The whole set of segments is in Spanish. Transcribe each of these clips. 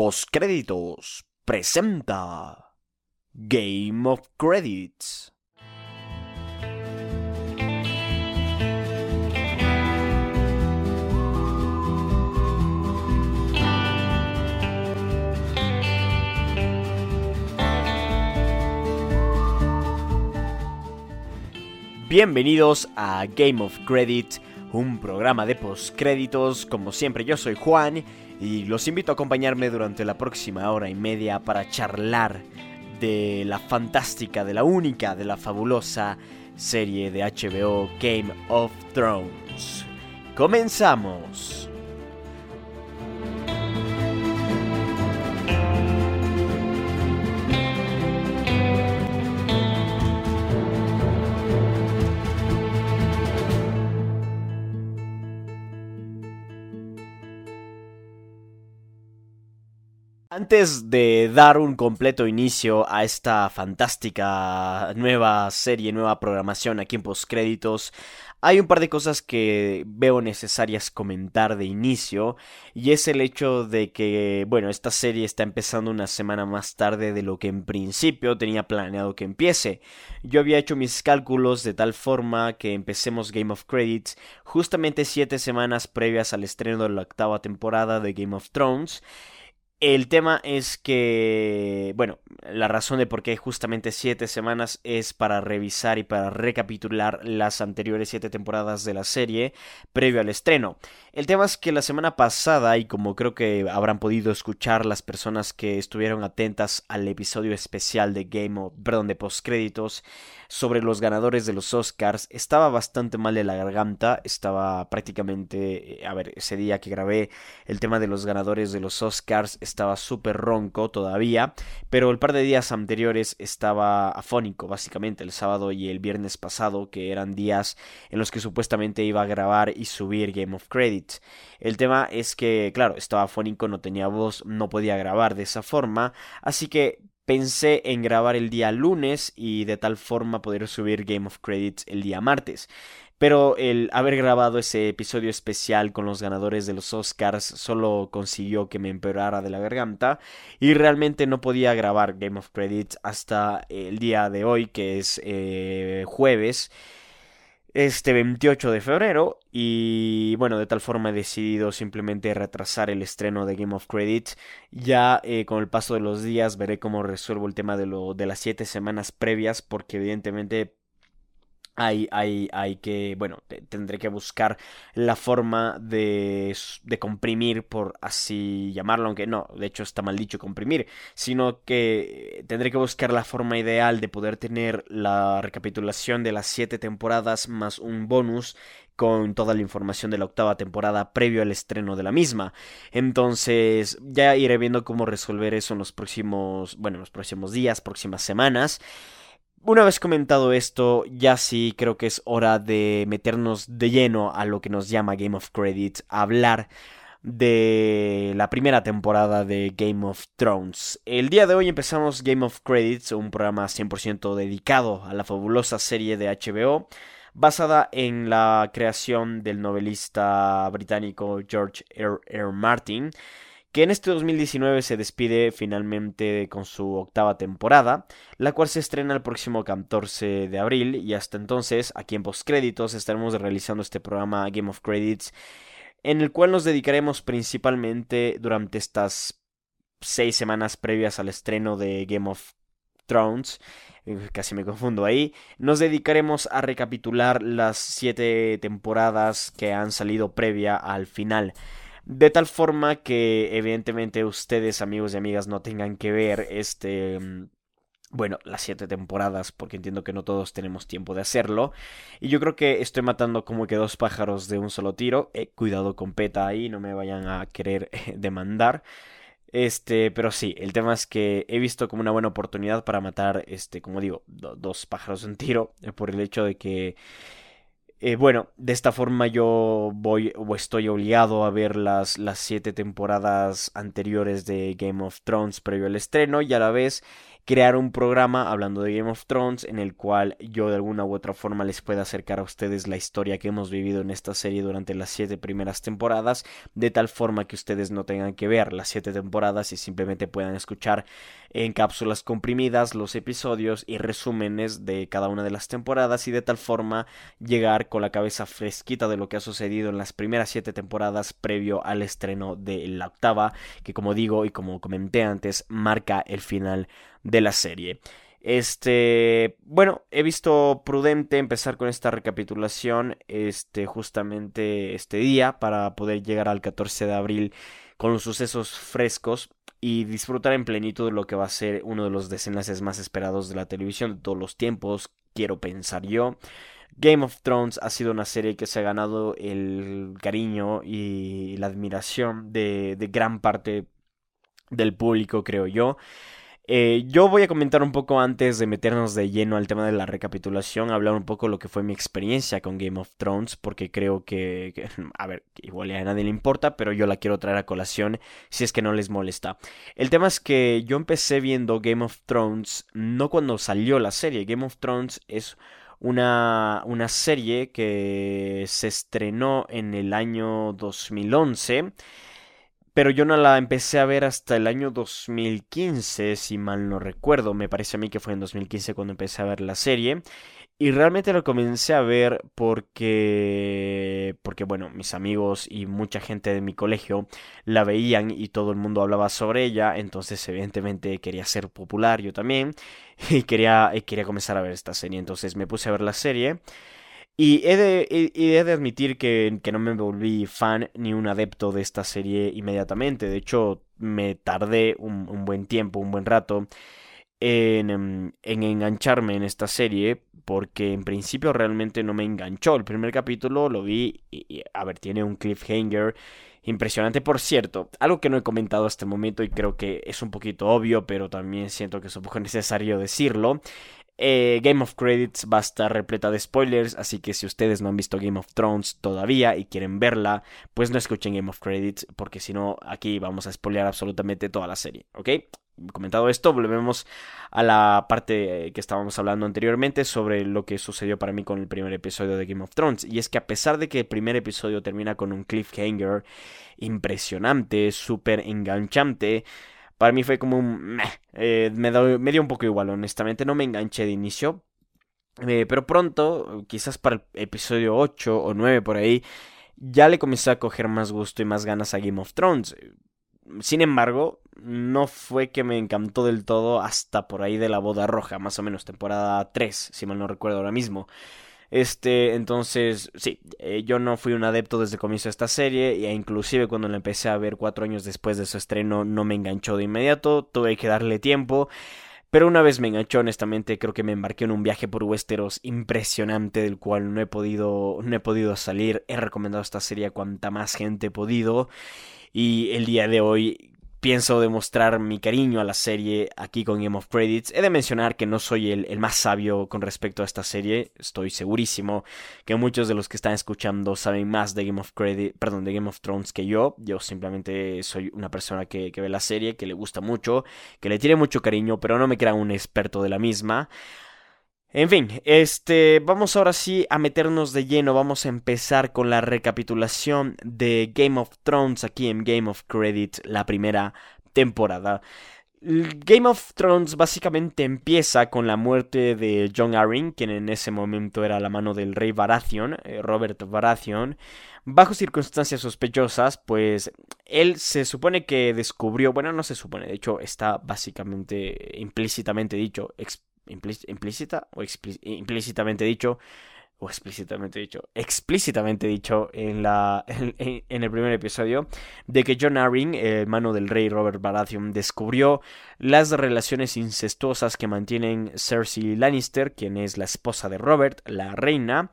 Postcréditos presenta Game of Credits. Bienvenidos a Game of Credits, un programa de postcréditos. Como siempre, yo soy Juan y los invito a acompañarme durante la próxima hora y media para charlar de la fantástica, de la única, de la fabulosa serie de HBO Game of Thrones. Comenzamos. Antes de dar un completo inicio a esta fantástica nueva serie, nueva programación aquí en Postcréditos, hay un par de cosas que veo necesarias comentar de inicio y es el hecho de que, bueno, esta serie está empezando una semana más tarde de lo que en principio tenía planeado que empiece. Yo había hecho mis cálculos de tal forma que empecemos Game of Credits justamente siete semanas previas al estreno de la octava temporada de Game of Thrones el tema es que, bueno, la razón de por qué justamente siete semanas es para revisar y para recapitular las anteriores siete temporadas de la serie previo al estreno. El tema es que la semana pasada, y como creo que habrán podido escuchar las personas que estuvieron atentas al episodio especial de Game of, perdón, de postcréditos, sobre los ganadores de los Oscars. Estaba bastante mal de la garganta, estaba prácticamente, eh, a ver, ese día que grabé el tema de los ganadores de los Oscars, estaba súper ronco todavía, pero el par de días anteriores estaba afónico, básicamente, el sábado y el viernes pasado, que eran días en los que supuestamente iba a grabar y subir Game of Credits. El tema es que, claro, estaba afónico, no tenía voz, no podía grabar de esa forma, así que Pensé en grabar el día lunes y de tal forma poder subir Game of Credits el día martes. Pero el haber grabado ese episodio especial con los ganadores de los Oscars solo consiguió que me empeorara de la garganta y realmente no podía grabar Game of Credits hasta el día de hoy que es eh, jueves este 28 de febrero y bueno de tal forma he decidido simplemente retrasar el estreno de Game of Credit ya eh, con el paso de los días veré cómo resuelvo el tema de lo de las siete semanas previas porque evidentemente hay, hay, hay que, bueno, tendré que buscar la forma de, de comprimir, por así llamarlo, aunque no, de hecho está mal dicho comprimir, sino que tendré que buscar la forma ideal de poder tener la recapitulación de las siete temporadas más un bonus con toda la información de la octava temporada previo al estreno de la misma. Entonces, ya iré viendo cómo resolver eso en los próximos, bueno, en los próximos días, próximas semanas. Una vez comentado esto, ya sí creo que es hora de meternos de lleno a lo que nos llama Game of Credits, a hablar de la primera temporada de Game of Thrones. El día de hoy empezamos Game of Credits, un programa 100% dedicado a la fabulosa serie de HBO, basada en la creación del novelista británico George R. R. Martin que en este 2019 se despide finalmente con su octava temporada, la cual se estrena el próximo 14 de abril y hasta entonces, aquí en Postcréditos, estaremos realizando este programa Game of Credits, en el cual nos dedicaremos principalmente durante estas seis semanas previas al estreno de Game of Thrones, eh, casi me confundo ahí, nos dedicaremos a recapitular las siete temporadas que han salido previa al final. De tal forma que evidentemente ustedes, amigos y amigas, no tengan que ver este... Mm, bueno, las siete temporadas, porque entiendo que no todos tenemos tiempo de hacerlo. Y yo creo que estoy matando como que dos pájaros de un solo tiro. Eh, cuidado con PETA ahí, no me vayan a querer demandar. Este, pero sí, el tema es que he visto como una buena oportunidad para matar, este, como digo, dos pájaros de un tiro, eh, por el hecho de que eh, bueno, de esta forma yo voy o estoy obligado a ver las, las siete temporadas anteriores de Game of Thrones previo al estreno y a la vez crear un programa hablando de Game of Thrones en el cual yo de alguna u otra forma les pueda acercar a ustedes la historia que hemos vivido en esta serie durante las siete primeras temporadas, de tal forma que ustedes no tengan que ver las siete temporadas y simplemente puedan escuchar en cápsulas comprimidas los episodios y resúmenes de cada una de las temporadas y de tal forma llegar con la cabeza fresquita de lo que ha sucedido en las primeras siete temporadas previo al estreno de la octava, que como digo y como comenté antes, marca el final de la serie. Este, bueno, he visto prudente empezar con esta recapitulación este justamente este día para poder llegar al 14 de abril con los sucesos frescos y disfrutar en plenitud de lo que va a ser uno de los desenlaces más esperados de la televisión de todos los tiempos, quiero pensar yo. Game of Thrones ha sido una serie que se ha ganado el cariño y la admiración de, de gran parte del público, creo yo. Eh, yo voy a comentar un poco antes de meternos de lleno al tema de la recapitulación, hablar un poco lo que fue mi experiencia con Game of Thrones, porque creo que, a ver, igual a nadie le importa, pero yo la quiero traer a colación si es que no les molesta. El tema es que yo empecé viendo Game of Thrones no cuando salió la serie, Game of Thrones es una, una serie que se estrenó en el año 2011 pero yo no la empecé a ver hasta el año 2015, si mal no recuerdo. Me parece a mí que fue en 2015 cuando empecé a ver la serie. Y realmente lo comencé a ver porque, porque bueno, mis amigos y mucha gente de mi colegio la veían y todo el mundo hablaba sobre ella, entonces evidentemente quería ser popular yo también y quería, y quería comenzar a ver esta serie, entonces me puse a ver la serie. Y he de, he, de admitir que, que, no me volví fan ni un adepto de esta serie inmediatamente. De hecho, me tardé un, buen tiempo, un buen rato, en, em, en, engancharme en esta serie. Porque en principio realmente no me enganchó. El primer capítulo lo vi y, a ver, tiene un cliffhanger impresionante. Por cierto, algo que no he comentado hasta el momento y creo que es un poquito obvio, pero también siento que es un poco necesario decirlo. Eh, Game of Credits va a estar repleta de spoilers, así que si ustedes no han visto Game of Thrones todavía y quieren verla, pues no escuchen Game of Credits, porque si no, aquí vamos a spoilear absolutamente toda la serie, ¿ok? Comentado esto, volvemos a la parte que estábamos hablando anteriormente sobre lo que sucedió para mí con el primer episodio de Game of Thrones. Y es que a pesar de que el primer episodio termina con un cliffhanger impresionante, súper enganchante, para mí fue como un... Eh, me, dio un poco igual, honestamente. No me enganché de inicio. Eh, pero pronto, quizás para el episodio 8 o 9 por ahí, ya le comencé a coger más gusto y más ganas a Game of Thrones. Sin embargo, no fue que me encantó del todo hasta por ahí de la boda roja, más o menos temporada 3, si mal no recuerdo ahora mismo. Este, entonces, sí, eh, yo no fui un adepto desde el comienzo de esta serie, e inclusive cuando la empecé a ver cuatro años después de su estreno no me enganchó de inmediato, tuve que darle tiempo. Pero una vez me enganchó, honestamente, creo que me embarqué en un viaje por Westeros impresionante del cual no he podido, no he podido salir. He recomendado esta serie a cuanta más gente he podido. Y el día de hoy pienso demostrar mi cariño a la serie aquí con Game of Credits. He de mencionar que no soy el, más sabio con respecto a esta serie. Estoy segurísimo que muchos de los que están escuchando saben más de Game of Credit, perdón, de Game of Thrones que yo. Yo simplemente soy una persona que, que ve la serie, que le gusta mucho, que le tiene mucho cariño, pero no me crea un experto de la misma. En fin, este, vamos ahora sí a meternos de lleno, vamos a empezar con la recapitulación de Game of Thrones aquí en Game of Credit, la primera temporada. Game of Thrones básicamente empieza con la muerte de John Arryn, quien en ese momento era la mano del rey Baratheon, eh, Robert Baratheon, bajo circunstancias sospechosas, pues él se supone que descubrió, bueno, no se supone, de hecho está básicamente implícitamente dicho, implícita o implícitamente dicho o explícitamente dicho, explícitamente dicho en, la, en, el primer episodio, de que John Arryn, hermano del rey Robert Baratheon, descubrió las relaciones incestuosas que mantienen Cersei Lannister, quien es la esposa de Robert, la reina,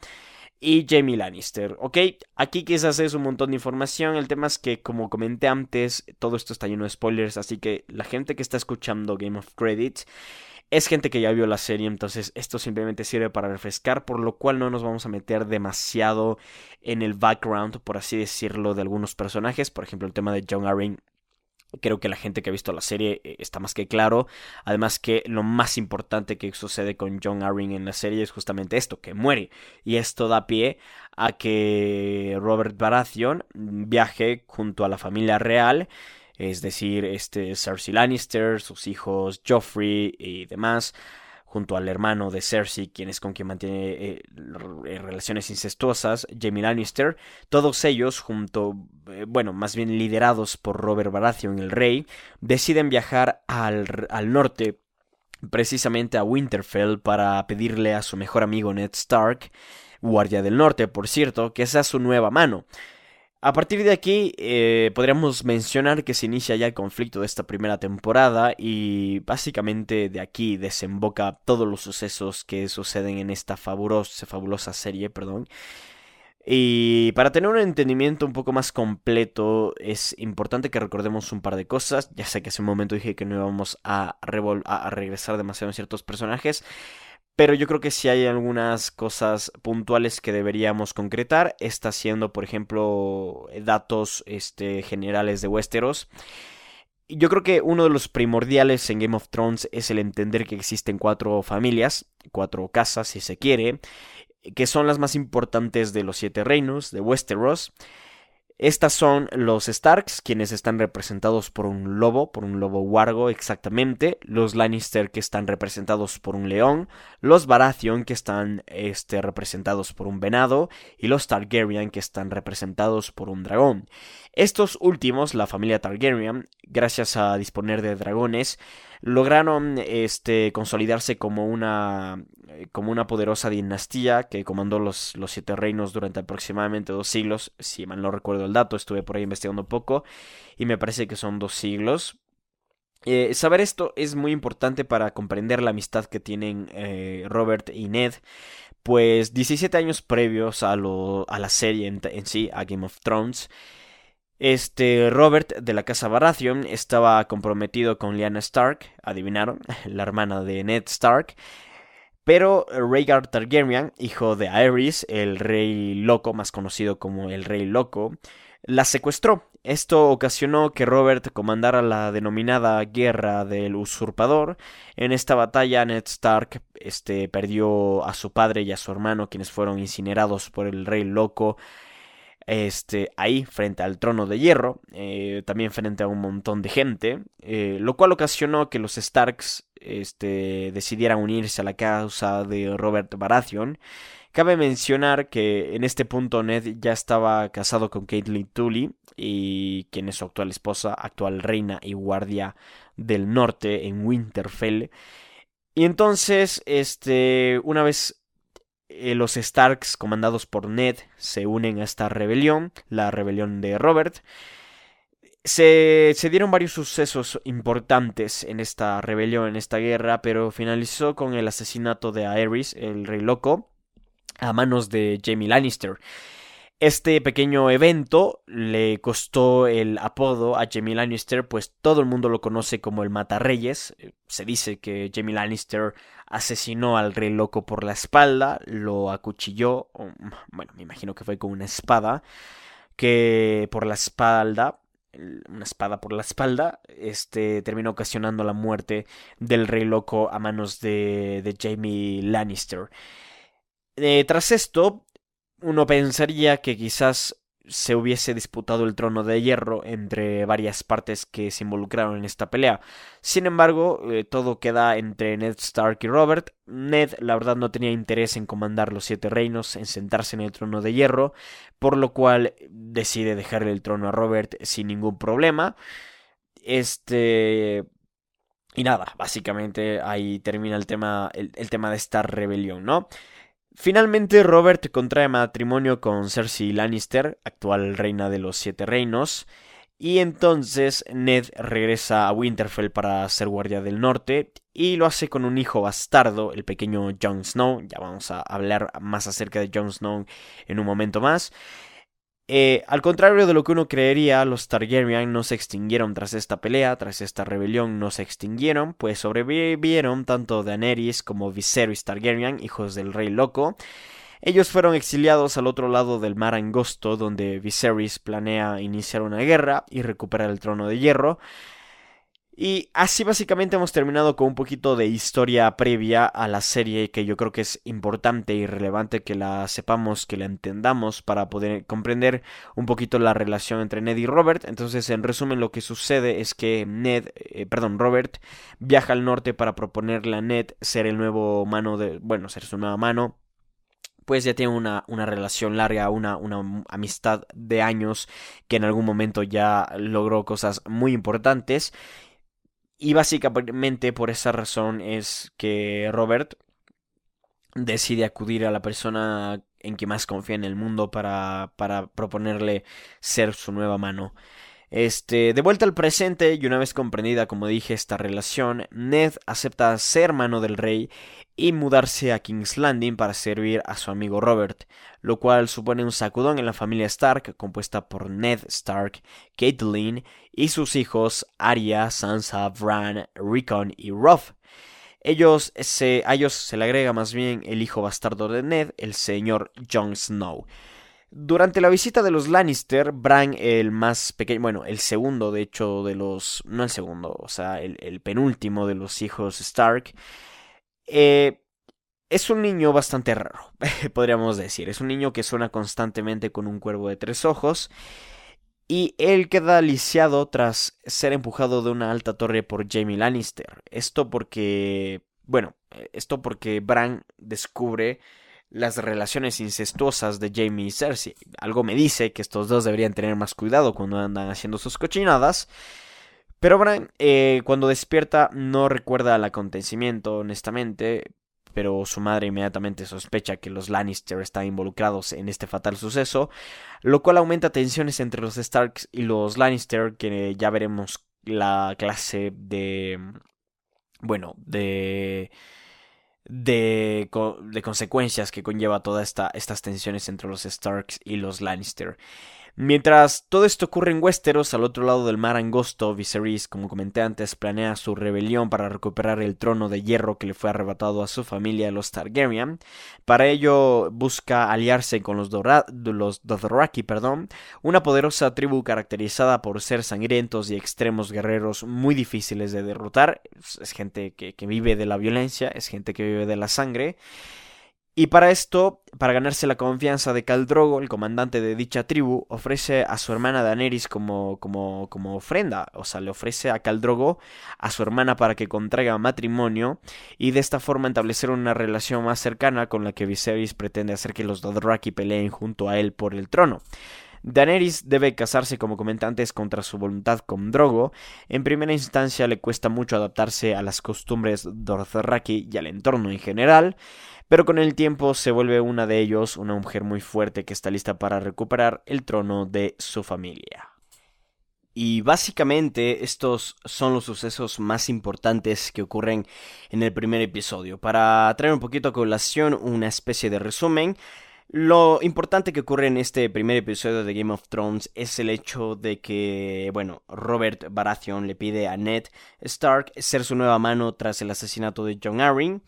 y Jamie Lannister, ¿ok? Aquí quizás es un montón de información, el tema es que como comenté antes, todo esto está lleno de spoilers, así que la gente que está escuchando Game of Credits es gente que ya vio la serie, entonces esto simplemente sirve para refrescar, por lo cual no nos vamos a meter demasiado en el background, por así decirlo, de algunos personajes. Por ejemplo, el tema de John Arryn Creo que la gente que ha visto la serie eh, está más que claro. Además que lo más importante que sucede con John Arryn en la serie es justamente esto, que muere. Y esto da pie a que Robert Baratheon viaje junto a la familia real. Es decir, este Cersei Lannister, sus hijos Joffrey y demás junto al hermano de Cersei, quien es con quien mantiene eh, relaciones incestuosas, Jamie Lannister, todos ellos, junto, eh, bueno, más bien liderados por Robert Baratheon, el rey, deciden viajar al, al norte, precisamente a Winterfell, para pedirle a su mejor amigo Ned Stark, guardia del norte, por cierto, que sea su nueva mano. A partir de aquí eh, podríamos mencionar que se inicia ya el conflicto de esta primera temporada y básicamente de aquí desemboca todos los sucesos que suceden en esta fabulosa, fabulosa serie, perdón. Y para tener un entendimiento un poco más completo es importante que recordemos un par de cosas. Ya sé que hace un momento dije que no íbamos a, a regresar demasiado en ciertos personajes. Pero yo creo que sí hay algunas cosas puntuales que deberíamos concretar. Está siendo, por ejemplo, datos este, generales de Westeros. Yo creo que uno de los primordiales en Game of Thrones es el entender que existen cuatro familias, cuatro casas si se quiere, que son las más importantes de los siete reinos de Westeros. Estas son los Starks, quienes están representados por un lobo, por un lobo wargo exactamente, los Lannister que están representados por un león, los Baratheon que están este, representados por un venado. Y los Targaryen que están representados por un dragón. Estos últimos, la familia Targaryen, gracias a disponer de dragones, lograron este, consolidarse como una, como una poderosa dinastía que comandó los, los siete reinos durante aproximadamente dos siglos. Si mal no recuerdo el dato, estuve por ahí investigando un poco y me parece que son dos siglos. Eh, saber esto es muy importante para comprender la amistad que tienen eh, Robert y Ned, pues 17 años previos a, lo, a la serie en sí, a Game of Thrones, este Robert de la casa Baratheon estaba comprometido con Lyanna Stark, adivinaron, la hermana de Ned Stark. Pero Rhaegar Targaryen, hijo de Aerys, el rey loco, más conocido como el rey loco, la secuestró. Esto ocasionó que Robert comandara la denominada Guerra del Usurpador. En esta batalla Ned Stark este, perdió a su padre y a su hermano, quienes fueron incinerados por el rey loco este, ahí frente al trono de hierro, eh, también frente a un montón de gente, eh, lo cual ocasionó que los Starks este, decidieran unirse a la causa de Robert Baratheon. Cabe mencionar que en este punto Ned ya estaba casado con Caitlyn Tully, y quien es su actual esposa, actual reina y guardia del norte en Winterfell. Y entonces, este, una vez eh, los Starks, comandados por Ned, se unen a esta rebelión, la rebelión de Robert. Se, se, dieron varios sucesos importantes en esta rebelión, en esta guerra, pero finalizó con el asesinato de Aerys, el rey loco, a manos de Jaime Lannister. Este pequeño evento le costó el apodo a Jamie Lannister, pues todo el mundo lo conoce como el Matarreyes. Se dice que Jamie Lannister asesinó al rey loco por la espalda, lo acuchilló, bueno, me imagino que fue con una espada, que por la espalda, una espada por la espalda, este terminó ocasionando la muerte del rey loco a manos de, de Jamie Lannister. Eh, tras esto, uno pensaría que quizás se hubiese disputado el trono de hierro entre varias partes que se involucraron en esta pelea. Sin embargo, eh, todo queda entre Ned Stark y Robert. Ned, la verdad, no tenía interés en comandar los siete reinos, en sentarse en el trono de hierro, por lo cual decide dejarle el trono a Robert sin ningún problema. Este. Y nada, básicamente ahí termina el tema, el tema de esta rebelión, ¿no? Finalmente Robert contrae matrimonio con Cersei Lannister, actual reina de los Siete Reinos, y entonces Ned regresa a Winterfell para ser guardia del norte y lo hace con un hijo bastardo, el pequeño Jon Snow. Ya vamos a hablar más acerca de Jon Snow en un momento más. Eh, al contrario de lo que uno creería, los Targaryen no se extinguieron tras esta pelea, tras esta rebelión no se extinguieron, pues sobrevivieron tanto Daenerys como Viserys Targaryen, hijos del rey loco. Ellos fueron exiliados al otro lado del mar angosto, donde Viserys planea iniciar una guerra y recuperar el trono de hierro. Y así básicamente hemos terminado con un poquito de historia previa a la serie que yo creo que es importante y relevante que la sepamos, que la entendamos para poder comprender un poquito la relación entre Ned y Robert. Entonces, en resumen, lo que sucede es que Ned, eh, perdón, Robert viaja al norte para proponerle a Ned ser el nuevo mano de, bueno, ser su nueva mano pues ya tiene una, una relación larga, una, una, amistad de años que en algún momento ya logró cosas muy importantes y básicamente por esa razón es que Robert decide acudir a la persona en que más confía en el mundo para, para proponerle ser su nueva mano. Este, de vuelta al presente y una vez comprendida, como dije, esta relación, Ned acepta ser mano del rey y mudarse a King's Landing para servir a su amigo Robert, lo cual supone un sacudón en la familia Stark, compuesta por Ned Stark, Catelyn y sus hijos Arya, Sansa, Bran, Rickon y Robb. Ellos se, a ellos se le agrega más bien el hijo bastardo de Ned, el señor Jon Snow. Durante la visita de los Lannister, Bran, el más pequeño, bueno, el segundo, de hecho, de los, no el segundo, o sea, el, penúltimo de los hijos Stark, eh, es un niño bastante raro, podríamos decir. Es un niño que suena constantemente con un cuervo de tres ojos. Y él queda lisiado tras ser empujado de una alta torre por Jamie Lannister. Esto porque, bueno, esto porque Bran descubre las relaciones incestuosas de Jamie y Cersei. Algo me dice que estos dos deberían tener más cuidado cuando andan haciendo sus cochinadas. Pero Bran, eh, cuando despierta, no recuerda el acontecimiento, honestamente. Pero su madre inmediatamente sospecha que los Lannister están involucrados en este fatal suceso, lo cual aumenta tensiones entre los Starks y los Lannister, que ya veremos la clase de. Bueno, de de, de consecuencias que conlleva todas esta, estas tensiones entre los Starks y los Lannister. Mientras todo esto ocurre en Westeros, al otro lado del mar angosto, Viserys, como comenté antes, planea su rebelión para recuperar el trono de hierro que le fue arrebatado a su familia, los Targaryen. Para ello busca aliarse con los, los Dothraki, perdón, una poderosa tribu caracterizada por ser sangrientos y extremos guerreros muy difíciles de derrotar. Es gente que vive de la violencia, es gente que vive de la sangre. Y para esto, para ganarse la confianza de Caldrogo, el comandante de dicha tribu, ofrece a su hermana Daenerys como, como, como ofrenda. O sea, le ofrece a Caldrogo a su hermana para que contraiga matrimonio y de esta forma establecer una relación más cercana con la que Viserys pretende hacer que los Dothraki peleen junto a él por el trono. Daenerys debe casarse, como comenté antes, contra su voluntad con Drogo. En primera instancia le cuesta mucho adaptarse a las costumbres Dothraki y al entorno en general pero con el tiempo se vuelve una de ellos, una mujer muy fuerte que está lista para recuperar el trono de su familia. Y básicamente estos son los sucesos más importantes que ocurren en el primer episodio. Para traer un poquito a colación una especie de resumen, lo importante que ocurre en este primer episodio de Game of Thrones es el hecho de que, bueno, Robert Baratheon le pide a Ned Stark ser su nueva mano tras el asesinato de John Arryn.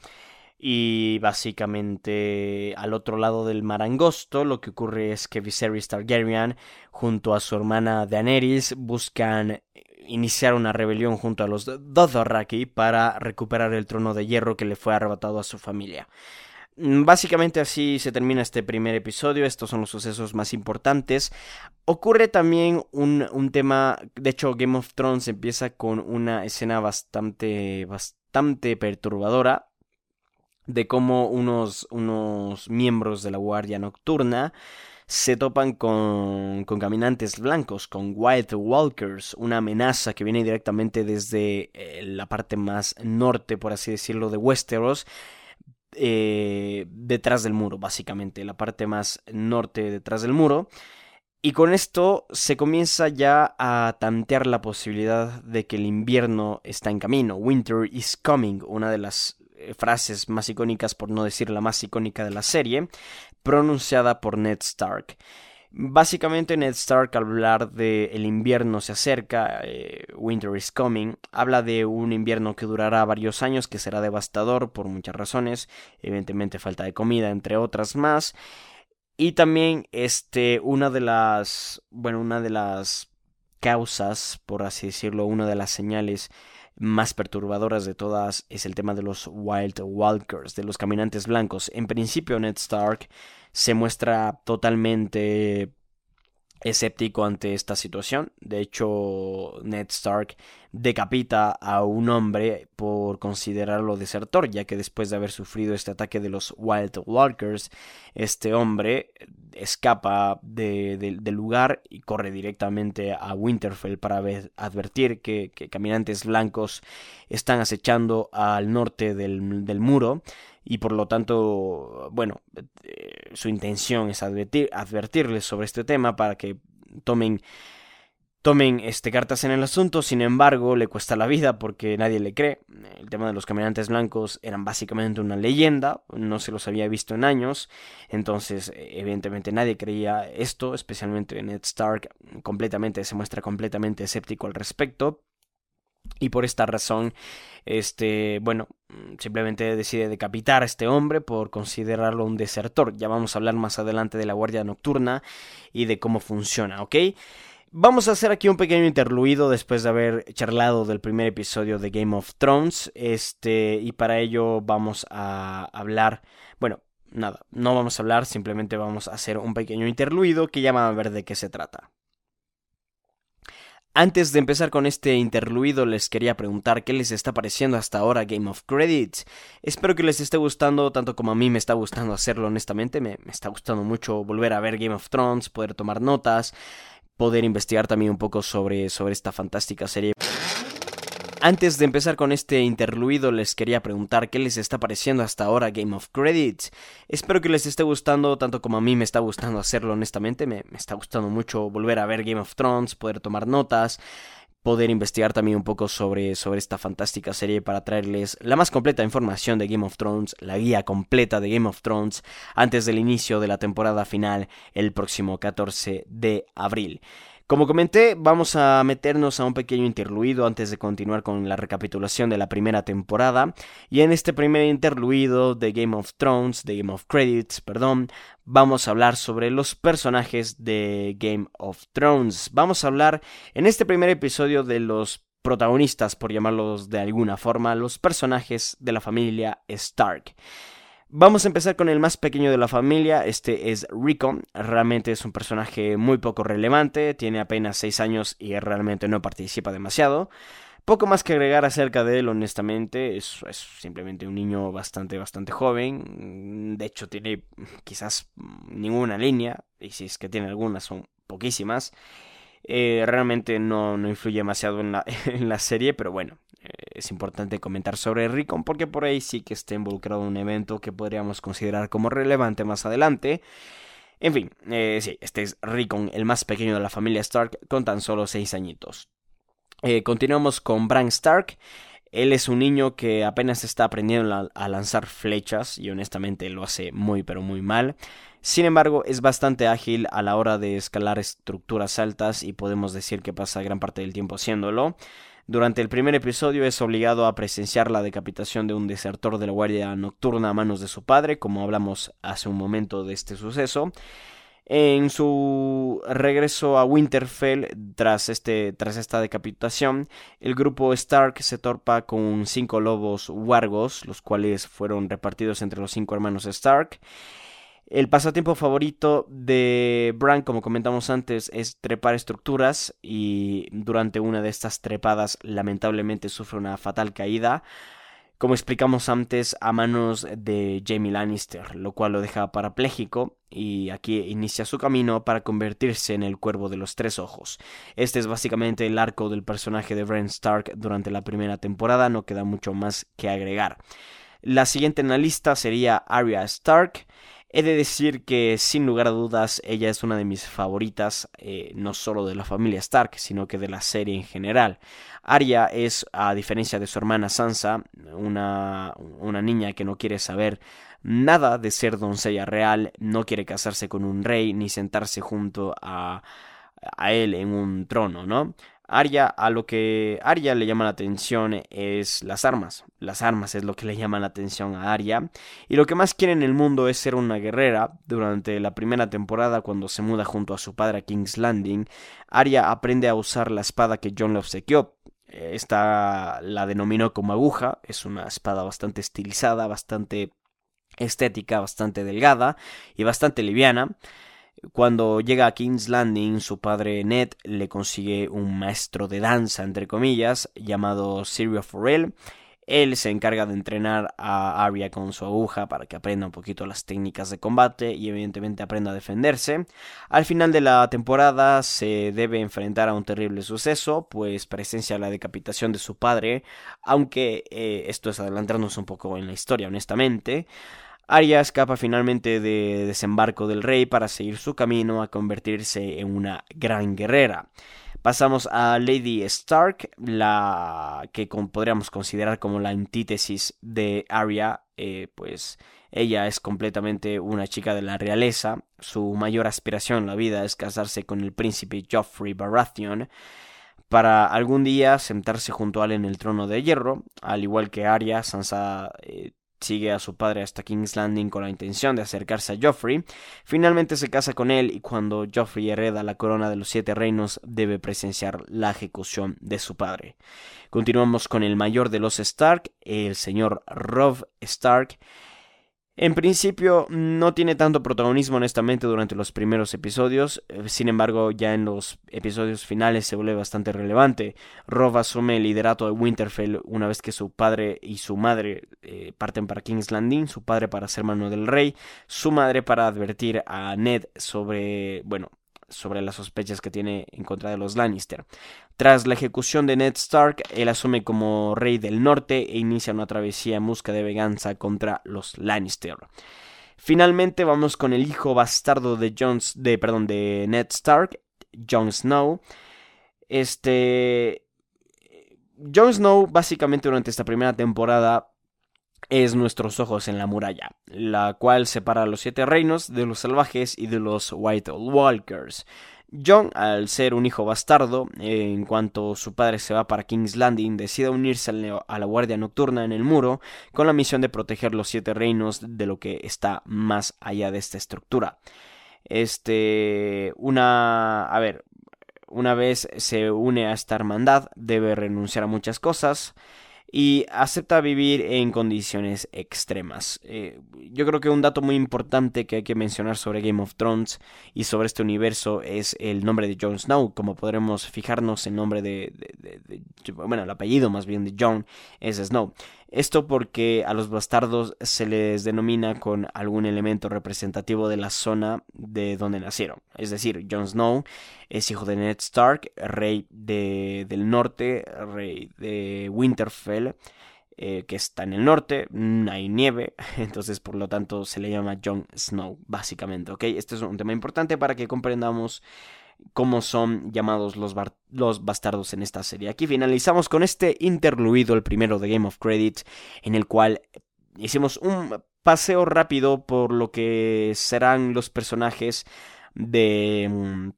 Y básicamente al otro lado del mar angosto lo que ocurre es que Viserys Targaryen junto a su hermana Daenerys buscan iniciar una rebelión junto a los Dothraki para recuperar el trono de hierro que le fue arrebatado a su familia. Mm, básicamente así se termina este primer episodio, estos son los sucesos más importantes. Ocurre también un, un tema, de hecho Game of Thrones empieza con una escena bastante, bastante perturbadora de cómo unos, unos miembros de la Guardia Nocturna se topan con, con, caminantes blancos, con White Walkers, una amenaza que viene directamente desde eh, la parte más norte, por así decirlo, de Westeros, eh, detrás del muro, básicamente, la parte más norte detrás del muro. Y con esto se comienza ya a tantear la posibilidad de que el invierno está en camino. Winter is coming, una de las eh, frases más icónicas, por no decir la más icónica de la serie, pronunciada por Ned Stark. Básicamente Ned Stark al hablar de el invierno se acerca, eh, Winter is coming, habla de un invierno que durará varios años, que será devastador por muchas razones, evidentemente falta de comida, entre otras más. Y también este, una de las, bueno, una de las causas, por así decirlo, una de las señales más perturbadoras de todas es el tema de los Wild Walkers, de los caminantes blancos. En principio, Ned Stark se muestra totalmente escéptico ante esta situación. De hecho, Ned Stark decapita a un hombre por considerarlo desertor, ya que después de haber sufrido este ataque de los Wild Walkers, este hombre escapa del lugar y corre directamente a Winterfell para advertir que, caminantes blancos están acechando al norte del, del muro y por lo tanto, bueno, eh, su intención es advertir, advertirles sobre este tema para que tomen tomen este, cartas en el asunto, sin embargo le cuesta la vida porque nadie le cree. El tema de los caminantes blancos eran básicamente una leyenda, no se los había visto en años, entonces evidentemente nadie creía esto, especialmente Ned Stark completamente se muestra completamente escéptico al respecto. Y por esta razón, este, bueno, simplemente decide decapitar a este hombre por considerarlo un desertor. Ya vamos a hablar más adelante de la Guardia Nocturna y de cómo funciona, ¿ok? Vamos a hacer aquí un pequeño interluido después de haber charlado del primer episodio de Game of Thrones. Este, y para ello vamos a hablar, bueno, nada, no vamos a hablar, simplemente vamos a hacer un pequeño interluido que ya van a ver de qué se trata. Antes de empezar con este interluido les quería preguntar qué les está pareciendo hasta ahora Game of Credits. Espero que les esté gustando tanto como a mí me está gustando hacerlo honestamente. Me, me está gustando mucho volver a ver Game of Thrones, poder tomar notas, poder investigar también un poco sobre, sobre esta fantástica serie. Antes de empezar con este interluido les quería preguntar qué les está pareciendo hasta ahora Game of Credits. Espero que les esté gustando tanto como a mí me está gustando hacerlo honestamente. Me, me está gustando mucho volver a ver Game of Thrones, poder tomar notas, poder investigar también un poco sobre, sobre esta fantástica serie para traerles la más completa información de Game of Thrones, la guía completa de Game of Thrones antes del inicio de la temporada final el próximo 14 de abril. Como comenté, vamos a meternos a un pequeño interluido antes de continuar con la recapitulación de la primera temporada. Y en este primer interluido de Game of Thrones, de Game of Credits, perdón, vamos a hablar sobre los personajes de Game of Thrones. Vamos a hablar en este primer episodio de los protagonistas, por llamarlos de alguna forma, los personajes de la familia Stark. Vamos a empezar con el más pequeño de la familia, este es Rico, realmente es un personaje muy poco relevante, tiene apenas 6 años y realmente no participa demasiado. Poco más que agregar acerca de él, honestamente, es, simplemente un niño bastante, bastante joven, de hecho tiene quizás ninguna línea, y si es que tiene algunas son poquísimas. Eh, realmente no, no influye demasiado en la, en la serie, pero bueno, es importante comentar sobre Rickon porque por ahí sí que está involucrado un evento que podríamos considerar como relevante más adelante. En fin, eh, sí, este es Rickon, el más pequeño de la familia Stark, con tan solo 6 añitos. Eh, continuamos con Bran Stark. Él es un niño que apenas está aprendiendo a lanzar flechas y honestamente lo hace muy pero muy mal. Sin embargo, es bastante ágil a la hora de escalar estructuras altas y podemos decir que pasa gran parte del tiempo haciéndolo. Durante el primer episodio es obligado a presenciar la decapitación de un desertor de la Guardia Nocturna a manos de su padre, como hablamos hace un momento de este suceso. En su regreso a Winterfell tras, este, tras esta decapitación, el grupo Stark se torpa con cinco lobos wargos, los cuales fueron repartidos entre los cinco hermanos Stark. El pasatiempo favorito de Bran, como comentamos antes, es trepar estructuras y durante una de estas trepadas lamentablemente sufre una fatal caída, como explicamos antes, a manos de Jamie Lannister, lo cual lo deja parapléjico y aquí inicia su camino para convertirse en el cuervo de los tres ojos. Este es básicamente el arco del personaje de Bran Stark durante la primera temporada, no queda mucho más que agregar. La siguiente en la lista sería Arya Stark. He de decir que sin lugar a dudas ella es una de mis favoritas, eh, no solo de la familia Stark, sino que de la serie en general. Arya es, a diferencia de su hermana Sansa, una, una niña que no quiere saber nada de ser doncella real, no quiere casarse con un rey ni sentarse junto a, a él en un trono, ¿no? Arya, a lo que Arya le llama la atención es las armas. Las armas es lo que le llama la atención a Arya. Y lo que más quiere en el mundo es ser una guerrera. Durante la primera temporada, cuando se muda junto a su padre a King's Landing, Arya aprende a usar la espada que John le obsequió. Esta la denominó como aguja. Es una espada bastante estilizada, bastante estética, bastante delgada y bastante liviana. Cuando llega a King's Landing, su padre Ned le consigue un maestro de danza, entre comillas, llamado Sirio Forel. Él se encarga de entrenar a Arya con su aguja para que aprenda un poquito las técnicas de combate y evidentemente aprenda a defenderse. Al final de la temporada se debe enfrentar a un terrible suceso, pues presencia la decapitación de su padre, aunque eh, esto es adelantarnos un poco en la historia, honestamente. Arya escapa finalmente de desembarco del rey para seguir su camino a convertirse en una gran guerrera. Pasamos a Lady Stark, la que podríamos considerar como la antítesis de Arya, eh, pues ella es completamente una chica de la realeza, su mayor aspiración en la vida es casarse con el príncipe Joffrey Baratheon, para algún día sentarse junto a él en el trono de hierro, al igual que Arya, Sansa eh, sigue a su padre hasta King's Landing con la intención de acercarse a Joffrey. Finalmente se casa con él y cuando Joffrey hereda la corona de los siete reinos debe presenciar la ejecución de su padre. Continuamos con el mayor de los Stark, el señor Robb Stark, en principio no tiene tanto protagonismo honestamente durante los primeros episodios, eh, sin embargo ya en los episodios finales se vuelve bastante relevante. Rob asume el liderato de Winterfell una vez que su padre y su madre eh, parten para King's Landing, su padre para ser mano del rey, su madre para advertir a Ned sobre, bueno, sobre las sospechas que tiene en contra de los Lannister. Tras la ejecución de Ned Stark, él asume como rey del norte e inicia una travesía en busca de venganza contra los Lannister. Finalmente vamos con el hijo bastardo de, Jones, de, perdón, de Ned Stark, Jon Snow. Este... Jon Snow básicamente durante esta primera temporada es nuestros ojos en la muralla, la cual separa a los siete reinos de los salvajes y de los White Walkers. John, al ser un hijo bastardo, en cuanto su padre se va para King's Landing, decide unirse a la Guardia Nocturna en el muro con la misión de proteger los siete reinos de lo que está más allá de esta estructura. Este, una, a ver, una vez se une a esta hermandad, debe renunciar a muchas cosas y acepta vivir en condiciones extremas. Eh, yo creo que un dato muy importante que hay que mencionar sobre Game of Thrones y sobre este universo es el nombre de Jon Snow. Como podremos fijarnos, el nombre de, bueno, el apellido más bien de Jon es Snow. Esto porque a los bastardos se les denomina con algún elemento representativo de la zona de donde nacieron. Es decir, Jon Snow es hijo de Ned Stark, rey de, del norte, rey de Winterfell, eh, que está en el norte, no hay nieve, entonces por lo tanto se le llama Jon Snow, básicamente, ¿ok? Este es un tema importante para que comprendamos cómo son llamados los, bastardos en esta serie. Aquí finalizamos con este interluido, el primero de Game of Credit, en el cual hicimos un paseo rápido por lo que serán los personajes de mm,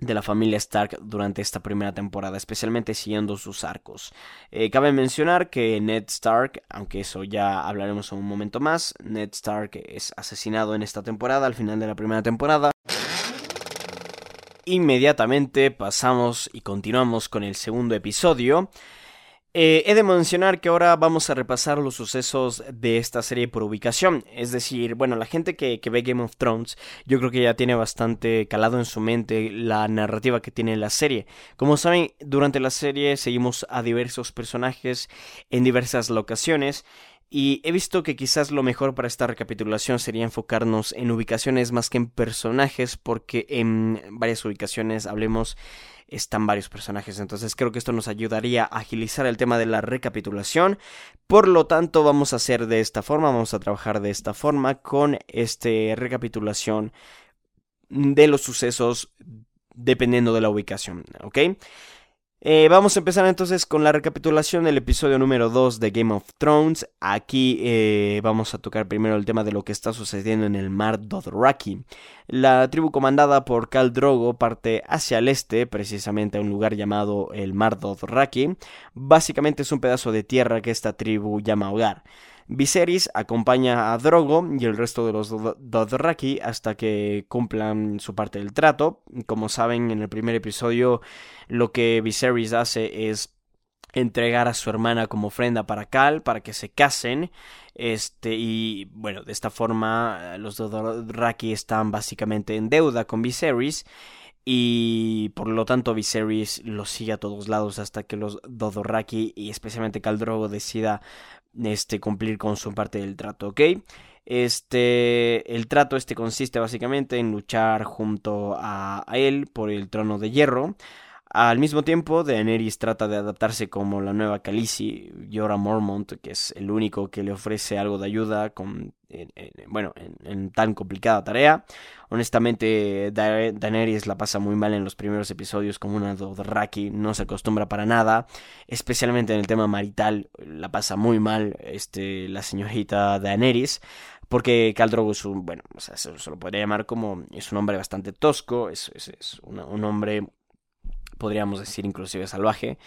de la familia Stark durante esta primera temporada, especialmente siguiendo sus arcos. Eh, cabe mencionar que Ned Stark, aunque eso ya hablaremos en un momento más, Ned Stark es asesinado en esta temporada, al final de la primera temporada. Inmediatamente pasamos y continuamos con el segundo episodio. Eh, he de mencionar que ahora vamos a repasar los sucesos de esta serie por ubicación. Es decir, bueno, la gente que, ve Game of Thrones, yo creo que ya tiene bastante calado en su mente la narrativa que tiene la serie. Como saben, durante la serie seguimos a diversos personajes en diversas locaciones Y he visto que quizás lo mejor para esta recapitulación sería enfocarnos en ubicaciones más que en personajes, porque en varias ubicaciones hablemos están varios personajes. Entonces creo que esto nos ayudaría a agilizar el tema de la recapitulación. Por lo tanto, vamos a hacer de esta forma, vamos a trabajar de esta forma con este recapitulación de los sucesos dependiendo de la ubicación, ¿ok? Eh, vamos a empezar entonces con la recapitulación del episodio número 2 de Game of Thrones. Aquí eh, vamos a tocar primero el tema de lo que está sucediendo en el mar Dothraki. La tribu comandada por Khal Drogo parte hacia el este, precisamente a un lugar llamado el mar Dothraki. Básicamente es un pedazo de tierra que esta tribu llama hogar. Viserys acompaña a Drogo y el resto de los Dothraki hasta que cumplan su parte del trato. Como saben, en el primer episodio lo que Viserys hace es entregar a su hermana como ofrenda para Cal, para que se casen. Este, y bueno, de esta forma los Dothraki están básicamente en deuda con Viserys. Y por lo tanto Viserys los sigue a todos lados hasta que los Dothraki y especialmente Drogo decida este, cumplir con su parte del trato, ¿ok? Este, el trato este consiste básicamente en luchar junto a, él por el trono de hierro. Al mismo tiempo, Daenerys trata de adaptarse como la nueva Khaleesi, Jorah Mormont, que es el único que le ofrece algo de ayuda con, bueno, en, tan complicada tarea. Honestamente, Daenerys la pasa muy mal en los primeros episodios como una Dothraki, no se acostumbra para nada, especialmente en el tema marital, la pasa muy mal este, la señorita Daenerys. Porque Khal Drogo es un, bueno, o sea, se, lo podría llamar como, es un hombre bastante tosco, es, es, un hombre podríamos decir inclusive salvaje.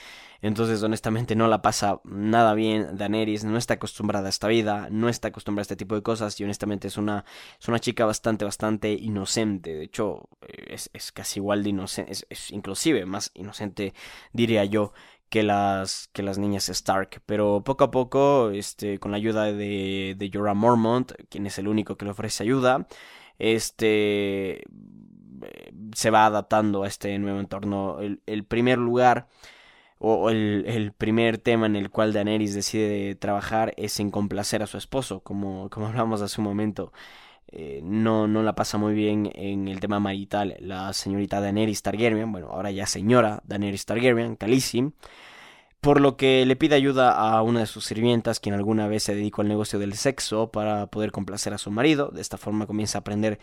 Entonces, honestamente, no la pasa nada bien Daenerys, no está acostumbrada a esta vida, no está acostumbrada a este tipo de cosas y honestamente es una, es una chica bastante, bastante inocente. De hecho, eh, es, casi igual de inocente, es, inclusive más inocente, diría yo, que las, que las niñas Stark. Pero poco a poco, este, con la ayuda de, de Jorah Mormont, quien es el único que le ofrece ayuda, este eh, se va adaptando a este nuevo entorno. El, primer lugar o el, primer tema en el cual Daenerys decide trabajar es en complacer a su esposo, como, como hablamos hace un momento. Eh, no, no la pasa muy bien en el tema marital la señorita Daenerys Targaryen, bueno, ahora ya señora Daenerys Targaryen, Khaleesi, por lo que le pide ayuda a una de sus sirvientas, quien alguna vez se dedicó al negocio del sexo para poder complacer a su marido. De esta forma comienza a aprender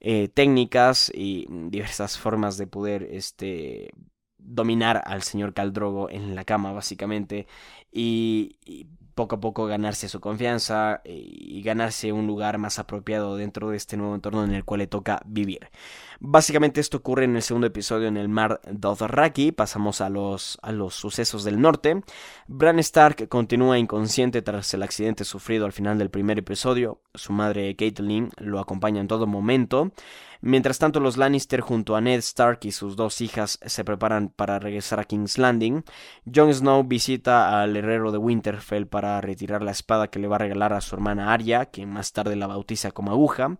eh, técnicas y diversas formas de poder este, dominar al señor Caldrogo en la cama, básicamente. y poco a poco ganarse su confianza eh, y ganarse un lugar más apropiado dentro de este nuevo entorno en el cual le toca vivir. Básicamente esto ocurre en el segundo episodio en el mar Dothraki, pasamos a los, a los sucesos del norte. Bran Stark continúa inconsciente tras el accidente sufrido al final del primer episodio, su madre Caitlyn lo acompaña en todo momento. Mientras tanto, los Lannister junto a Ned Stark y sus dos hijas se preparan para regresar a King's Landing. Jon Snow visita al herrero de Winterfell para retirar la espada que le va a regalar a su hermana Arya, que más tarde la bautiza como aguja,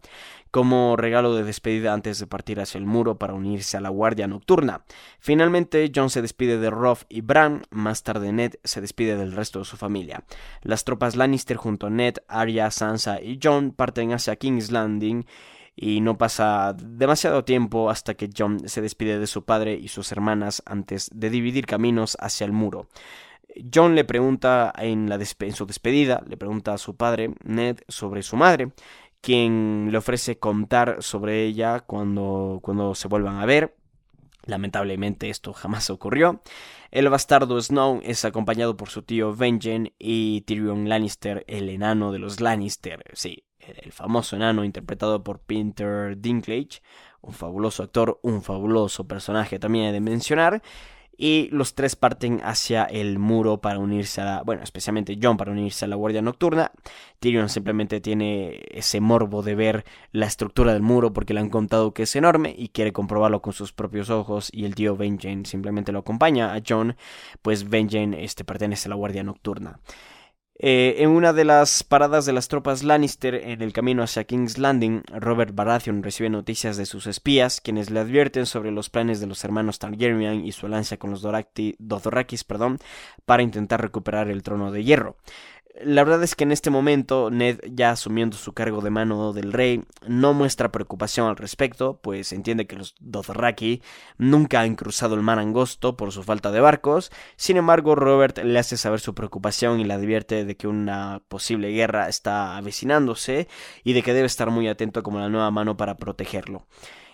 como regalo de despedida antes de partir hacia el muro para unirse a la guardia nocturna. Finalmente, Jon se despide de Robb y Bran, más tarde Ned se despide del resto de su familia. Las tropas Lannister junto a Ned, Arya, Sansa y Jon parten hacia King's Landing y no pasa demasiado tiempo hasta que John se despide de su padre y sus hermanas antes de dividir caminos hacia el muro. John le pregunta en, su despedida, le pregunta a su padre, Ned, sobre su madre, quien le ofrece contar sobre ella cuando, cuando se vuelvan a ver. Lamentablemente esto jamás ocurrió. El bastardo Snow es acompañado por su tío Vengeance y Tyrion Lannister, el enano de los Lannister. Sí, el famoso enano interpretado por Peter Dinklage, un fabuloso actor, un fabuloso personaje también de mencionar. Y los tres parten hacia el muro para unirse a la. Bueno, especialmente John para unirse a la Guardia Nocturna. Tyrion simplemente tiene ese morbo de ver la estructura del muro porque le han contado que es enorme y quiere comprobarlo con sus propios ojos. Y el tío Benjen simplemente lo acompaña a John, pues Benjen este, pertenece a la Guardia Nocturna. Eh, en una de las paradas de las tropas Lannister en el camino hacia King's Landing, Robert Baratheon recibe noticias de sus espías, quienes le advierten sobre los planes de los hermanos Targaryen y su alianza con los perdón, para intentar recuperar el trono de hierro. La verdad es que en este momento Ned, ya asumiendo su cargo de mano del rey, no muestra preocupación al respecto, pues entiende que los Dothraki nunca han cruzado el mar angosto por su falta de barcos. Sin embargo, Robert le hace saber su preocupación y le advierte de que una posible guerra está avecinándose y de que debe estar muy atento como la nueva mano para protegerlo.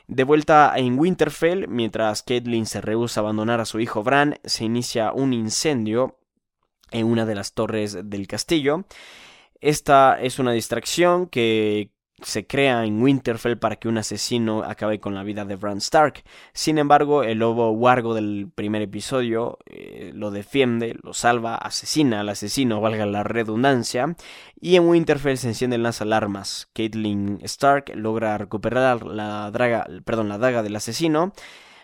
De vuelta en Winterfell, mientras Caitlyn se rehúsa a abandonar a su hijo Bran, se inicia un incendio en una de las torres del castillo. Esta es una distracción que se crea en Winterfell para que un asesino acabe con la vida de Bran Stark. Sin embargo, el lobo wargo del primer episodio eh, lo defiende, lo salva, asesina al asesino, valga la redundancia, y en Winterfell se encienden las alarmas. Caitlyn Stark logra recuperar la, draga, perdón, la daga del asesino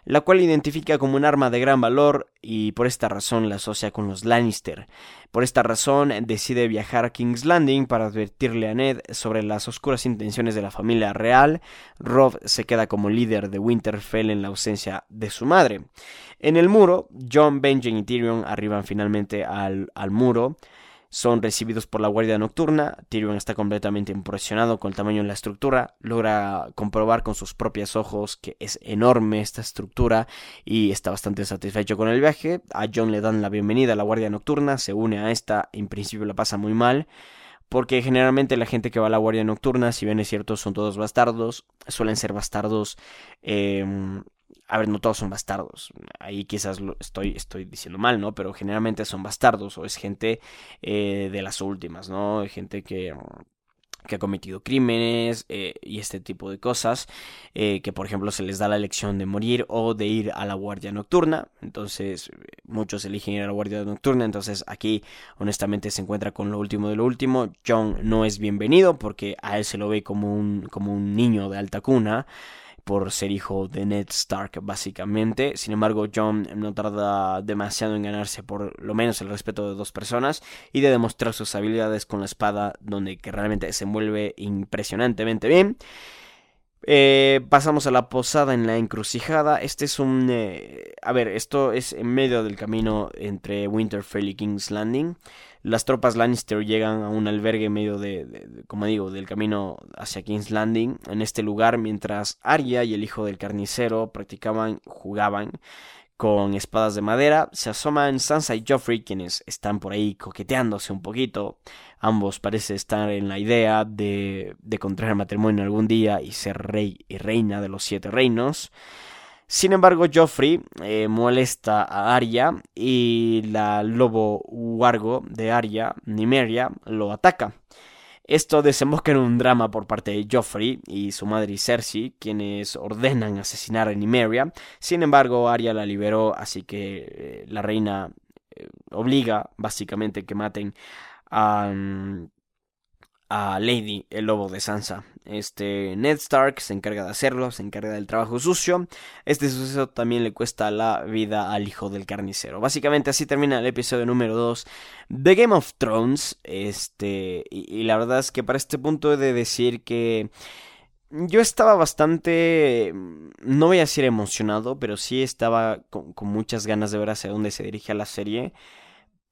la cual identifica como un arma de gran valor y por esta razón la asocia con los Lannister. Por esta razón decide viajar a King's Landing para advertirle a Ned sobre las oscuras intenciones de la familia real. Rob se queda como líder de Winterfell en la ausencia de su madre. En el muro, John, Benjen y Tyrion arriban finalmente al, al muro son recibidos por la Guardia Nocturna. Tyrion está completamente impresionado con el tamaño de la estructura. Logra comprobar con sus propios ojos que es enorme esta estructura y está bastante satisfecho con el viaje. A John le dan la bienvenida a la Guardia Nocturna, se une a esta, en principio la pasa muy mal. Porque generalmente la gente que va a la Guardia Nocturna, si bien es cierto, son todos bastardos, suelen ser bastardos em, a ver, no todos son bastardos. Ahí quizás lo estoy, diciendo mal, ¿no? Pero generalmente son bastardos o es gente eh, de las últimas, ¿no? Gente que, ha cometido crímenes eh, y este tipo de cosas, eh, que por ejemplo se les da la elección de morir o de ir a la guardia nocturna, entonces muchos eligen ir a la guardia nocturna, entonces aquí honestamente se encuentra con lo último de lo último, John no es bienvenido porque a él se lo ve como un niño de alta cuna, por ser hijo de Ned Stark, básicamente. Sin embargo, John no tarda demasiado en ganarse por lo menos el respeto de dos personas y de demostrar sus habilidades con la espada, donde que realmente se mueve impresionantemente bien. Eh, pasamos a la posada en la encrucijada. Este es un... Eh, a ver, esto es en medio del camino entre Winterfell y King's Landing las tropas Lannister llegan a un albergue en medio de, como digo, del camino hacia King's Landing, en este lugar, mientras Arya y el hijo del carnicero practicaban, jugaban con espadas de madera, se asoman Sansa y Joffrey, quienes están por ahí coqueteándose un poquito. Ambos parecen estar en la idea de, de contraer matrimonio algún día y ser rey y reina de los siete reinos. Sin embargo, Joffrey eh, molesta a Arya y la lobo huargo de Arya, Nimeria, lo ataca. Esto desemboca en un drama por parte de Joffrey y su madre Cersei, quienes ordenan asesinar a Nimeria. Sin embargo, Arya la liberó, así que eh, la reina eh, obliga básicamente que maten a, mm, a Lady, el lobo de Sansa. Este Ned Stark se encarga de hacerlo, se encarga del trabajo sucio. Este suceso también le cuesta la vida al hijo del carnicero. Básicamente así termina el episodio número 2 de Game of Thrones. Este, y, la verdad es que para este punto he de decir que yo estaba bastante, no voy a decir emocionado, pero sí estaba con, con muchas ganas de ver hacia dónde se dirige la serie.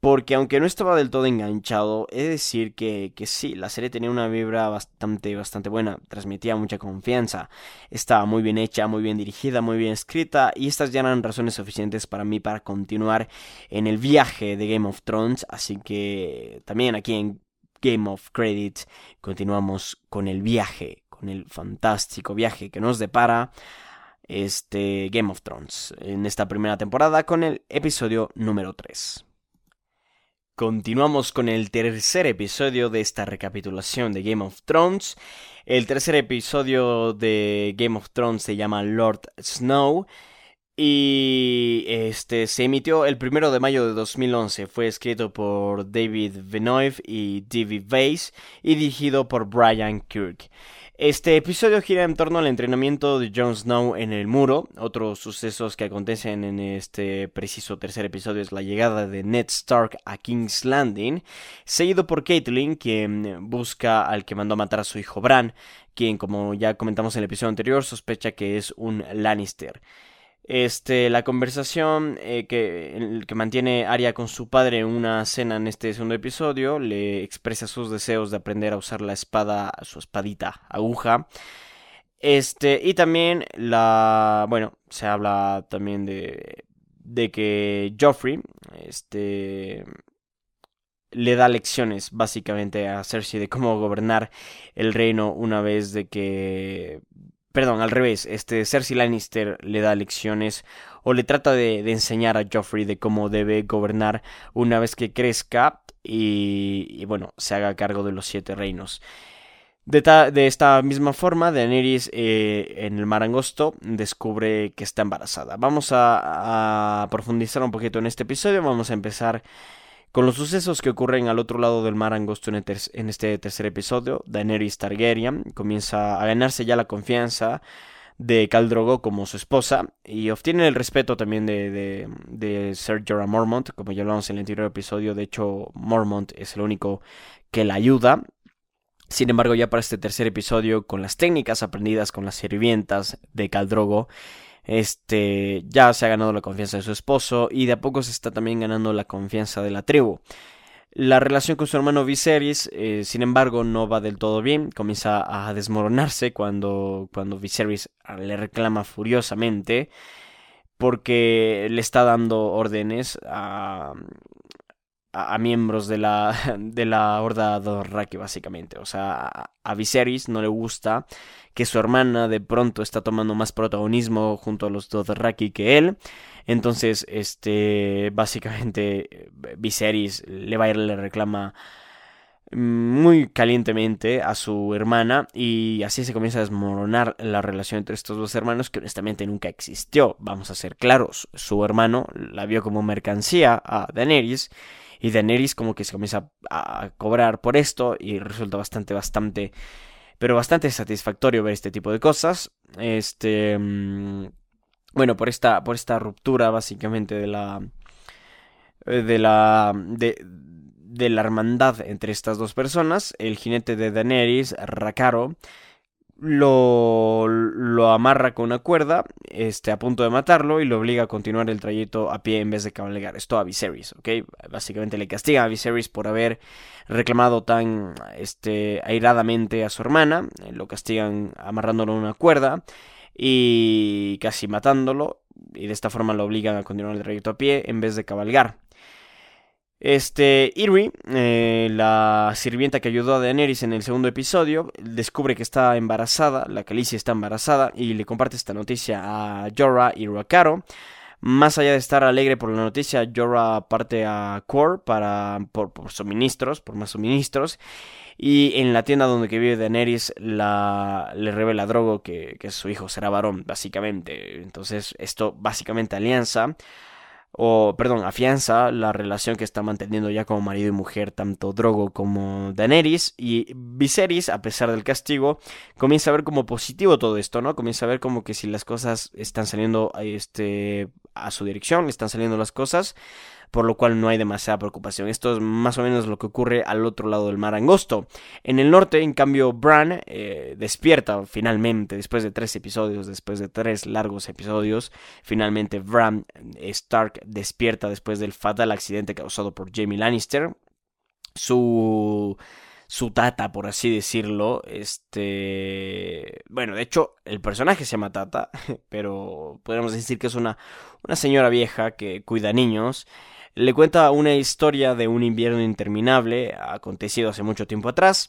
Porque aunque no estaba del todo enganchado, he de decir que, que, sí, la serie tenía una vibra bastante, bastante buena, transmitía mucha confianza, estaba muy bien hecha, muy bien dirigida, muy bien escrita, y estas ya eran razones suficientes para mí para continuar en el viaje de Game of Thrones, así que también aquí en Game of Credits continuamos con el viaje, con el fantástico viaje que nos depara este Game of Thrones en esta primera temporada con el episodio número 3. Continuamos con el tercer episodio de esta recapitulación de Game of Thrones. El tercer episodio de Game of Thrones se llama Lord Snow y este se emitió el primero de mayo de 2011. Fue escrito por David Benioff y David Weiss y dirigido por Brian Kirk. Este episodio gira en torno al entrenamiento de Jon Snow en el muro. Otros sucesos que acontecen en este preciso tercer episodio es la llegada de Ned Stark a King's Landing, seguido por Caitlyn, quien busca al que mandó a matar a su hijo Bran, quien, como ya comentamos en el episodio anterior, sospecha que es un Lannister. Este, la conversación eh, que, que mantiene Arya con su padre en una cena en este segundo episodio le expresa sus deseos de aprender a usar la espada, su espadita, aguja. Este, y también la, bueno, se habla también de, de que Joffrey, este, le da lecciones básicamente a Cersei de cómo gobernar el reino una vez de que Perdón, al revés, este Cersei Lannister le da lecciones o le trata de, enseñar a Joffrey de cómo debe gobernar una vez que crezca y, bueno, se haga cargo de los siete reinos. De, esta misma forma, Daenerys eh, en el mar angosto descubre que está embarazada. Vamos a profundizar un poquito en este episodio, vamos a empezar con los sucesos que ocurren al otro lado del mar angosto en, este tercer episodio, Daenerys Targaryen comienza a ganarse ya la confianza de Khal Drogo como su esposa y obtiene el respeto también de, de, Ser Jorah Mormont, como ya hablamos en el anterior episodio, de hecho Mormont es el único que la ayuda. Sin embargo, ya para este tercer episodio, con las técnicas aprendidas con las sirvientas de Khal Drogo, este ya se ha ganado la confianza de su esposo y de a poco se está también ganando la confianza de la tribu. La relación con su hermano Viserys, eh, sin embargo, no va del todo bien. Comienza a desmoronarse cuando, cuando Viserys le reclama furiosamente porque le está dando órdenes a, a, miembros de la, de la horda Dothraki, básicamente. O sea, a, Viserys no le gusta que su hermana de pronto está tomando más protagonismo junto a los Dothraki que él. Entonces, este, básicamente, Viserys le va a ir, le reclama muy calientemente a su hermana y así se comienza a desmoronar la relación entre estos dos hermanos que honestamente nunca existió. Vamos a ser claros, su hermano la vio como mercancía a Daenerys y Daenerys como que se comienza a cobrar por esto y resulta bastante, bastante, pero bastante satisfactorio ver este tipo de cosas. Este, mm, bueno, por esta, por esta ruptura básicamente de la, de la, de, de la hermandad entre estas dos personas, el jinete de Daenerys, Rakaro, lo, lo amarra con una cuerda, este, a punto de matarlo, y lo obliga a continuar el trayecto a pie en vez de cabalgar. Esto a Viserys, ¿ok? Básicamente le castiga a Viserys por haber reclamado tan este, airadamente a su hermana. Lo castigan amarrándolo a una cuerda y casi matándolo. Y de esta forma lo obligan a continuar el trayecto a pie en vez de cabalgar. Este, Irri, eh, la sirvienta que ayudó a Daenerys en el segundo episodio, descubre que está embarazada, la Calicia está embarazada, y le comparte esta noticia a Jorah y Rakaro. Más allá de estar alegre por la noticia, Jorah parte a Core para, por, suministros, por más suministros. Y en la tienda donde vive Daenerys le revela a Drogo que, que su hijo será varón, básicamente. Entonces, esto básicamente alianza o perdón, afianza la relación que está manteniendo ya como marido y mujer tanto Drogo como Daenerys y Viserys, a pesar del castigo, comienza a ver como positivo todo esto, ¿no? Comienza a ver como que si las cosas están saliendo este a su dirección, están saliendo las cosas, por lo cual no hay demasiada preocupación. Esto es más o menos lo que ocurre al otro lado del mar angosto. En el norte, en cambio, Bran eh, despierta finalmente, después de tres episodios, después de tres largos episodios, finalmente Bran Stark despierta después del fatal accidente causado por Jamie Lannister. Su su tata, por así decirlo. Este. Bueno, de hecho, el personaje se llama Tata, pero podemos decir que es una, una señora vieja que cuida niños. Le cuenta una historia de un invierno interminable, acontecido hace mucho tiempo atrás,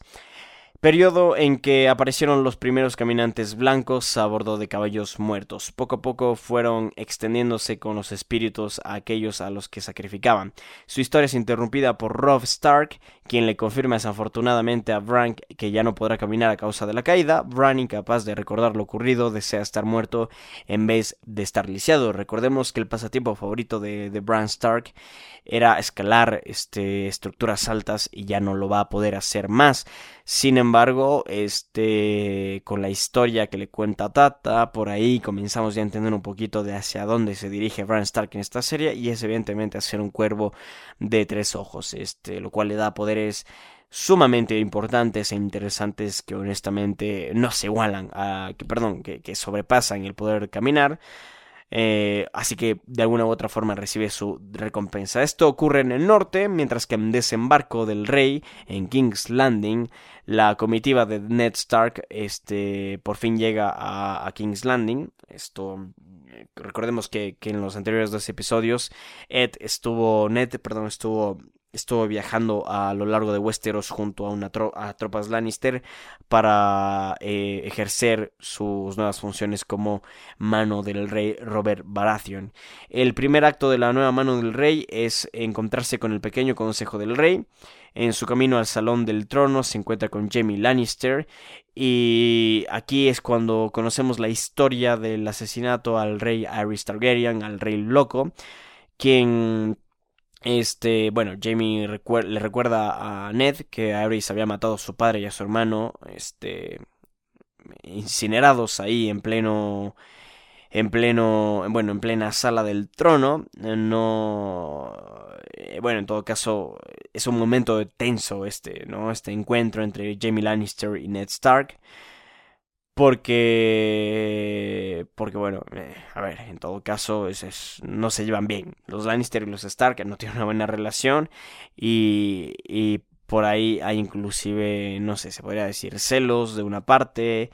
periodo en que aparecieron los primeros caminantes blancos a bordo de caballos muertos. Poco a poco fueron extendiéndose con los espíritus a aquellos a los que sacrificaban. Su historia es interrumpida por Rob Stark, quien le confirma desafortunadamente a Bran que ya no podrá caminar a causa de la caída. Bran, incapaz de recordar lo ocurrido, desea estar muerto en vez de estar lisiado. Recordemos que el pasatiempo favorito de, de Bran Stark era escalar este, estructuras altas y ya no lo va a poder hacer más. Sin embargo, este, con la historia que le cuenta Tata, por ahí comenzamos ya a entender un poquito de hacia dónde se dirige Bran Stark en esta serie y es evidentemente hacer un cuervo de tres ojos, este, lo cual le da poderes sumamente importantes e interesantes que honestamente no se igualan a, que, perdón, que, que sobrepasan el poder caminar Eh, así que de alguna u otra forma recibe su recompensa. Esto ocurre en el norte, mientras que en desembarco del rey en King's Landing, la comitiva de Ned Stark este, por fin llega a, King's Landing. Esto eh, recordemos que, que, en los anteriores dos episodios Ed estuvo Ned perdón estuvo estuvo viajando a lo largo de Westeros junto a una tropas Lannister para eh, ejercer sus nuevas funciones como mano del rey Robert Baratheon. El primer acto de la nueva mano del rey es encontrarse con el pequeño consejo del rey. En su camino al salón del trono se encuentra con Jamie Lannister y aquí es cuando conocemos la historia del asesinato al rey Aerys Targaryen, al rey loco, quien este, bueno, Jamie le recuerda a Ned que Aerys había matado a su padre y a su hermano, este, incinerados ahí en pleno, en pleno, bueno, en plena sala del trono. No, eh, bueno, en todo caso, es un momento tenso este, ¿no? Este encuentro entre Jamie Lannister y Ned Stark. Porque, porque bueno, eh, a ver, en todo caso es, no se llevan bien. Los Lannister y los Stark no tienen una buena relación y, y por ahí hay inclusive, no sé, se podría decir celos de una parte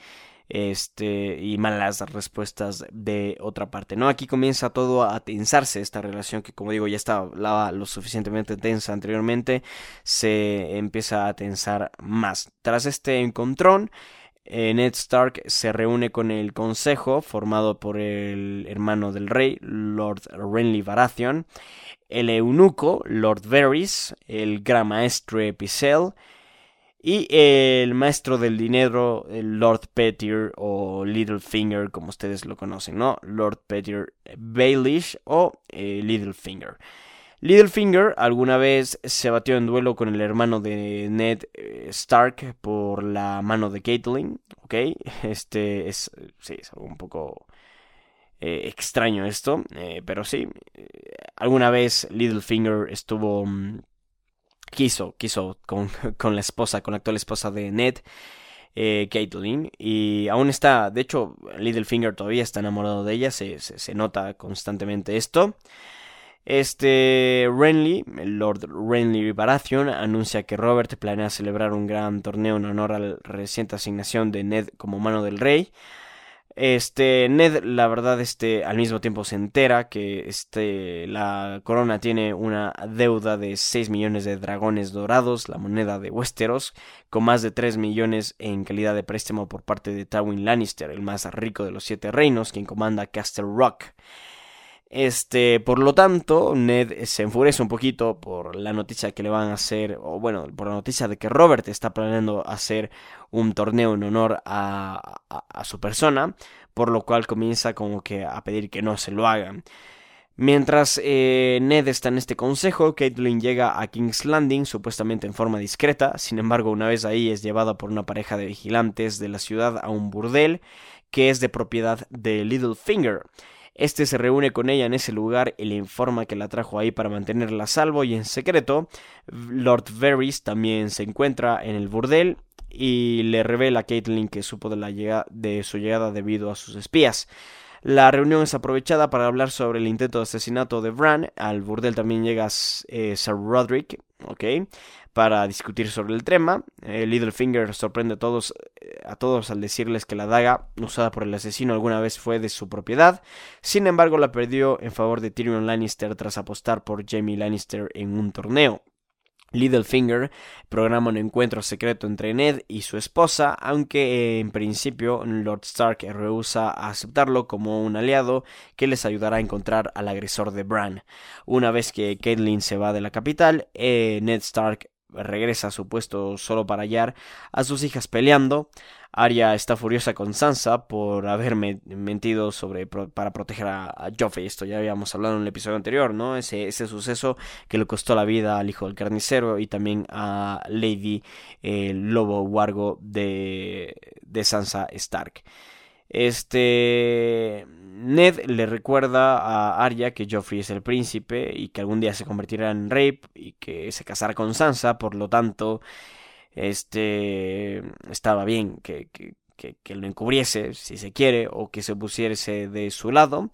este y malas respuestas de otra parte no aquí comienza todo a tensarse esta relación que como digo ya estaba lo suficientemente tensa anteriormente se empieza a tensar más. Tras este encontrón eh, Ned Stark se reúne con el consejo formado por el hermano del rey, Lord Renly Baratheon, el eunuco, Lord Varys, el gran maestre Pycelle y el maestro del dinero, Lord Petyr o Littlefinger, como ustedes lo conocen, ¿no? Lord Petyr Baelish o eh, Littlefinger. Littlefinger alguna vez se batió en duelo con el hermano de Ned eh, Stark por la mano de Caitlyn, ¿ok? Este es, sí, es algo un poco eh, extraño esto, pero sí, alguna vez Littlefinger estuvo, mm, quiso, quiso con, con, la esposa, con la actual esposa de Ned. Caitlyn y aún está, de hecho Littlefinger todavía está enamorado de ella, se, se nota constantemente esto. Este Renly, el Lord Renly Baratheon, anuncia que Robert planea celebrar un gran torneo en honor a la reciente asignación de Ned como mano del rey. Este Ned, la verdad, este al mismo tiempo se entera que este la corona tiene una deuda de 6 millones de dragones dorados, la moneda de Westeros, con más de 3 millones en calidad de préstamo por parte de Tywin Lannister, el más rico de los siete reinos, quien comanda Castle Rock. Este, por lo tanto, Ned se enfurece un poquito por la noticia que le van a hacer, o bueno, por la noticia de que Robert está planeando hacer un torneo en honor a, su persona, por lo cual comienza como que a pedir que no se lo hagan. Mientras eh, Ned está en este consejo, Caitlyn llega a King's Landing supuestamente en forma discreta, sin embargo una vez ahí es llevada por una pareja de vigilantes de la ciudad a un burdel que es de propiedad de Littlefinger. Este se reúne con ella en ese lugar y le informa que la trajo ahí para mantenerla a salvo y en secreto. Lord Varys también se encuentra en el burdel y le revela a Caitlyn que supo de, su llegada debido a sus espías. La reunión es aprovechada para hablar sobre el intento de asesinato de Bran. Al burdel también llega eh, Sir Roderick, ¿ok? Para discutir sobre el tema. Eh, Littlefinger sorprende a todos, eh, a todos al decirles que la daga usada por el asesino alguna vez fue de su propiedad. Sin embargo, la perdió en favor de Tyrion Lannister tras apostar por Jamie Lannister en un torneo. Littlefinger programa un encuentro secreto entre Ned y su esposa, aunque en principio Lord Stark rehúsa aceptarlo como un aliado que les ayudará a encontrar al agresor de Bran. Una vez que Catelyn se va de la capital, eh, Ned Stark regresa a su puesto solo para hallar a sus hijas peleando. Arya está furiosa con Sansa por haberme mentido sobre para proteger a, Joffrey. Esto ya habíamos hablado en el episodio anterior, ¿no? Ese, ese suceso que le costó la vida al hijo del carnicero y también a Lady el Lobo Wargo de, de Sansa Stark. Este Ned le recuerda a Arya que Joffrey es el príncipe y que algún día se convertirá en rey y que se casará con Sansa, por lo tanto, este estaba bien que, que, que, lo encubriese, si se quiere, o que se pusiese de su lado.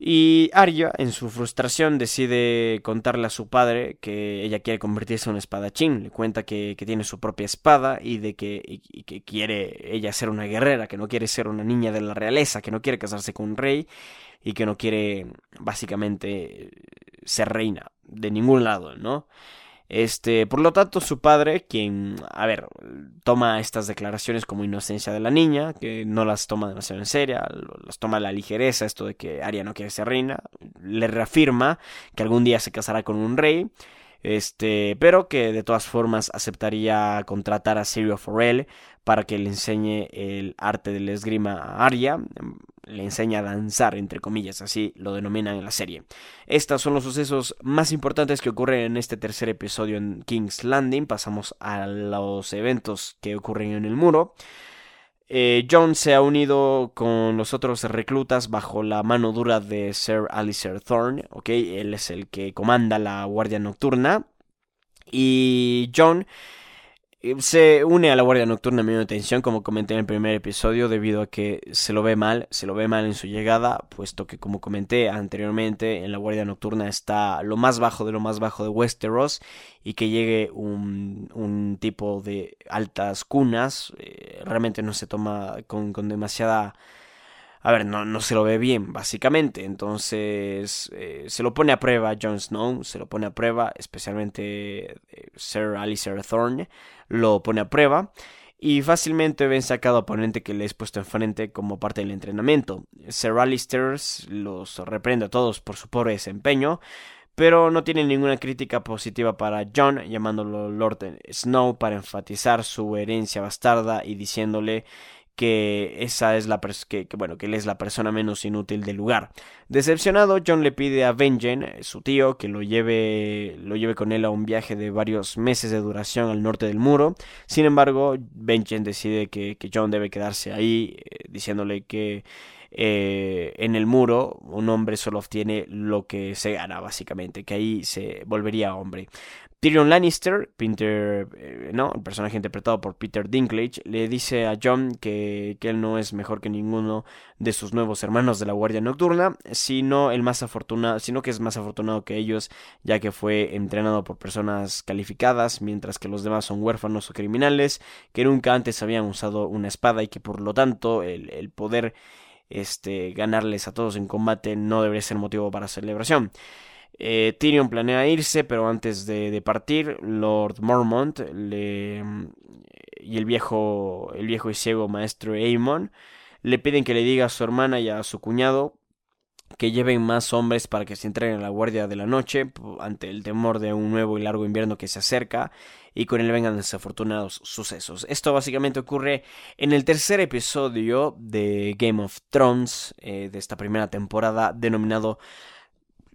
Y Arya, en su frustración, decide contarle a su padre que ella quiere convertirse en un espadachín. Le cuenta que, tiene su propia espada y de que, que, quiere ella ser una guerrera, que no quiere ser una niña de la realeza, que no quiere casarse con un rey y que no quiere básicamente ser reina de ningún lado, ¿no? Este, por lo tanto, su padre, quien, a ver, toma estas declaraciones como inocencia de la niña, que no las toma demasiado en serio, las toma a la ligereza, esto de que Arya no quiere ser reina, le reafirma que algún día se casará con un rey, este, pero que de todas formas aceptaría contratar a Sirio Forel para que le enseñe el arte del esgrima a Arya, le enseña a danzar, entre comillas, así lo denominan en la serie. Estos son los sucesos más importantes que ocurren en este tercer episodio en King's Landing. Pasamos a los eventos que ocurren en el muro. Eh, John se ha unido con los otros reclutas bajo la mano dura de Sir Alistair Thorne, ¿ok? Él es el que comanda la Guardia Nocturna. Y John se une a la Guardia Nocturna en medio de tensión, como comenté en el primer episodio, debido a que se lo ve mal, se lo ve mal en su llegada, puesto que como comenté anteriormente, en la Guardia Nocturna está lo más bajo de lo más bajo de Westeros y que llegue un, un tipo de altas cunas, eh, realmente no se toma con, con demasiada a ver, no, no se lo ve bien, básicamente. Entonces, eh, se lo pone a prueba Jon Snow, se lo pone a prueba, especialmente eh, Sir Alistair Thorne, lo pone a prueba. Y fácilmente ven sacado oponente que le es puesto enfrente como parte del entrenamiento. Sir Alistair los reprende a todos por su pobre desempeño, pero no tiene ninguna crítica positiva para John, llamándolo Lord Snow para enfatizar su herencia bastarda y diciéndole que esa es la que, bueno que él es la persona menos inútil del lugar. Decepcionado, John le pide a Benjen, eh, su tío, que lo lleve lo lleve con él a un viaje de varios meses de duración al norte del muro. Sin embargo, Benjen decide que, John debe quedarse ahí, eh, diciéndole que eh, en el muro un hombre solo obtiene lo que se gana, básicamente, que ahí se volvería hombre. Tyrion Lannister, Peter, eh, no, el personaje interpretado por Peter Dinklage, le dice a John que, que, él no es mejor que ninguno de sus nuevos hermanos de la Guardia Nocturna, sino el más afortunado, sino que es más afortunado que ellos, ya que fue entrenado por personas calificadas, mientras que los demás son huérfanos o criminales que nunca antes habían usado una espada y que por lo tanto el, el poder este, ganarles a todos en combate no debería ser motivo para celebración. Eh, Tyrion planea irse, pero antes de, partir, Lord Mormont le, y el viejo, el viejo y ciego maestro Aemon le piden que le diga a su hermana y a su cuñado que lleven más hombres para que se entreguen a la guardia de la noche ante el temor de un nuevo y largo invierno que se acerca y con él vengan desafortunados sucesos. Esto básicamente ocurre en el tercer episodio de Game of Thrones eh, de esta primera temporada denominado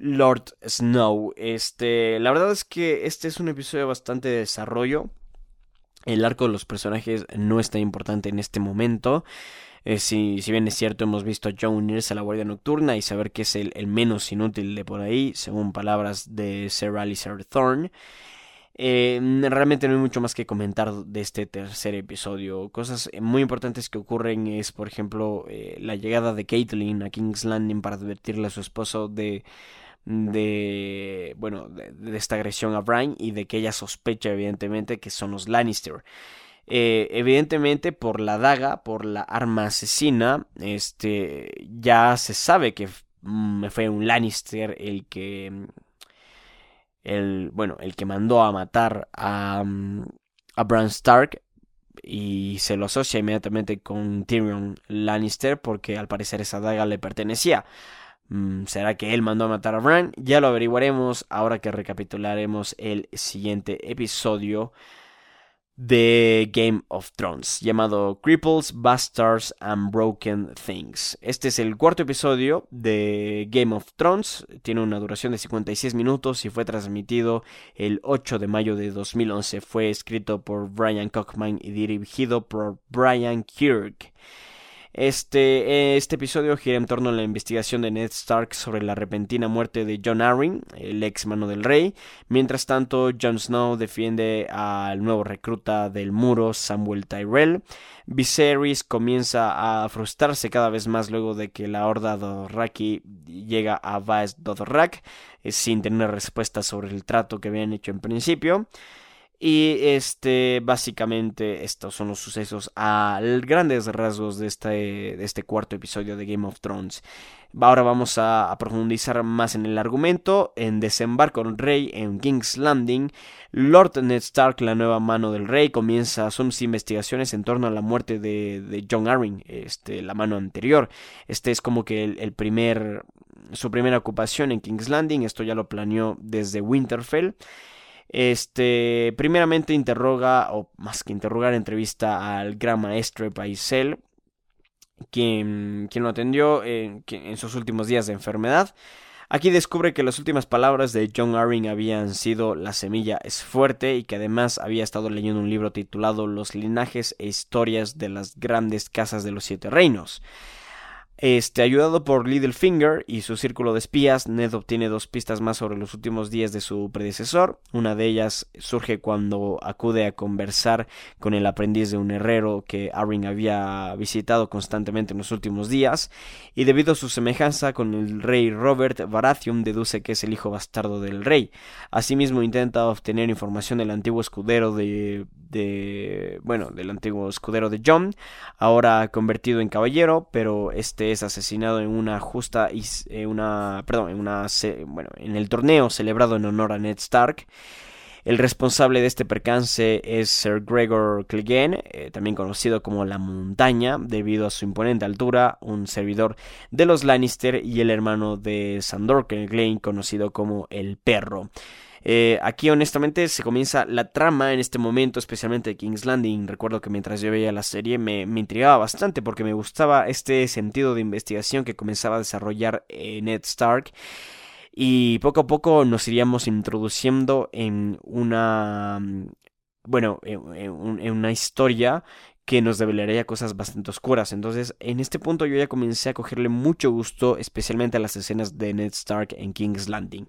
Lord Snow. Este, la verdad es que este es un episodio bastante de desarrollo. El arco de los personajes no es tan importante en este momento. Eh, si, si, bien es cierto, hemos visto a John unirse a la Guardia Nocturna y saber que es el, menos inútil de por ahí, según palabras de Sir Alistair Thorne. Eh, realmente no hay mucho más que comentar de este tercer episodio. Cosas muy importantes que ocurren es, por ejemplo, eh, la llegada de Caitlyn a King's Landing para advertirle a su esposo de de bueno de, esta agresión a Brian y de que ella sospecha evidentemente que son los Lannister. Eh, evidentemente por la daga por la arma asesina este ya se sabe que mm, fue un Lannister el que mm, el bueno el que mandó a matar a mm, a Bran Stark y se lo asocia inmediatamente con Tyrion Lannister porque al parecer esa daga le pertenecía ¿Será que él mandó a matar a Bran? Ya lo averiguaremos ahora que recapitularemos el siguiente episodio de Game of Thrones, llamado Cripples, Bastards and Broken Things. Este es el cuarto episodio de Game of Thrones, tiene una duración de 56 minutos y fue transmitido el 8 de mayo de 2011. Fue escrito por Brian Cockman y dirigido por Brian Kirk. Este, este episodio gira en torno a la investigación de Ned Stark sobre la repentina muerte de John Arryn, el ex mano del rey. Mientras tanto, Jon Snow defiende al nuevo recluta del muro, Samuel Tyrell. Viserys comienza a frustrarse cada vez más luego de que la horda Dothraki llega a Vaes Dothrak eh, sin tener respuesta sobre el trato que habían hecho en principio. Y este, básicamente, estos son los sucesos a grandes rasgos de este, este cuarto episodio de Game of Thrones. Ahora vamos a, profundizar más en el argumento. En Desembarco del Rey en King's Landing, Lord Ned Stark, la nueva mano del rey, comienza sus investigaciones en torno a la muerte de, John Arryn, este, la mano anterior. Este es como que el, primer, su primera ocupación en King's Landing. Esto ya lo planeó desde Winterfell. Este, primeramente interroga, o más que interrogar, entrevista al gran maestro Paisel, quien, quien lo atendió en, en sus últimos días de enfermedad. Aquí descubre que las últimas palabras de John Arryn habían sido La semilla es fuerte y que además había estado leyendo un libro titulado Los linajes e historias de las grandes casas de los siete reinos. Este, ayudado por Littlefinger y su círculo de espías, Ned obtiene dos pistas más sobre los últimos días de su predecesor. Una de ellas surge cuando acude a conversar con el aprendiz de un herrero que Arryn había visitado constantemente en los últimos días, y debido a su semejanza con el rey Robert Baratheon, deduce que es el hijo bastardo del rey. Asimismo, intenta obtener información del antiguo escudero de, de bueno, del antiguo escudero de John, ahora convertido en caballero, pero este es asesinado en una justa y eh, una perdón en una bueno en el torneo celebrado en honor a Ned Stark el responsable de este percance es Sir Gregor Clegane, eh, también conocido como la montaña, debido a su imponente altura, un servidor de los Lannister y el hermano de Sandor Clegane, conocido como el perro. Eh, aquí honestamente se comienza la trama en este momento, especialmente de King's Landing. Recuerdo que mientras yo veía la serie me, intrigaba bastante porque me gustaba este sentido de investigación que comenzaba a desarrollar eh, Ned Stark. Y poco a poco nos iríamos introduciendo en una... Mm, bueno, en una historia que nos revelaría cosas bastante oscuras. Entonces, en este punto yo ya comencé a cogerle mucho gusto, especialmente a las escenas de Ned Stark en King's Landing.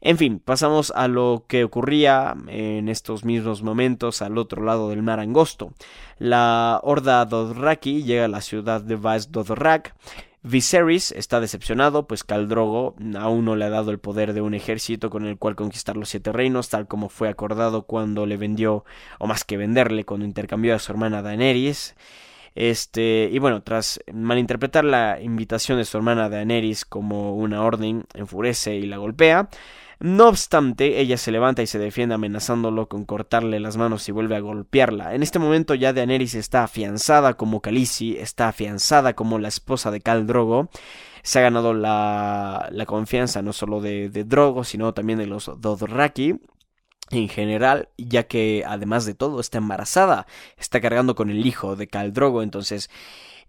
En fin, pasamos a lo que ocurría en estos mismos momentos al otro lado del mar angosto. La horda Dothraki llega a la ciudad de Vaz Dothrak. Viserys está decepcionado, pues Caldrogo aún no le ha dado el poder de un ejército con el cual conquistar los siete reinos, tal como fue acordado cuando le vendió, o más que venderle, cuando intercambió a su hermana Daenerys. Este, y bueno, tras malinterpretar la invitación de su hermana Daenerys como una orden, enfurece y la golpea. No obstante, ella se levanta y se defiende amenazándolo con cortarle las manos y vuelve a golpearla. En este momento ya Daenerys está afianzada como Khaleesi, está afianzada como la esposa de Khal Drogo. Se ha ganado la, la confianza no solo de, Drogo, sino también de los Dothraki en general, ya que además de todo está embarazada, está cargando con el hijo de Khal Drogo, entonces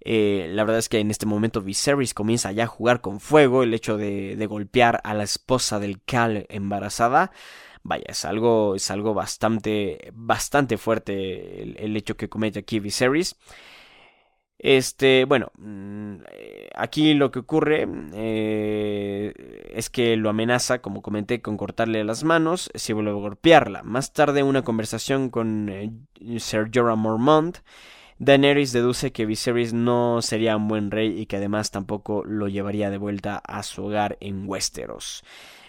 eh, la verdad es que en este momento Viserys comienza ya a jugar con fuego. El hecho de, golpear a la esposa del Cal embarazada. Vaya, es algo, es algo bastante, bastante fuerte el, hecho que comete aquí Viserys. Este, bueno, mm, aquí lo que ocurre eh, es que lo amenaza, como comenté, con cortarle las manos si vuelve a golpearla. Más tarde, una conversación con eh, Sir Jorah Mormont Daenerys deduce que Viserys no sería un buen rey y que además tampoco lo llevaría de vuelta a su hogar en Westeros.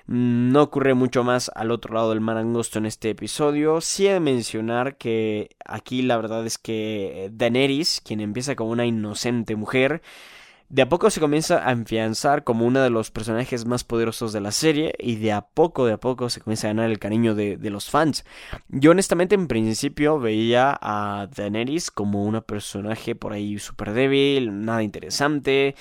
Mm, no ocurre mucho más al otro lado del mar angosto en este episodio. Sí he de mencionar que aquí la verdad es que Daenerys, quien empieza como una inocente mujer, de a poco se comienza a afianzar como uno de los personajes más poderosos de la serie y de a poco, de a poco se comienza a ganar el cariño de, los fans. Yo honestamente en principio veía a Daenerys como una personaje por ahí súper débil, nada interesante.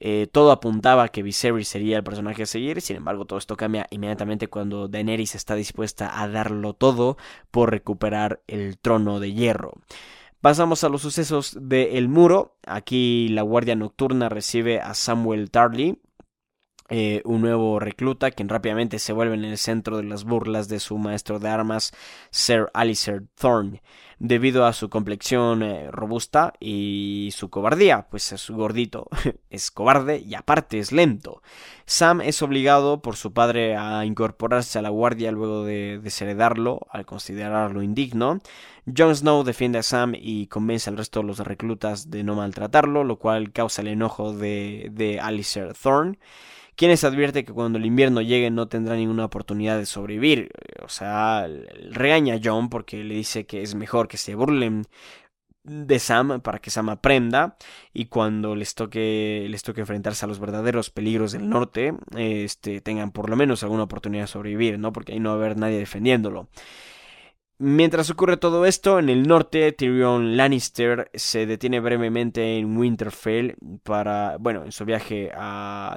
Eh, todo apuntaba a que Viserys sería el personaje a seguir, sin embargo todo esto cambia inmediatamente cuando Daenerys está dispuesta a darlo todo por recuperar el trono de hierro. Pasamos a los sucesos de Muro. Aquí la Guardia Nocturna recibe a Samuel Tarly, eh, un nuevo recluta, quien rápidamente se vuelve en el centro de las burlas de su maestro de armas, Sir Alistair Thorne, debido a su complexión eh, robusta y su cobardía, pues es gordito, es cobarde y aparte es lento. Sam es obligado por su padre a incorporarse a la guardia luego de desheredarlo, al considerarlo indigno. Jon Snow defiende a Sam y convence al resto de los reclutas de no maltratarlo, lo cual causa el enojo de, de Alistair Thorne quienes advierte que cuando el invierno llegue no tendrá ninguna oportunidad de sobrevivir. O sea, regaña a John porque le dice que es mejor que se burlen de Sam para que Sam aprenda y cuando les toque les toque enfrentarse a los verdaderos peligros del norte este tengan por lo menos alguna oportunidad de sobrevivir no porque ahí no va a haber nadie defendiéndolo Mientras ocurre todo esto, en el norte Tyrion Lannister se detiene brevemente en Winterfell para, bueno, en su viaje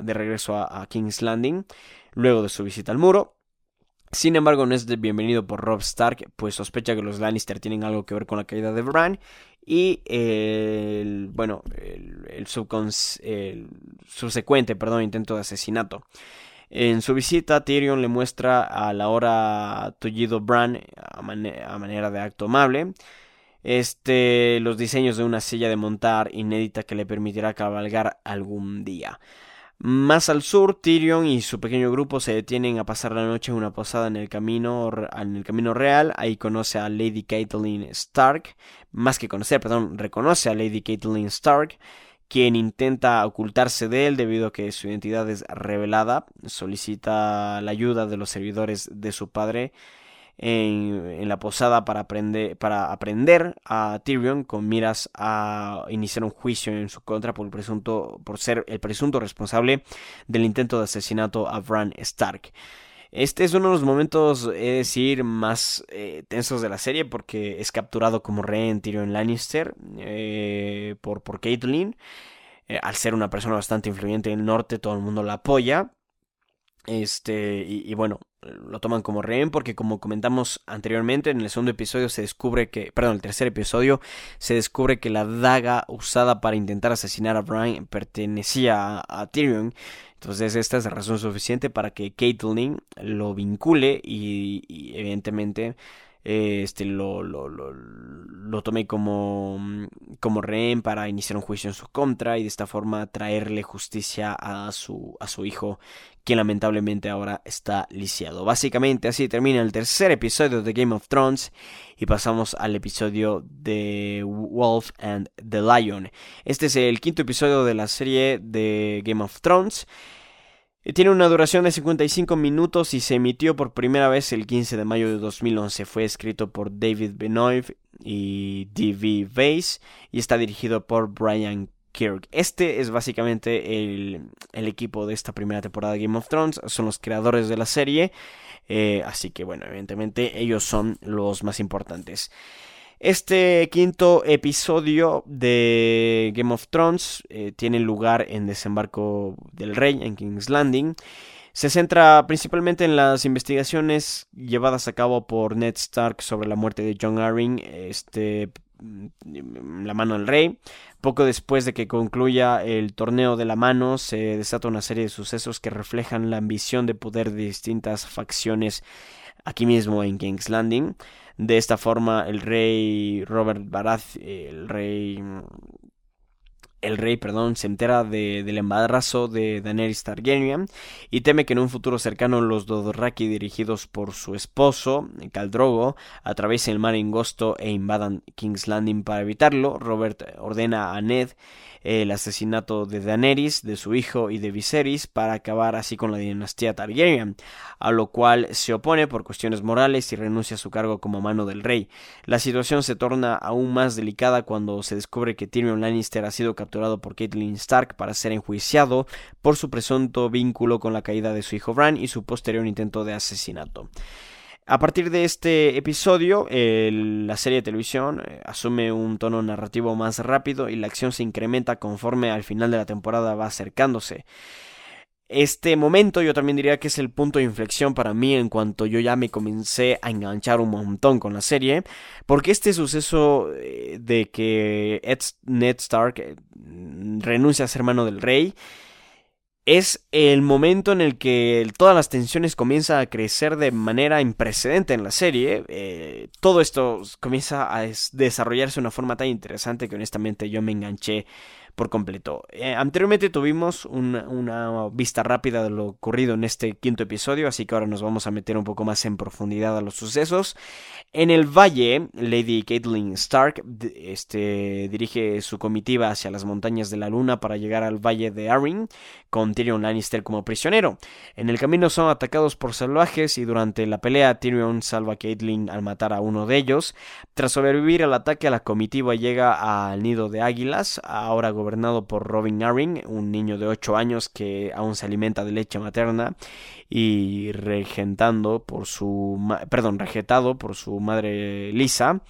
de regreso a, King's Landing, luego de su visita al muro. Sin embargo, no es bienvenido por Rob Stark, pues sospecha que los Lannister tienen algo que ver con la caída de Bran y el, bueno, el, el subsecuente, perdón, intento de asesinato. En su visita, Tyrion le muestra a la hora tullido Bran a, manera de acto amable. Este, los diseños de una silla de montar inédita que le permitirá cabalgar algún día. Más al sur, Tyrion y su pequeño grupo se detienen a pasar la noche en una posada en el camino, en el camino real. Ahí conoce a Lady Catelyn Stark. Más que conocer, perdón, reconoce a Lady Catelyn Stark quien intenta ocultarse de él debido a que su identidad es revelada, solicita la ayuda de los servidores de su padre en, la posada para aprender, para aprender a Tyrion con miras a iniciar un juicio en su contra por, el presunto, por ser el presunto responsable del intento de asesinato a Bran Stark. Este es uno de los momentos, es decir, más eh, tensos de la serie porque es capturado como rey en Tyrion Lannister eh, por, por Caitlyn. Eh, al ser una persona bastante influyente en el norte, todo el mundo la apoya. Este, y, bueno, lo toman como rehén porque como comentamos anteriormente, en el segundo episodio se descubre que, perdón, el tercer episodio se descubre que la daga usada para intentar asesinar a Brian pertenecía a Tyrion. Entonces esta es razón suficiente para que Caitlyn lo vincule y, evidentemente este lo, lo, lo, lo, tomé como, como rehén para iniciar un juicio en su contra y de esta forma traerle justicia a su, a su hijo quien lamentablemente ahora está lisiado. Básicamente así termina el tercer episodio de Game of Thrones y pasamos al episodio de Wolf and the Lion. Este es el quinto episodio de la serie de Game of Thrones. Tiene una duración de 55 minutos y se emitió por primera vez el 15 de mayo de 2011. Fue escrito por David Benoit y D.V. Weiss y está dirigido por Brian Kirk. Este es básicamente el, equipo de esta primera temporada de Game of Thrones. Son los creadores de la serie. Eh, así que bueno, evidentemente ellos son los más importantes. Este quinto episodio de Game of Thrones eh, tiene lugar en Desembarco del Rey, en King's Landing. Se centra principalmente en las investigaciones llevadas a cabo por Ned Stark sobre la muerte de John Arryn, este, mm, la mano del rey. Poco después de que concluya el torneo de la mano, se desata una serie de sucesos que reflejan la ambición de poder de distintas facciones aquí mismo en King's Landing. De esta forma, el rey Robert Barath, el rey el rey, perdón, se entera de, del embarazo de Daenerys Targaryen y teme que en un futuro cercano los Dothraki dirigidos por su esposo, Caldrogo, atraviesen el mar angosto e invadan King's Landing para evitarlo. Robert ordena a Ned el asesinato de Daenerys, de su hijo y de Viserys para acabar así con la dinastía Targaryen, a lo cual se opone por cuestiones morales y renuncia a su cargo como mano del rey. La situación se torna aún más delicada cuando se descubre que Tyrion Lannister ha sido por Catelyn Stark para ser enjuiciado por su presunto vínculo con la caída de su hijo Bran y su posterior intento de asesinato. A partir de este episodio, la serie de televisión eh, asume un tono narrativo más rápido y la acción se incrementa conforme al final de la temporada va acercándose. Este momento yo también diría que es el punto de inflexión para mí en cuanto yo ya me comencé a enganchar un montón con la serie, porque este suceso eh, de que Ned Stark eh, renuncia a ser mano del rey, es el momento en el que todas las tensiones comienzan a crecer de manera imprecedente en la serie. Eh, todo esto comienza a desarrollarse de una forma tan interesante que honestamente yo me enganché por completo. Eh, anteriormente tuvimos una vista rápida de lo ocurrido en este quinto episodio, así que ahora nos vamos a meter un poco más en profundidad a los sucesos. En el valle, Lady Caitlin Stark este, dirige su comitiva hacia las montañas de la luna para llegar al valle de Arryn, con Tyrion Lannister como prisionero. En el camino son atacados por salvajes y durante la pelea Tyrion salva a Caitlyn al matar a uno de ellos. Tras sobrevivir al ataque, la comitiva llega al nido de águilas, ahora gobernado por Robin Arryn, un niño de 8 años que aún se alimenta de leche materna y regentando por su perdón, regetado por su madre Lisa,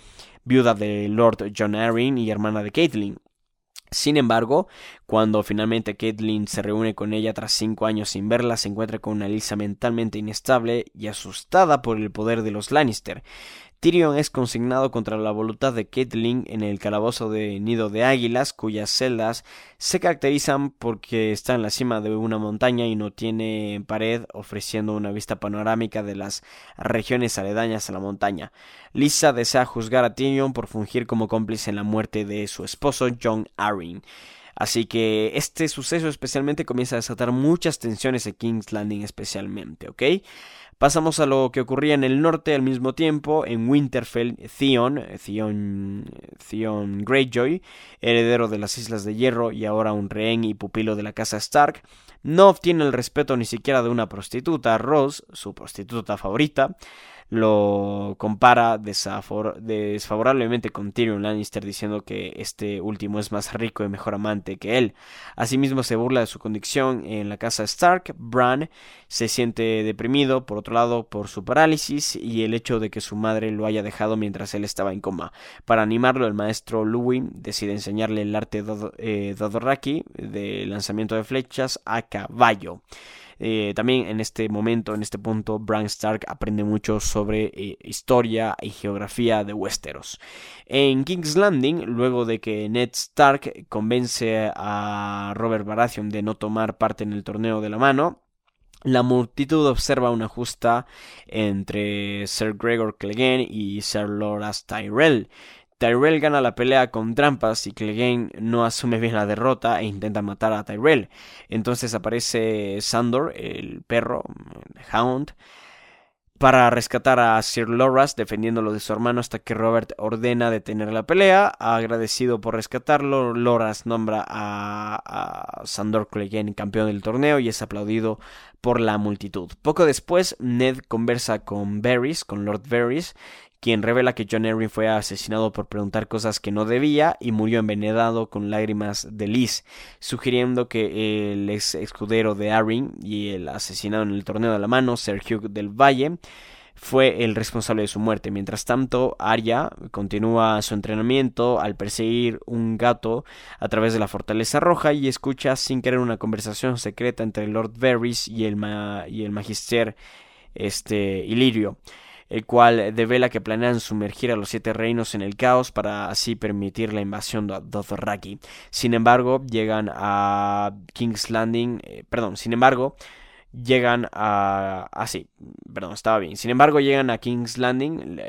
viuda de Lord John Arryn y hermana de Caitlyn. Sin embargo, cuando finalmente Caitlyn se reúne con ella tras cinco años sin verla, se encuentra con una Lisa mentalmente inestable y asustada por el poder de los Lannister. Tyrion es consignado contra la voluntad de Catelyn en el calabozo de Nido de Águilas, cuyas celdas se caracterizan porque está en la cima de una montaña y no tiene pared, ofreciendo una vista panorámica de las regiones aledañas a la montaña. Lisa desea juzgar a Tyrion por fungir como cómplice en la muerte de su esposo John Arryn. Así que este suceso especialmente comienza a desatar muchas tensiones en King's Landing especialmente, ¿ok? Pasamos a lo que ocurría en el norte al mismo tiempo, en Winterfell, Theon, Theon, Theon Greyjoy, heredero de las Islas de Hierro y ahora un rehén y pupilo de la casa Stark, no obtiene el respeto ni siquiera de una prostituta, Rose, su prostituta favorita, lo compara desfavorablemente con Tyrion Lannister diciendo que este último es más rico y mejor amante que él. Asimismo se burla de su condición en la casa Stark. Bran se siente deprimido, por otro lado, por su parálisis y el hecho de que su madre lo haya dejado mientras él estaba en coma. Para animarlo, el maestro Luwin decide enseñarle el arte eh, Dodoraki de lanzamiento de flechas a caballo. Eh, también en este momento, en este punto, Bran Stark aprende mucho sobre eh, historia y geografía de Westeros. En King's Landing, luego de que Ned Stark convence a Robert Baratheon de no tomar parte en el torneo de la mano, la multitud observa una justa entre Sir Gregor Clegane y Sir Loras Tyrell, Tyrell gana la pelea con trampas y Clegane no asume bien la derrota e intenta matar a Tyrell. Entonces aparece Sandor, el perro, el Hound, para rescatar a Sir Loras defendiéndolo de su hermano hasta que Robert ordena detener la pelea. Agradecido por rescatarlo, Loras nombra a, Sandor Clegane campeón del torneo y es aplaudido por la multitud. Poco después, Ned conversa con Varys, con Lord Varys, quien revela que John Arryn fue asesinado por preguntar cosas que no debía y murió envenenado con lágrimas de Liz, sugiriendo que el ex escudero de Arryn y el asesinado en el torneo de la mano, Sir Hugh del Valle, fue el responsable de su muerte. Mientras tanto, Arya continúa su entrenamiento al perseguir un gato a través de la fortaleza roja y escucha sin querer una conversación secreta entre Lord Varys y el, y el magister este, Ilirio el cual devela que planean sumergir a los siete reinos en el caos para así permitir la invasión de Dothraki. Sin embargo, llegan a King's Landing, eh, perdón, sin embargo, llegan a... Ah, perdón, estaba bien. Sin embargo, llegan a King's Landing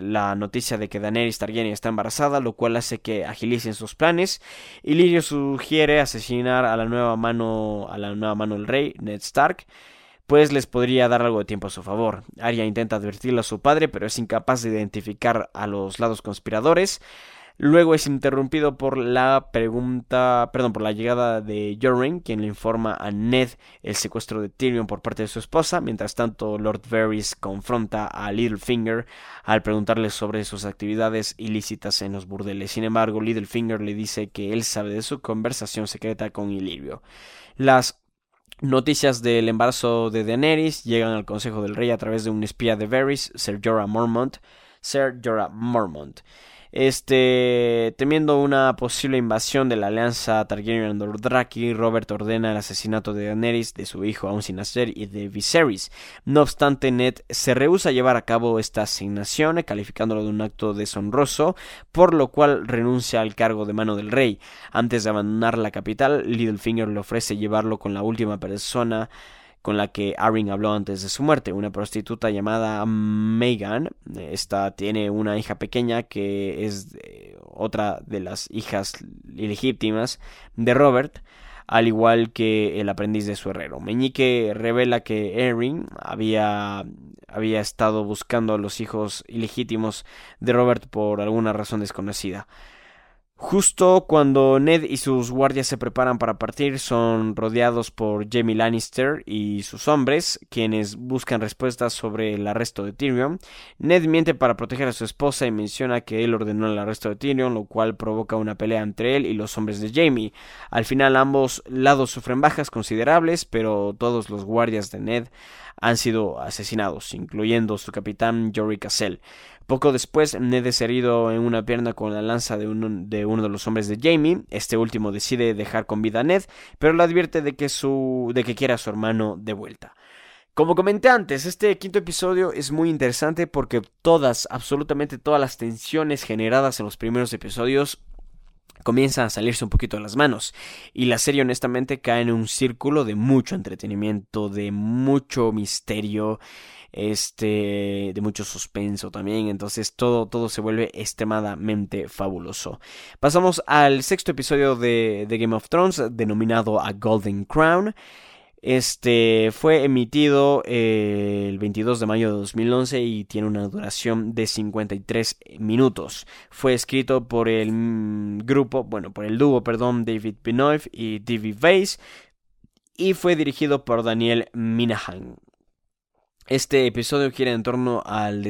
la noticia de que Daenerys Targaryen está embarazada, lo cual hace que agilicen sus planes. Y Lirio sugiere asesinar a la nueva mano, a la nueva mano del rey, Ned Stark pues les podría dar algo de tiempo a su favor. Arya intenta advertirle a su padre, pero es incapaz de identificar a los lados conspiradores. Luego es interrumpido por la pregunta, perdón, por la llegada de Joren, quien le informa a Ned el secuestro de Tyrion por parte de su esposa. Mientras tanto, Lord Varys confronta a Littlefinger al preguntarle sobre sus actividades ilícitas en los burdeles. Sin embargo, Littlefinger le dice que él sabe de su conversación secreta con Illyrio. Las Noticias del embarazo de Daenerys llegan al Consejo del Rey a través de un espía de Varys, Ser Jorah Mormont. Ser Jorah Mormont. Este, temiendo una posible invasión de la alianza Targaryen-Dothraki, Robert ordena el asesinato de Daenerys, de su hijo aún sin nacer y de Viserys. No obstante, Ned se rehúsa a llevar a cabo esta asignación, calificándolo de un acto deshonroso, por lo cual renuncia al cargo de mano del rey. Antes de abandonar la capital, Littlefinger le ofrece llevarlo con la última persona con la que Arryn habló antes de su muerte, una prostituta llamada Megan. Esta tiene una hija pequeña que es otra de las hijas ilegítimas de Robert, al igual que el aprendiz de su herrero. Meñique revela que Arryn había, había estado buscando a los hijos ilegítimos de Robert por alguna razón desconocida. Justo cuando Ned y sus guardias se preparan para partir, son rodeados por Jamie Lannister y sus hombres, quienes buscan respuestas sobre el arresto de Tyrion. Ned miente para proteger a su esposa y menciona que él ordenó el arresto de Tyrion, lo cual provoca una pelea entre él y los hombres de Jamie. Al final ambos lados sufren bajas considerables, pero todos los guardias de Ned han sido asesinados, incluyendo su capitán Jory Cassell. Poco después, Ned es herido en una pierna con la lanza de uno, de uno, de los hombres de Jamie. Este último decide dejar con vida a Ned, pero le advierte de que, su, de que quiere a su hermano de vuelta. Como comenté antes, este quinto episodio es muy interesante porque todas, absolutamente todas las tensiones generadas en los primeros episodios comienzan a salirse un poquito de las manos y la serie honestamente cae en un círculo de mucho entretenimiento, de mucho misterio este, de mucho suspenso también, entonces todo, todo se vuelve extremadamente fabuloso. Pasamos al sexto episodio de, de Game of Thrones, denominado A Golden Crown. Este fue emitido eh, el 22 de mayo de 2011 y tiene una duración de 53 minutos. Fue escrito por el mm, grupo, bueno, por el dúo, perdón, David Benoit y D.V. Weiss y fue dirigido por Daniel Minahan. Este episodio gira en torno al,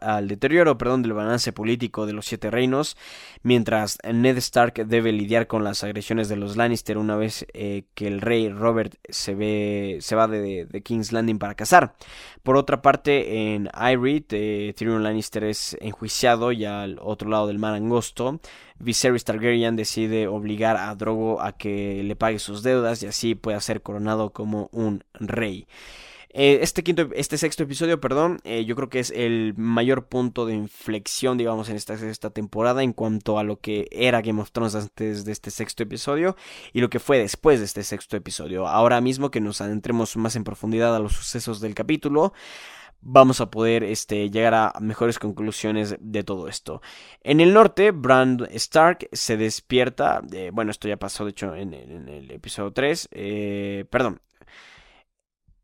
al deterioro perdón, del balance político de los Siete Reinos, mientras Ned Stark debe lidiar con las agresiones de los Lannister una vez eh, que el rey Robert se, ve, se va de, King's Landing para cazar. Por otra parte, en Irie, eh, Tyrion Lannister es enjuiciado y al otro lado del mar angosto, Viserys Targaryen decide obligar a Drogo a que le pague sus deudas y así pueda ser coronado como un rey. Eh, este quinto, este sexto episodio, perdón, eh, yo creo que es el mayor punto de inflexión, digamos, en esta, esta temporada en cuanto a lo que era Game of Thrones antes de este sexto episodio y lo que fue después de este sexto episodio. Ahora mismo que nos adentremos más en profundidad a los sucesos del capítulo vamos a poder este, llegar a mejores conclusiones de todo esto. En el norte, Brand Stark se despierta, eh, bueno, esto ya pasó de hecho en, el episodio 3, perdón,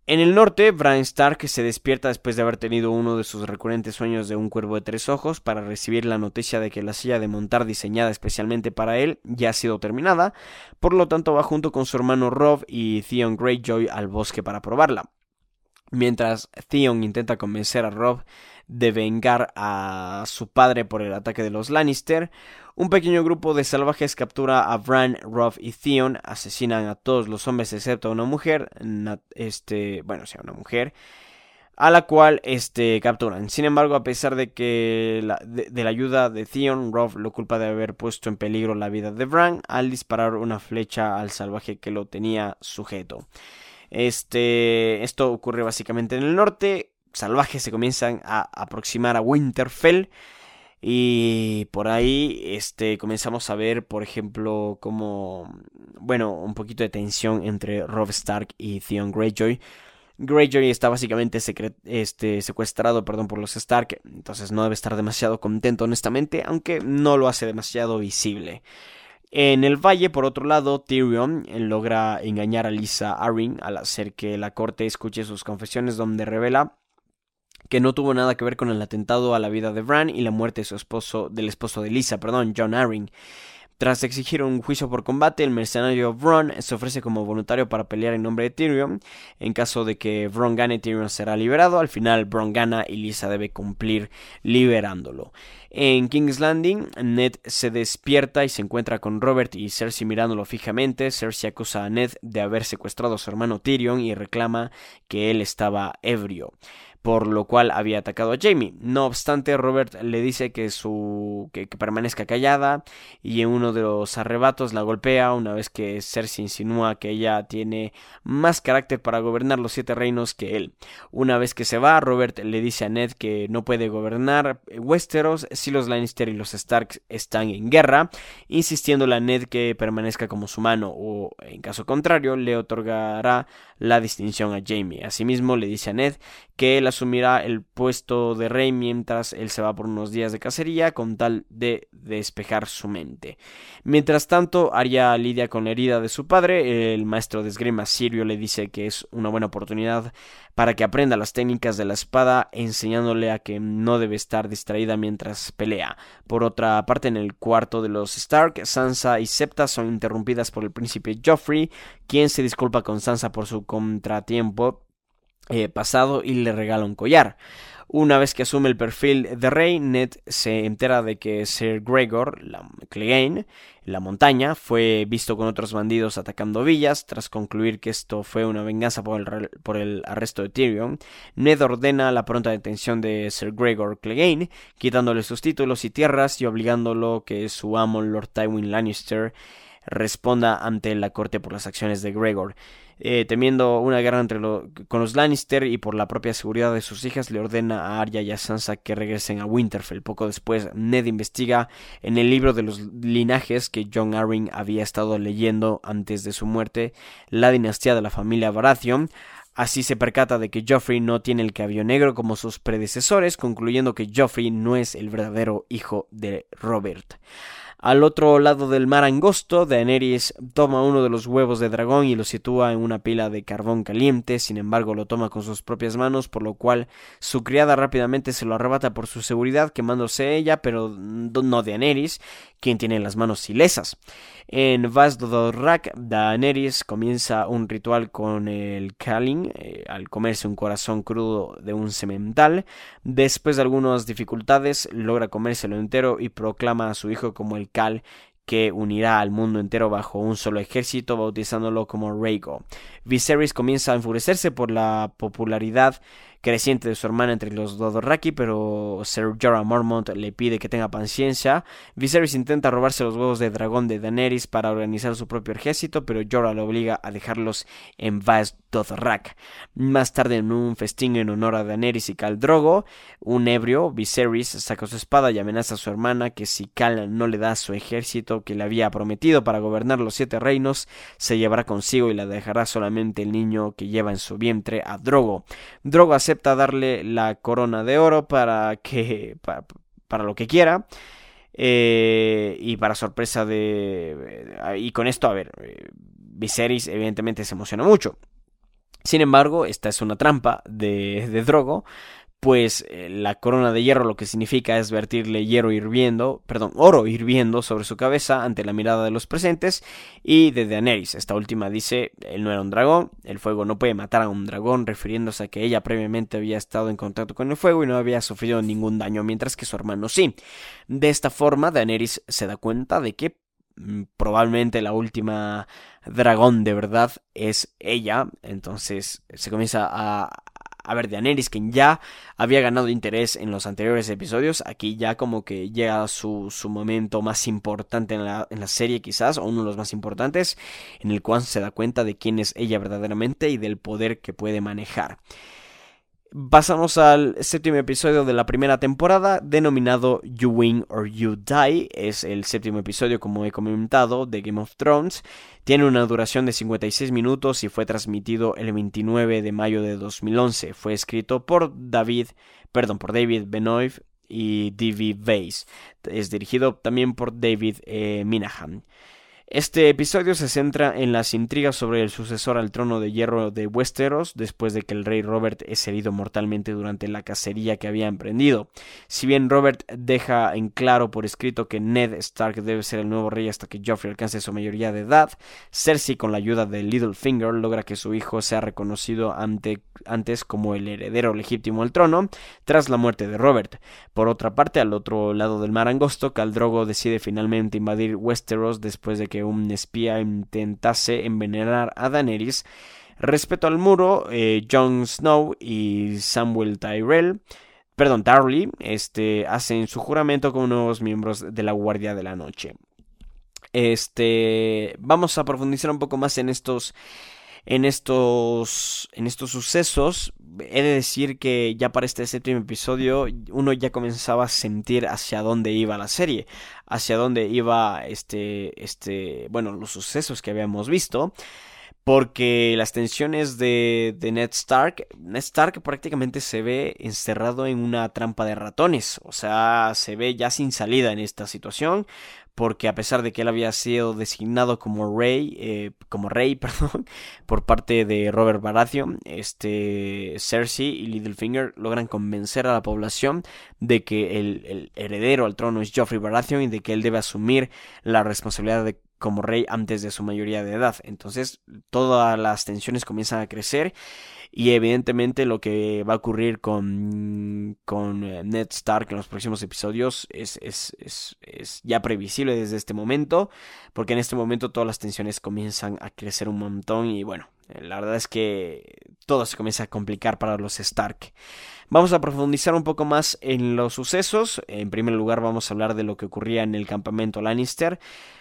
en el norte, Bran Stark se despierta después de haber tenido uno de sus recurrentes sueños de un cuervo de tres ojos para recibir la noticia de que la silla de montar diseñada especialmente para él ya ha sido terminada, por lo tanto va junto con su hermano Rob y Theon Greyjoy al bosque para probarla. Mientras Theon intenta convencer a Rob de vengar a su padre por el ataque de los Lannister, un pequeño grupo de salvajes captura a Bran, Robb y Theon, asesinan a todos los hombres excepto a una mujer, este, bueno, sea, una mujer, a la cual este, capturan. Sin embargo, a pesar de que la, de, la ayuda de Theon, Robb lo culpa de haber puesto en peligro la vida de Bran al disparar una flecha al salvaje que lo tenía sujeto. Este, esto ocurre básicamente en el norte. Salvajes se comienzan a aproximar a Winterfell y por ahí este, comenzamos a ver, por ejemplo, como, bueno, un poquito de tensión entre Rob Stark y Theon Greyjoy. Greyjoy está básicamente este, secuestrado perdón, por los Stark, entonces no debe estar demasiado contento honestamente, aunque no lo hace demasiado visible. En el valle, por otro lado, Tyrion logra engañar a Lisa Arryn al hacer que la corte escuche sus confesiones donde revela que no tuvo nada que ver con el atentado a la vida de Bran y la muerte de su esposo, del esposo de Lisa, perdón, John Arryn. Tras exigir un juicio por combate, el mercenario Bron se ofrece como voluntario para pelear en nombre de Tyrion. En caso de que Bron gane, Tyrion será liberado. Al final, Bron gana y Lisa debe cumplir liberándolo. En King's Landing, Ned se despierta y se encuentra con Robert y Cersei mirándolo fijamente. Cersei acusa a Ned de haber secuestrado a su hermano Tyrion y reclama que él estaba ebrio por lo cual había atacado a Jamie. No obstante, Robert le dice que, su, que, permanezca callada y en uno de los arrebatos la golpea una vez que Cersei insinúa que ella tiene más carácter para gobernar los siete reinos que él. Una vez que se va, Robert le dice a Ned que no puede gobernar Westeros si los Lannister y los Stark están en guerra, insistiéndole a Ned que permanezca como su mano o, en caso contrario, le otorgará la distinción a Jamie. Asimismo, le dice a Ned que él asumirá el puesto de rey mientras él se va por unos días de cacería con tal de despejar su mente. Mientras tanto, Arya lidia con la herida de su padre. El maestro de esgrima Sirio le dice que es una buena oportunidad para que aprenda las técnicas de la espada, enseñándole a que no debe estar distraída mientras pelea. Por otra parte, en el cuarto de los Stark, Sansa y Septa son interrumpidas por el príncipe Joffrey, quien se disculpa con Sansa por su contratiempo eh, pasado y le regala un collar. Una vez que asume el perfil de rey, Ned se entera de que Sir Gregor la Clegane, la montaña, fue visto con otros bandidos atacando villas. Tras concluir que esto fue una venganza por el, por el arresto de Tyrion, Ned ordena la pronta detención de Sir Gregor Clegane, quitándole sus títulos y tierras y obligándolo que su amo Lord Tywin Lannister responda ante la corte por las acciones de Gregor. Eh, temiendo una guerra entre con los Lannister y por la propia seguridad de sus hijas, le ordena a Arya y a Sansa que regresen a Winterfell. Poco después, Ned investiga en el libro de los linajes que John Arryn había estado leyendo antes de su muerte la dinastía de la familia Baratheon. Así se percata de que Joffrey no tiene el cabello negro como sus predecesores, concluyendo que Joffrey no es el verdadero hijo de Robert. Al otro lado del mar angosto, Daenerys toma uno de los huevos de dragón y lo sitúa en una pila de carbón caliente, sin embargo lo toma con sus propias manos, por lo cual su criada rápidamente se lo arrebata por su seguridad, quemándose ella, pero no Daenerys, quien tiene las manos ilesas. En Vaz-Dodorrak, Daenerys comienza un ritual con el Kalin eh, al comerse un corazón crudo de un semental. Después de algunas dificultades, logra comérselo entero y proclama a su hijo como el Que unirá al mundo entero bajo un solo ejército, bautizándolo como Rhaego. Viserys comienza a enfurecerse por la popularidad creciente de su hermana entre los Dothraki, pero Sir Jorah Mormont le pide que tenga paciencia. Viserys intenta robarse los huevos de dragón de Daenerys para organizar su propio ejército, pero Jorah lo obliga a dejarlos en Vaes Dothrak. Más tarde, en un festín en honor a Daenerys y Khal Drogo, un ebrio, Viserys saca su espada y amenaza a su hermana que si Khal no le da su ejército que le había prometido para gobernar los siete reinos, se llevará consigo y la dejará solamente el niño que lleva en su vientre a Drogo. Drogo acepta darle la corona de oro para que para, lo que quiera. Eh, y para sorpresa de... Y con esto, a ver, eh, Viserys evidentemente se emociona mucho. Sin embargo, esta es una trampa de, de Drogo, pues eh, la corona de hierro lo que significa es vertirle hierro hirviendo, perdón, oro hirviendo sobre su cabeza ante la mirada de los presentes y de Daenerys. Esta última dice, él no era un dragón, el fuego no puede matar a un dragón, refiriéndose a que ella previamente había estado en contacto con el fuego y no había sufrido ningún daño, mientras que su hermano sí. De esta forma, Daenerys se da cuenta de que mm, probablemente la última dragón de verdad es ella, entonces se comienza a, a ver, Daenerys, quien ya había ganado interés en los anteriores episodios, aquí ya como que llega su, su momento más importante en la, en la serie quizás, o uno de los más importantes, en el cual se da cuenta de quién es ella verdaderamente y del poder que puede manejar. Pasamos al séptimo episodio de la primera temporada, denominado You Win or You Die. Es el séptimo episodio, como he comentado, de Game of Thrones. Tiene una duración de 56 minutos y fue transmitido el 29 de mayo de 2011. Fue escrito por David, perdón, por David Benoit y D.V. Weiss. Es dirigido también por David eh, Minahan. Este episodio se centra en las intrigas sobre el sucesor al trono de hierro de Westeros después de que el rey Robert es herido mortalmente durante la cacería que había emprendido. Si bien Robert deja en claro por escrito que Ned Stark debe ser el nuevo rey hasta que Joffrey alcance su mayoría de edad, Cersei con la ayuda de Littlefinger logra que su hijo sea reconocido ante, antes como el heredero legítimo al trono tras la muerte de Robert. Por otra parte, al otro lado del mar angosto, Caldrogo decide finalmente invadir Westeros después de que un espía intentase envenenar a Daenerys. Respecto al muro, eh, Jon Snow y Samuel Tyrell, perdón, Tarly, este, hacen su juramento como nuevos miembros de la Guardia de la Noche. Este, vamos a profundizar un poco más en estos en estos, en estos sucesos. He de decir que ya para este séptimo episodio uno ya comenzaba a sentir hacia dónde iba la serie, hacia dónde iba este, este, bueno, los sucesos que habíamos visto. Porque las tensiones de, de Ned Stark, Ned Stark prácticamente se ve encerrado en una trampa de ratones, o sea, se ve ya sin salida en esta situación, porque a pesar de que él había sido designado como rey, eh, como rey, perdón, por parte de Robert Baratheon, este Cersei y Littlefinger logran convencer a la población de que el, el heredero al trono es Joffrey Baratheon y de que él debe asumir la responsabilidad de como rey antes de su mayoría de edad. Entonces todas las tensiones comienzan a crecer y evidentemente lo que va a ocurrir con, con eh, Ned Stark en los próximos episodios es, es, es, es, ya previsible desde este momento, porque en este momento todas las tensiones comienzan a crecer un montón y bueno, eh, la verdad es que todo se comienza a complicar para los Stark. Vamos a profundizar un poco más en los sucesos. En primer lugar vamos a hablar de lo que ocurría en el campamento Lannister.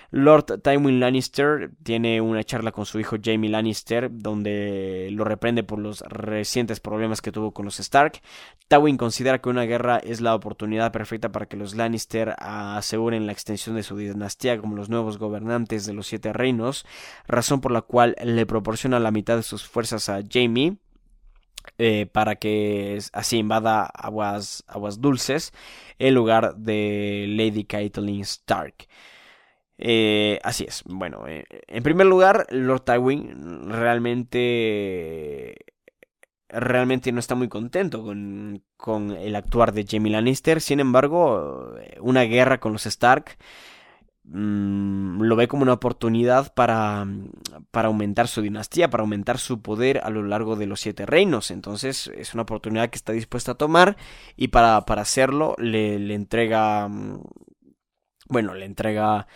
Lord Tywin Lannister tiene una charla con su hijo Jamie Lannister donde lo reprende por los recientes problemas que tuvo con los Stark. Tywin considera que una guerra es la oportunidad perfecta para que los Lannister aseguren la extensión de su dinastía como los nuevos gobernantes de los siete reinos, razón por la cual le proporciona la mitad de sus fuerzas a Jamie. Eh, para que así invada aguas, aguas dulces en lugar de Lady Catelyn Stark. Eh, así es. Bueno, eh, en primer lugar, Lord Tywin realmente realmente no está muy contento con, con, el actuar de Jamie Lannister. Sin embargo, una guerra con los Stark mmm, lo ve como una oportunidad para, para aumentar su dinastía, para aumentar su poder a lo largo de los siete reinos. Entonces es una oportunidad que está dispuesta a tomar y para, para hacerlo le, le entrega... Bueno, le entrega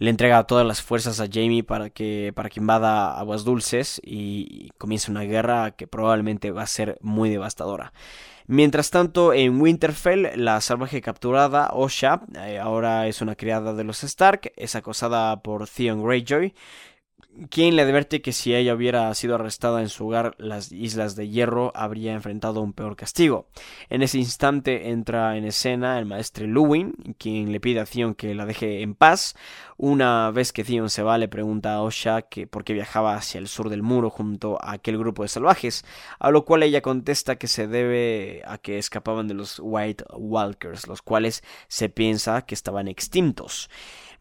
le entrega todas las fuerzas a Jamie para que, para que invada Aguas Dulces y, comience una guerra que probablemente va a ser muy devastadora. Mientras tanto, en Winterfell, la salvaje capturada, Osha, eh, ahora es una criada de los Stark, es acosada por Theon Greyjoy, quien le advierte que si ella hubiera sido arrestada en su hogar, las Islas de Hierro habría enfrentado un peor castigo. En ese instante entra en escena el maestre Luwin, quien le pide a Theon que la deje en paz. Una vez que Theon se va, le pregunta a Osha que por qué viajaba hacia el sur del muro junto a aquel grupo de salvajes, a lo cual ella contesta que se debe a que escapaban de los White Walkers, los cuales se piensa que estaban extintos.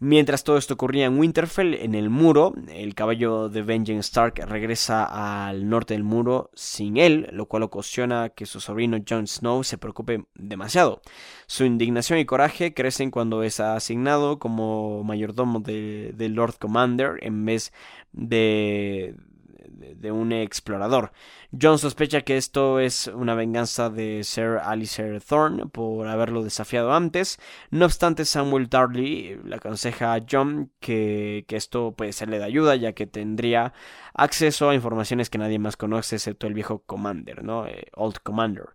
Mientras todo esto ocurría en Winterfell, en el muro, el caballo de Benjen Stark regresa al norte del muro sin él, lo cual ocasiona que su sobrino Jon Snow se preocupe demasiado. Su indignación y coraje crecen cuando es asignado como mayordomo del de Lord Commander en vez de, de un explorador. John sospecha que esto es una venganza de Sir Alistair Thorne por haberlo desafiado antes. No obstante, Samuel Tarly le aconseja a John que, que esto puede serle de ayuda, ya que tendría acceso a informaciones que nadie más conoce excepto el viejo Commander, ¿no? Eh, Old Commander.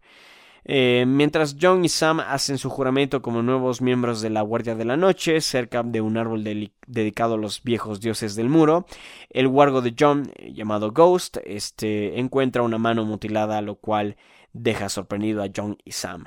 Eh, mientras John y Sam hacen su juramento como nuevos miembros de la Guardia de la Noche cerca de un árbol dedicado a los viejos dioses del muro, el wargo de John, llamado Ghost, este, encuentra una mano mutilada, lo cual deja sorprendido a John y Sam.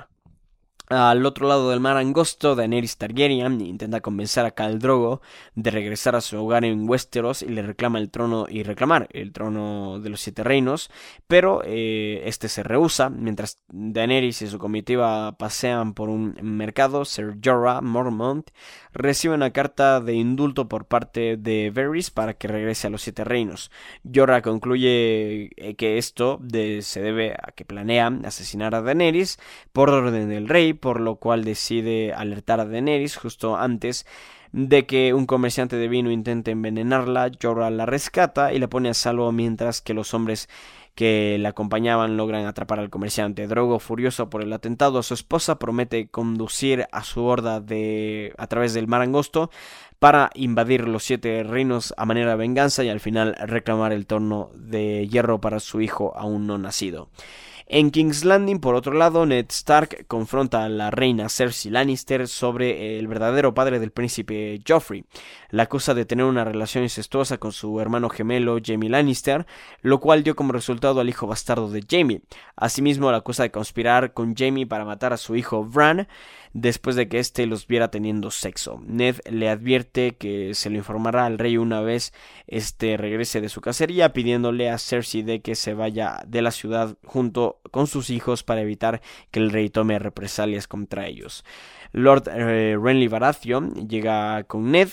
Al otro lado del mar angosto, Daenerys Targaryen intenta convencer a Khal Drogo de regresar a su hogar en Westeros y le reclama el trono y reclamar el trono de los siete reinos, pero eh, este se rehúsa. Mientras Daenerys y su comitiva pasean por un mercado, Ser Jorah Mormont recibe una carta de indulto por parte de Varys para que regrese a los siete reinos. Jorah concluye eh, que esto se debe a que planea asesinar a Daenerys por orden del rey por lo cual decide alertar a Daenerys justo antes de que un comerciante de vino intente envenenarla, Jorah la rescata y la pone a salvo mientras que los hombres que la acompañaban logran atrapar al comerciante. Drogo, furioso por el atentado a su esposa, promete conducir a su horda de a través del mar angosto para invadir los siete reinos a manera de venganza y al final reclamar el torno de hierro para su hijo aún no nacido. En King's Landing, por otro lado, Ned Stark confronta a la reina Cersei Lannister sobre el verdadero padre del príncipe Joffrey. La acusa de tener una relación incestuosa con su hermano gemelo Jaime Lannister, lo cual dio como resultado al hijo bastardo de Jaime. Asimismo, la acusa de conspirar con Jaime para matar a su hijo Bran después de que éste los viera teniendo sexo. Ned le advierte que se lo informará al rey una vez este regrese de su cacería, pidiéndole a Cersei de que se vaya de la ciudad junto con sus hijos para evitar que el rey tome represalias contra ellos. Lord eh, Renly Baratheon llega con Ned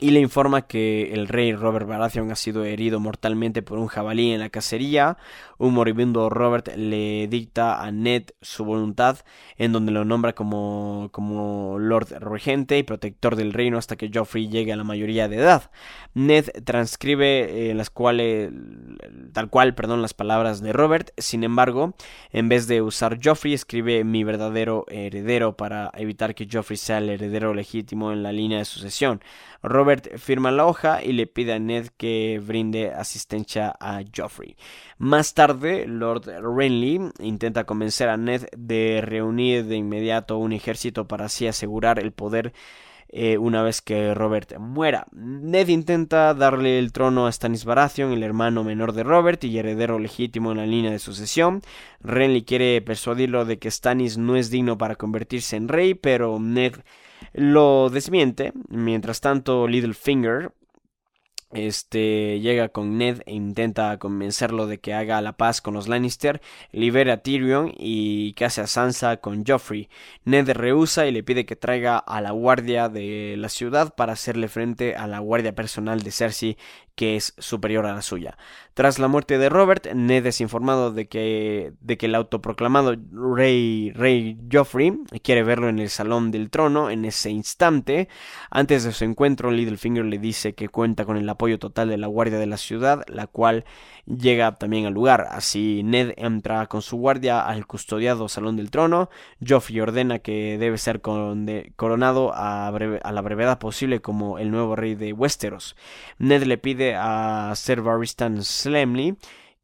y le informa que el rey Robert Baratheon ha sido herido mortalmente por un jabalí en la cacería. Un moribundo Robert le dicta a Ned su voluntad, en donde lo nombra como, como Lord Regente y protector del reino hasta que Joffrey llegue a la mayoría de edad. Ned transcribe eh, las cuales, tal cual, perdón, las palabras de Robert. Sin embargo, en vez de usar Joffrey, escribe mi verdadero heredero para evitar que Joffrey sea el heredero legítimo en la línea de sucesión. Robert firma la hoja y le pide a Ned que brinde asistencia a Joffrey. Más tarde, Lord Renly intenta convencer a Ned de reunir de inmediato un ejército para así asegurar el poder eh, una vez que Robert muera. Ned intenta darle el trono a Stannis Baratheon, el hermano menor de Robert y heredero legítimo en la línea de sucesión. Renly quiere persuadirlo de que Stannis no es digno para convertirse en rey, pero Ned lo desmiente. Mientras tanto, Littlefinger este llega con Ned e intenta convencerlo de que haga la paz con los Lannister, libera a Tyrion y case a Sansa con Joffrey. Ned rehúsa y le pide que traiga a la guardia de la ciudad para hacerle frente a la guardia personal de Cersei que es superior a la suya. Tras la muerte de Robert, Ned es informado de que, de que el autoproclamado rey, rey Joffrey quiere verlo en el salón del trono en ese instante. Antes de su encuentro, Littlefinger le dice que cuenta con el apoyo total de la guardia de la ciudad, la cual llega también al lugar. Así Ned entra con su guardia al custodiado Salón del Trono. Joffrey ordena que debe ser coronado a, a, la brevedad posible como el nuevo rey de Westeros. Ned le pide a Sir Barristan Slemley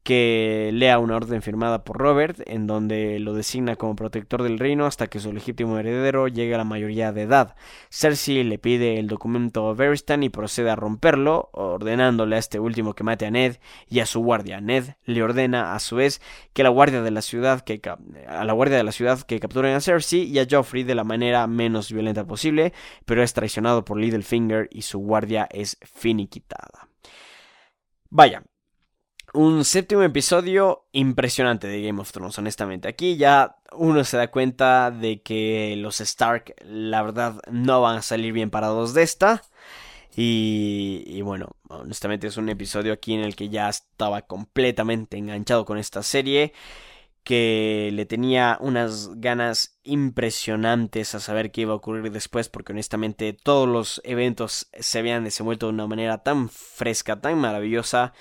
que lea una orden firmada por Robert en donde lo designa como protector del reino hasta que su legítimo heredero llegue a la mayoría de edad. Cersei le pide el documento a Barristan y procede a romperlo, ordenándole a este último que mate a Ned y a su guardia. Ned le ordena a su vez que la guardia de la ciudad que a la guardia de la ciudad que capturen a Cersei y a Joffrey de la manera menos violenta posible, pero es traicionado por Littlefinger y su guardia es finiquitada. Vaya, un séptimo episodio impresionante de Game of Thrones, honestamente. Aquí ya uno se da cuenta de que los Stark, la verdad, no van a salir bien parados de esta. Y, y, bueno, honestamente es un episodio aquí en el que ya estaba completamente enganchado con esta serie. Que le tenía unas ganas impresionantes a saber qué iba a ocurrir después. Porque honestamente todos los eventos se habían desenvuelto de una manera tan fresca, tan maravillosa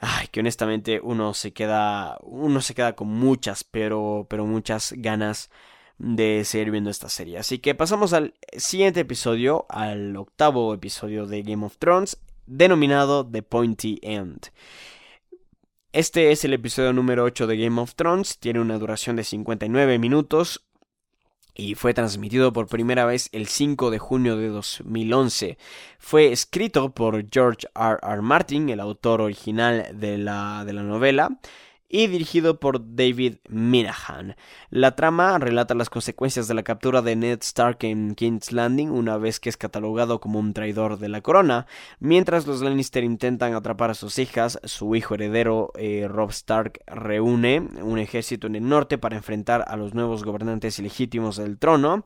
ay, que honestamente uno se queda, uno se queda con muchas, pero, pero muchas ganas de seguir viendo esta serie. Así que pasamos al siguiente episodio, al octavo episodio de Game of Thrones, denominado The Pointy End. Este es el episodio número 8 de Game of Thrones, tiene una duración de 59 minutos, y fue transmitido por primera vez el 5 de junio de 2011. Fue escrito por George R. R. Martin, el autor original de la, de la novela, y dirigido por David Minahan. La trama relata las consecuencias de la captura de Ned Stark en King's Landing una vez que es catalogado como un traidor de la corona, mientras los Lannister intentan atrapar a sus hijas, su hijo heredero eh, Rob Stark reúne un ejército en el norte para enfrentar a los nuevos gobernantes ilegítimos del trono,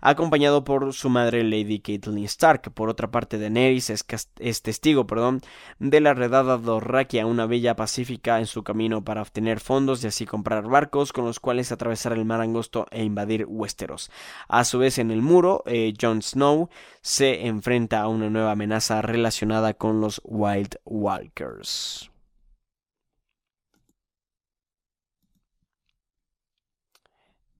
acompañado por su madre Lady Catelyn Stark. Por otra parte, Daenerys es, es testigo perdón, de la redada de a una villa pacífica en su camino para obtener fondos y así comprar barcos con los cuales atravesar el mar angosto e invadir Westeros. A su vez, en el muro, eh, Jon Snow se enfrenta a una nueva amenaza relacionada con los Wild Walkers.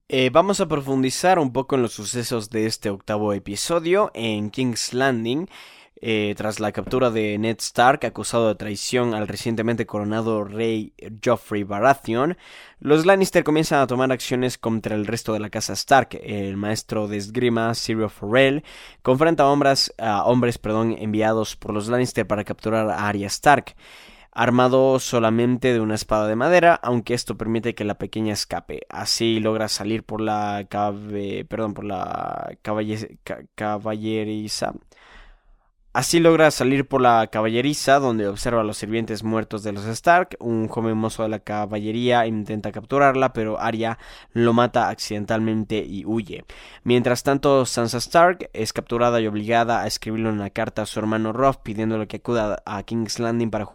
Eh, vamos a profundizar un poco en los sucesos de este octavo episodio en King's Landing. Eh, tras la captura de Ned Stark, acusado de traición al recientemente coronado rey Joffrey Baratheon, los Lannister comienzan a tomar acciones contra el resto de la casa Stark. El maestro de esgrima, Syrio Forel, confronta a hombres, perdón, enviados por los Lannister para capturar a Arya Stark armado solamente de una espada de madera, aunque esto permite que la pequeña escape. Así logra salir por la perdón, por la caballeriza Así logra salir por la caballeriza, donde observa a los sirvientes muertos de los Stark. Un joven mozo de la caballería intenta capturarla, pero Arya lo mata accidentalmente y huye. Mientras tanto, Sansa Stark es capturada y obligada a escribirle una carta a su hermano Robb pidiéndole que acuda a King's Landing para,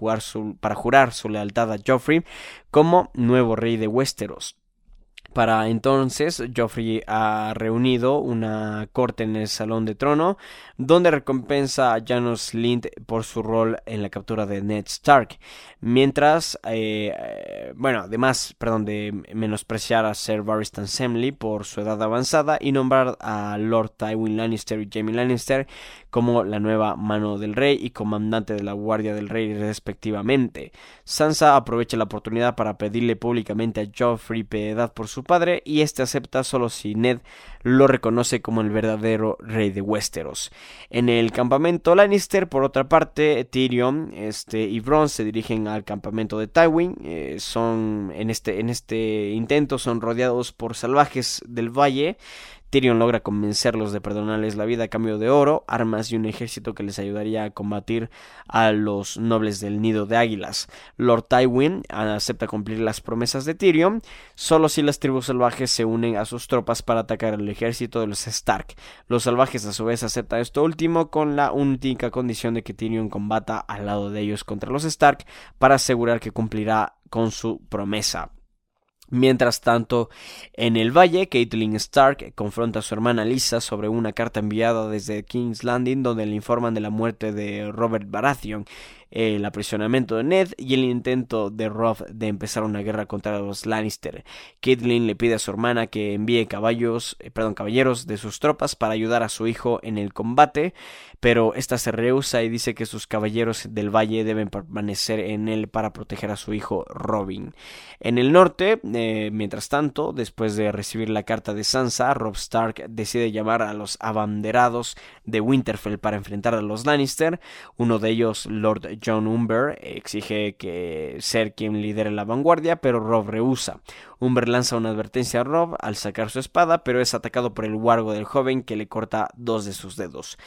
para jurar su lealtad a Joffrey como nuevo rey de Westeros. Para entonces, Joffrey ha reunido una corte en el Salón de Trono, donde recompensa a Janos Lind por su rol en la captura de Ned Stark. Mientras, eh, bueno, además, perdón, de menospreciar a Sir Barristan Semley por su edad avanzada y nombrar a Lord Tywin Lannister y Jaime Lannister como la nueva mano del rey y comandante de la Guardia del Rey respectivamente. Sansa aprovecha la oportunidad para pedirle públicamente a Joffrey piedad por su padre y este acepta solo si Ned lo reconoce como el verdadero rey de Westeros. En el campamento Lannister, por otra parte, Tyrion este, y Bronn se dirigen al campamento de Tywin. Eh, son en este, en este intento son rodeados por salvajes del valle Tyrion logra convencerlos de perdonarles la vida a cambio de oro, armas y un ejército que les ayudaría a combatir a los nobles del nido de águilas. Lord Tywin acepta cumplir las promesas de Tyrion, solo si las tribus salvajes se unen a sus tropas para atacar al ejército de los Stark. Los salvajes a su vez aceptan esto último con la única condición de que Tyrion combata al lado de ellos contra los Stark para asegurar que cumplirá con su promesa. Mientras tanto, en el valle, Caitlyn Stark confronta a su hermana Lisa sobre una carta enviada desde King's Landing donde le informan de la muerte de Robert Baratheon el aprisionamiento de Ned y el intento de Robb de empezar una guerra contra los Lannister. Caitlyn le pide a su hermana que envíe caballos, eh, perdón, caballeros de sus tropas para ayudar a su hijo en el combate, pero esta se rehúsa y dice que sus caballeros del valle deben permanecer en él para proteger a su hijo Robin. En el norte, eh, mientras tanto, después de recibir la carta de Sansa, Robb Stark decide llamar a los abanderados de Winterfell para enfrentar a los Lannister, uno de ellos Lord John Umber exige que ser quien lidere la vanguardia, pero Rob rehúsa. Umber lanza una advertencia a Rob al sacar su espada, pero es atacado por el wargo del joven que le corta dos de sus dedos.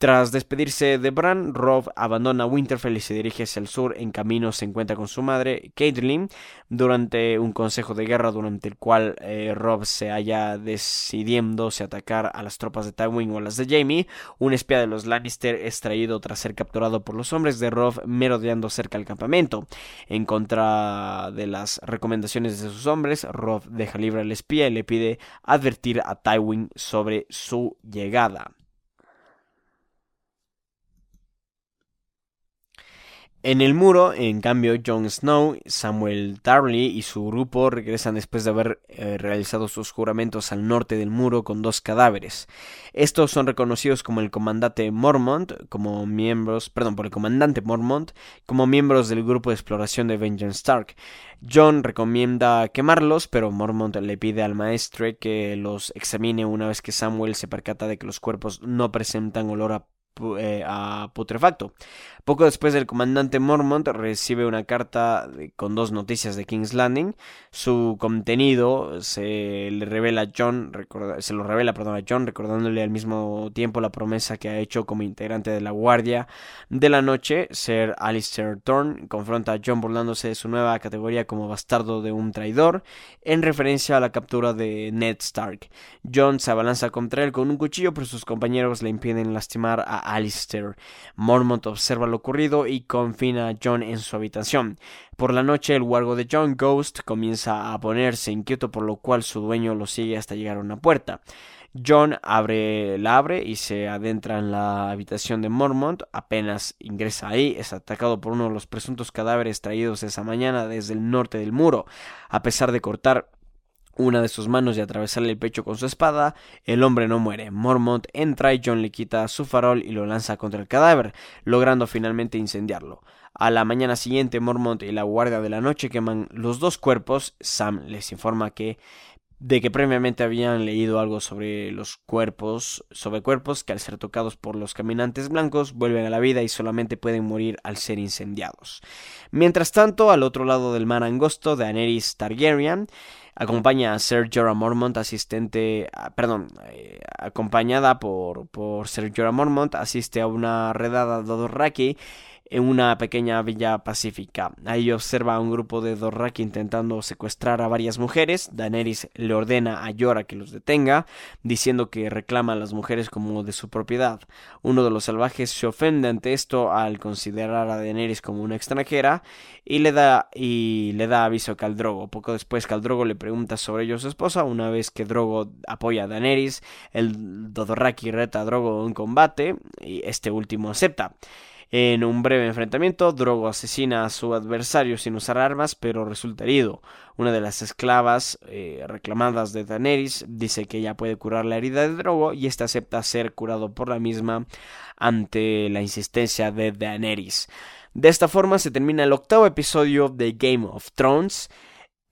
Tras despedirse de Bran, Rob abandona Winterfell y se dirige hacia el sur. En camino se encuentra con su madre, Caitlyn, durante un consejo de guerra durante el cual eh, Rob se halla decidiendo si atacar a las tropas de Tywin o a las de Jaime. Un espía de los Lannister es traído tras ser capturado por los hombres de Rob merodeando cerca del campamento. En contra de las recomendaciones de sus hombres, Rob deja libre al espía y le pide advertir a Tywin sobre su llegada. En el muro, en cambio, Jon Snow, Samuel Tarly y su grupo regresan después de haber eh, realizado sus juramentos al norte del muro con dos cadáveres. Estos son reconocidos como el comandante Mormont, como miembros, perdón, por el comandante Mormont, como miembros del grupo de exploración de Vengeance Stark. John recomienda quemarlos, pero Mormont le pide al maestre que los examine una vez que Samuel se percata de que los cuerpos no presentan olor a eh, a putrefacto. Poco después el comandante Mormont recibe una carta con dos noticias de King's Landing. Su contenido se le revela a John, se lo revela perdón, a John, recordándole al mismo tiempo la promesa que ha hecho como integrante de la Guardia de la Noche. Sir Alistair Thorne confronta a John burlándose de su nueva categoría como bastardo de un traidor, en referencia a la captura de Ned Stark. John se abalanza contra él con un cuchillo, pero sus compañeros le impiden lastimar a Alistair. Mormont observa lo ocurrido y confina a John en su habitación. Por la noche el huargo de John Ghost comienza a ponerse inquieto por lo cual su dueño lo sigue hasta llegar a una puerta. John abre, la abre y se adentra en la habitación de Mormont. Apenas ingresa ahí, es atacado por uno de los presuntos cadáveres traídos esa mañana desde el norte del muro. A pesar de cortar una de sus manos y atravesarle el pecho con su espada, el hombre no muere. Mormont entra y John le quita su farol y lo lanza contra el cadáver, logrando finalmente incendiarlo. A la mañana siguiente, Mormont y la guardia de la noche queman los dos cuerpos. Sam les informa que de que previamente habían leído algo sobre los cuerpos, sobre cuerpos que al ser tocados por los caminantes blancos vuelven a la vida y solamente pueden morir al ser incendiados. Mientras tanto, al otro lado del mar angosto, Daenerys Targaryen acompaña a Sir Jorah Mormont, asistente, ah, perdón, eh, acompañada por, por Sir Jorah Mormont, asiste a una redada de Dothraki en una pequeña villa pacífica. Ahí observa a un grupo de Dorraki intentando secuestrar a varias mujeres. Daenerys le ordena a Yora que los detenga, diciendo que reclama a las mujeres como de su propiedad. Uno de los salvajes se ofende ante esto al considerar a Daenerys como una extranjera y le da, y le da aviso a Caldrogo. Poco después Caldrogo le pregunta sobre ello a su esposa. Una vez que Drogo apoya a Daenerys, el Dothraki reta a Drogo en combate y este último acepta. En un breve enfrentamiento, Drogo asesina a su adversario sin usar armas, pero resulta herido. Una de las esclavas eh, reclamadas de Daenerys dice que ella puede curar la herida de Drogo y éste acepta ser curado por la misma ante la insistencia de Daenerys. De esta forma se termina el octavo episodio de Game of Thrones.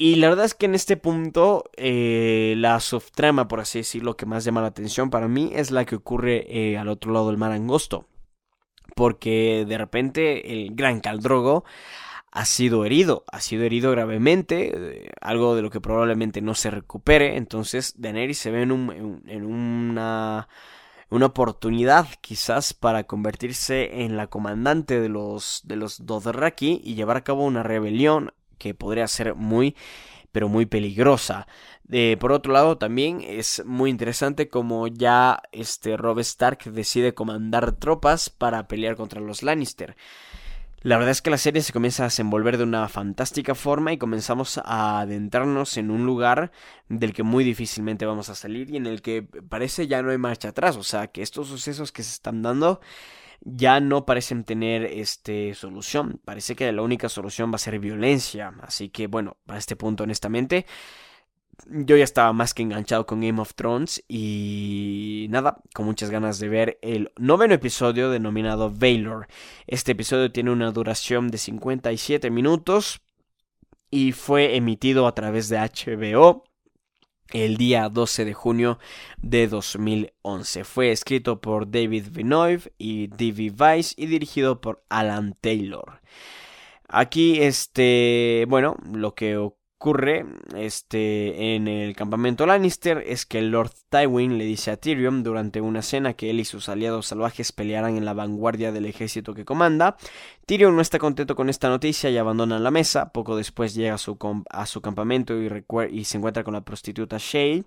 Y la verdad es que en este punto eh, la subtrama, por así decirlo, que más llama la atención para mí es la que ocurre eh, al otro lado del mar angosto porque de repente el gran Caldrogo ha sido herido, ha sido herido gravemente, eh, algo de lo que probablemente no se recupere, entonces Daenerys se ve en, un, en una, una oportunidad quizás para convertirse en la comandante de los, de los Dothraki y llevar a cabo una rebelión que podría ser muy pero muy peligrosa. por otro lado, también es muy interesante como ya este Rob Stark decide comandar tropas para pelear contra los Lannister. La verdad es que la serie se comienza a desenvolver de una fantástica forma y comenzamos a adentrarnos en un lugar del que muy difícilmente vamos a salir y en el que parece ya no hay marcha atrás. O sea, que estos sucesos que se están dando ya no parecen tener este solución. Parece que la única solución va a ser violencia. Así que bueno, a este punto honestamente yo ya estaba más que enganchado con Game of Thrones y nada, con muchas ganas de ver el noveno episodio denominado Valor. Este episodio tiene una duración de 57 minutos y fue emitido a través de HBO el día 12 de junio de 2011. Fue escrito por David Vinoy y D.V. Weiss y dirigido por Alan Taylor. Aquí, este, bueno, lo que ocurre este, en el campamento Lannister es que Lord Tywin le dice a Tyrion durante una cena que él y sus aliados salvajes pelearán en la vanguardia del ejército que comanda. Tyrion no está contento con esta noticia y abandona la mesa. Poco después llega a su, a su campamento y, y se encuentra con la prostituta Shay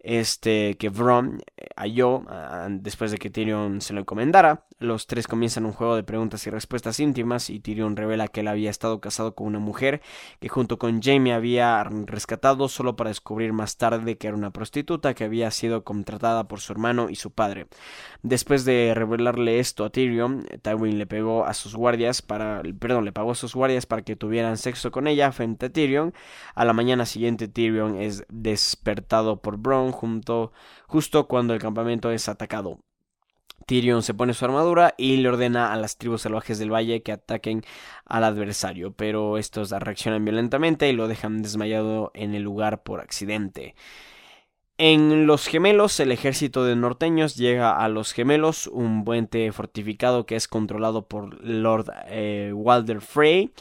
este, que Bron eh, halló ah, después de que Tyrion se lo encomendara. Los tres comienzan un juego de preguntas y respuestas íntimas y Tyrion revela que él había estado casado con una mujer que junto con Jaime había rescatado solo para descubrir más tarde que era una prostituta que había sido contratada por su hermano y su padre. Después de revelarle esto a Tyrion, Tywin le pegó a sus guardias para, perdón, le pagó a sus guardias para que tuvieran sexo con ella frente a Tyrion. A la mañana siguiente Tyrion es despertado por Junto, justo cuando el campamento es atacado. Tyrion se pone su armadura y le ordena a las tribus salvajes del valle que ataquen al adversario, pero estos reaccionan violentamente y lo dejan desmayado en el lugar por accidente. En los gemelos, el ejército de norteños llega a los gemelos, un puente fortificado que es controlado por Lord eh, Walder Frey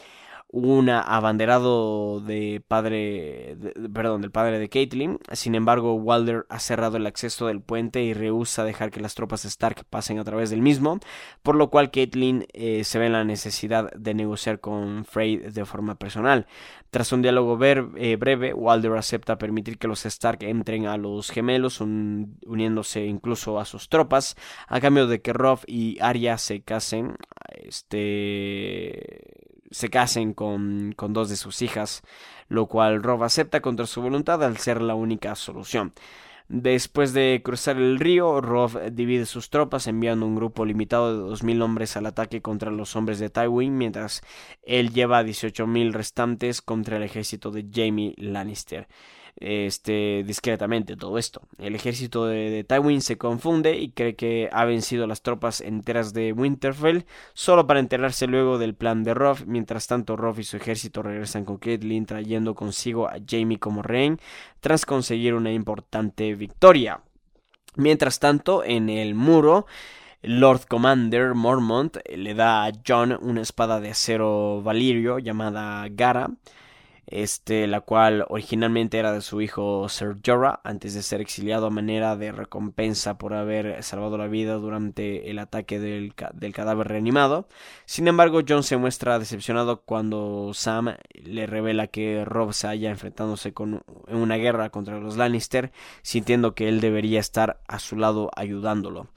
un abanderado de padre, perdón, del padre de Caitlyn. Sin embargo, Walder ha cerrado el acceso del puente y rehúsa dejar que las tropas Stark pasen a través del mismo, por lo cual Caitlyn eh, se ve en la necesidad de negociar con Frey de forma personal. Tras un diálogo eh, breve, Walder acepta permitir que los Stark entren a los gemelos, uniéndose incluso a sus tropas, a cambio de que Robb y Arya se casen. Este se casen con, con dos de sus hijas, lo cual Rob acepta contra su voluntad al ser la única solución. Después de cruzar el río, Rob divide sus tropas enviando un grupo limitado de 2.000 hombres al ataque contra los hombres de Tywin, mientras él lleva a 18.000 restantes contra el ejército de Jaime Lannister este, discretamente todo esto. El ejército de, Tywin se confunde y cree que ha vencido las tropas enteras de Winterfell solo para enterarse luego del plan de Robb. Mientras tanto, Robb y su ejército regresan con Catelyn trayendo consigo a Jaime como rehén tras conseguir una importante victoria. Mientras tanto, en el muro, Lord Commander Mormont le da a John una espada de acero valirio llamada Gara este, la cual originalmente era de su hijo Ser Jorah, antes de ser exiliado a manera de recompensa por haber salvado la vida durante el ataque del, del cadáver reanimado. Sin embargo, John se muestra decepcionado cuando Sam le revela que Rob se halla enfrentándose con, en una guerra contra los Lannister, sintiendo que él debería estar a su lado ayudándolo.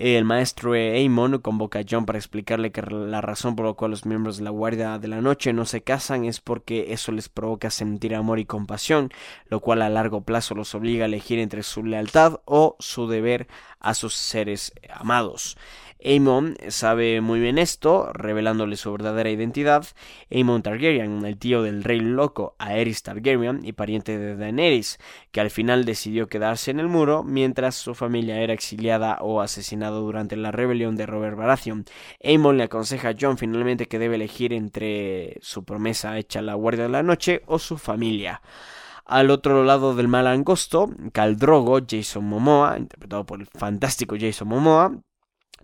El maestro Aemon convoca a John para explicarle que la razón por la cual los miembros de la Guardia de la Noche no se casan es porque eso les provoca sentir amor y compasión, lo cual a largo plazo los obliga a elegir entre su lealtad o su deber a sus seres amados. Aemon sabe muy bien esto, revelándole su verdadera identidad. Aemon Targaryen, el tío del rey loco Aerys Targaryen y pariente de Daenerys, que al final decidió quedarse en el muro mientras su familia era exiliada o asesinada durante la rebelión de Robert Baratheon. Aemon le aconseja a John finalmente que debe elegir entre su promesa hecha a la Guardia de la Noche o su familia. Al otro lado del mal angosto, Caldrogo, Jason Momoa, interpretado por el fantástico Jason Momoa,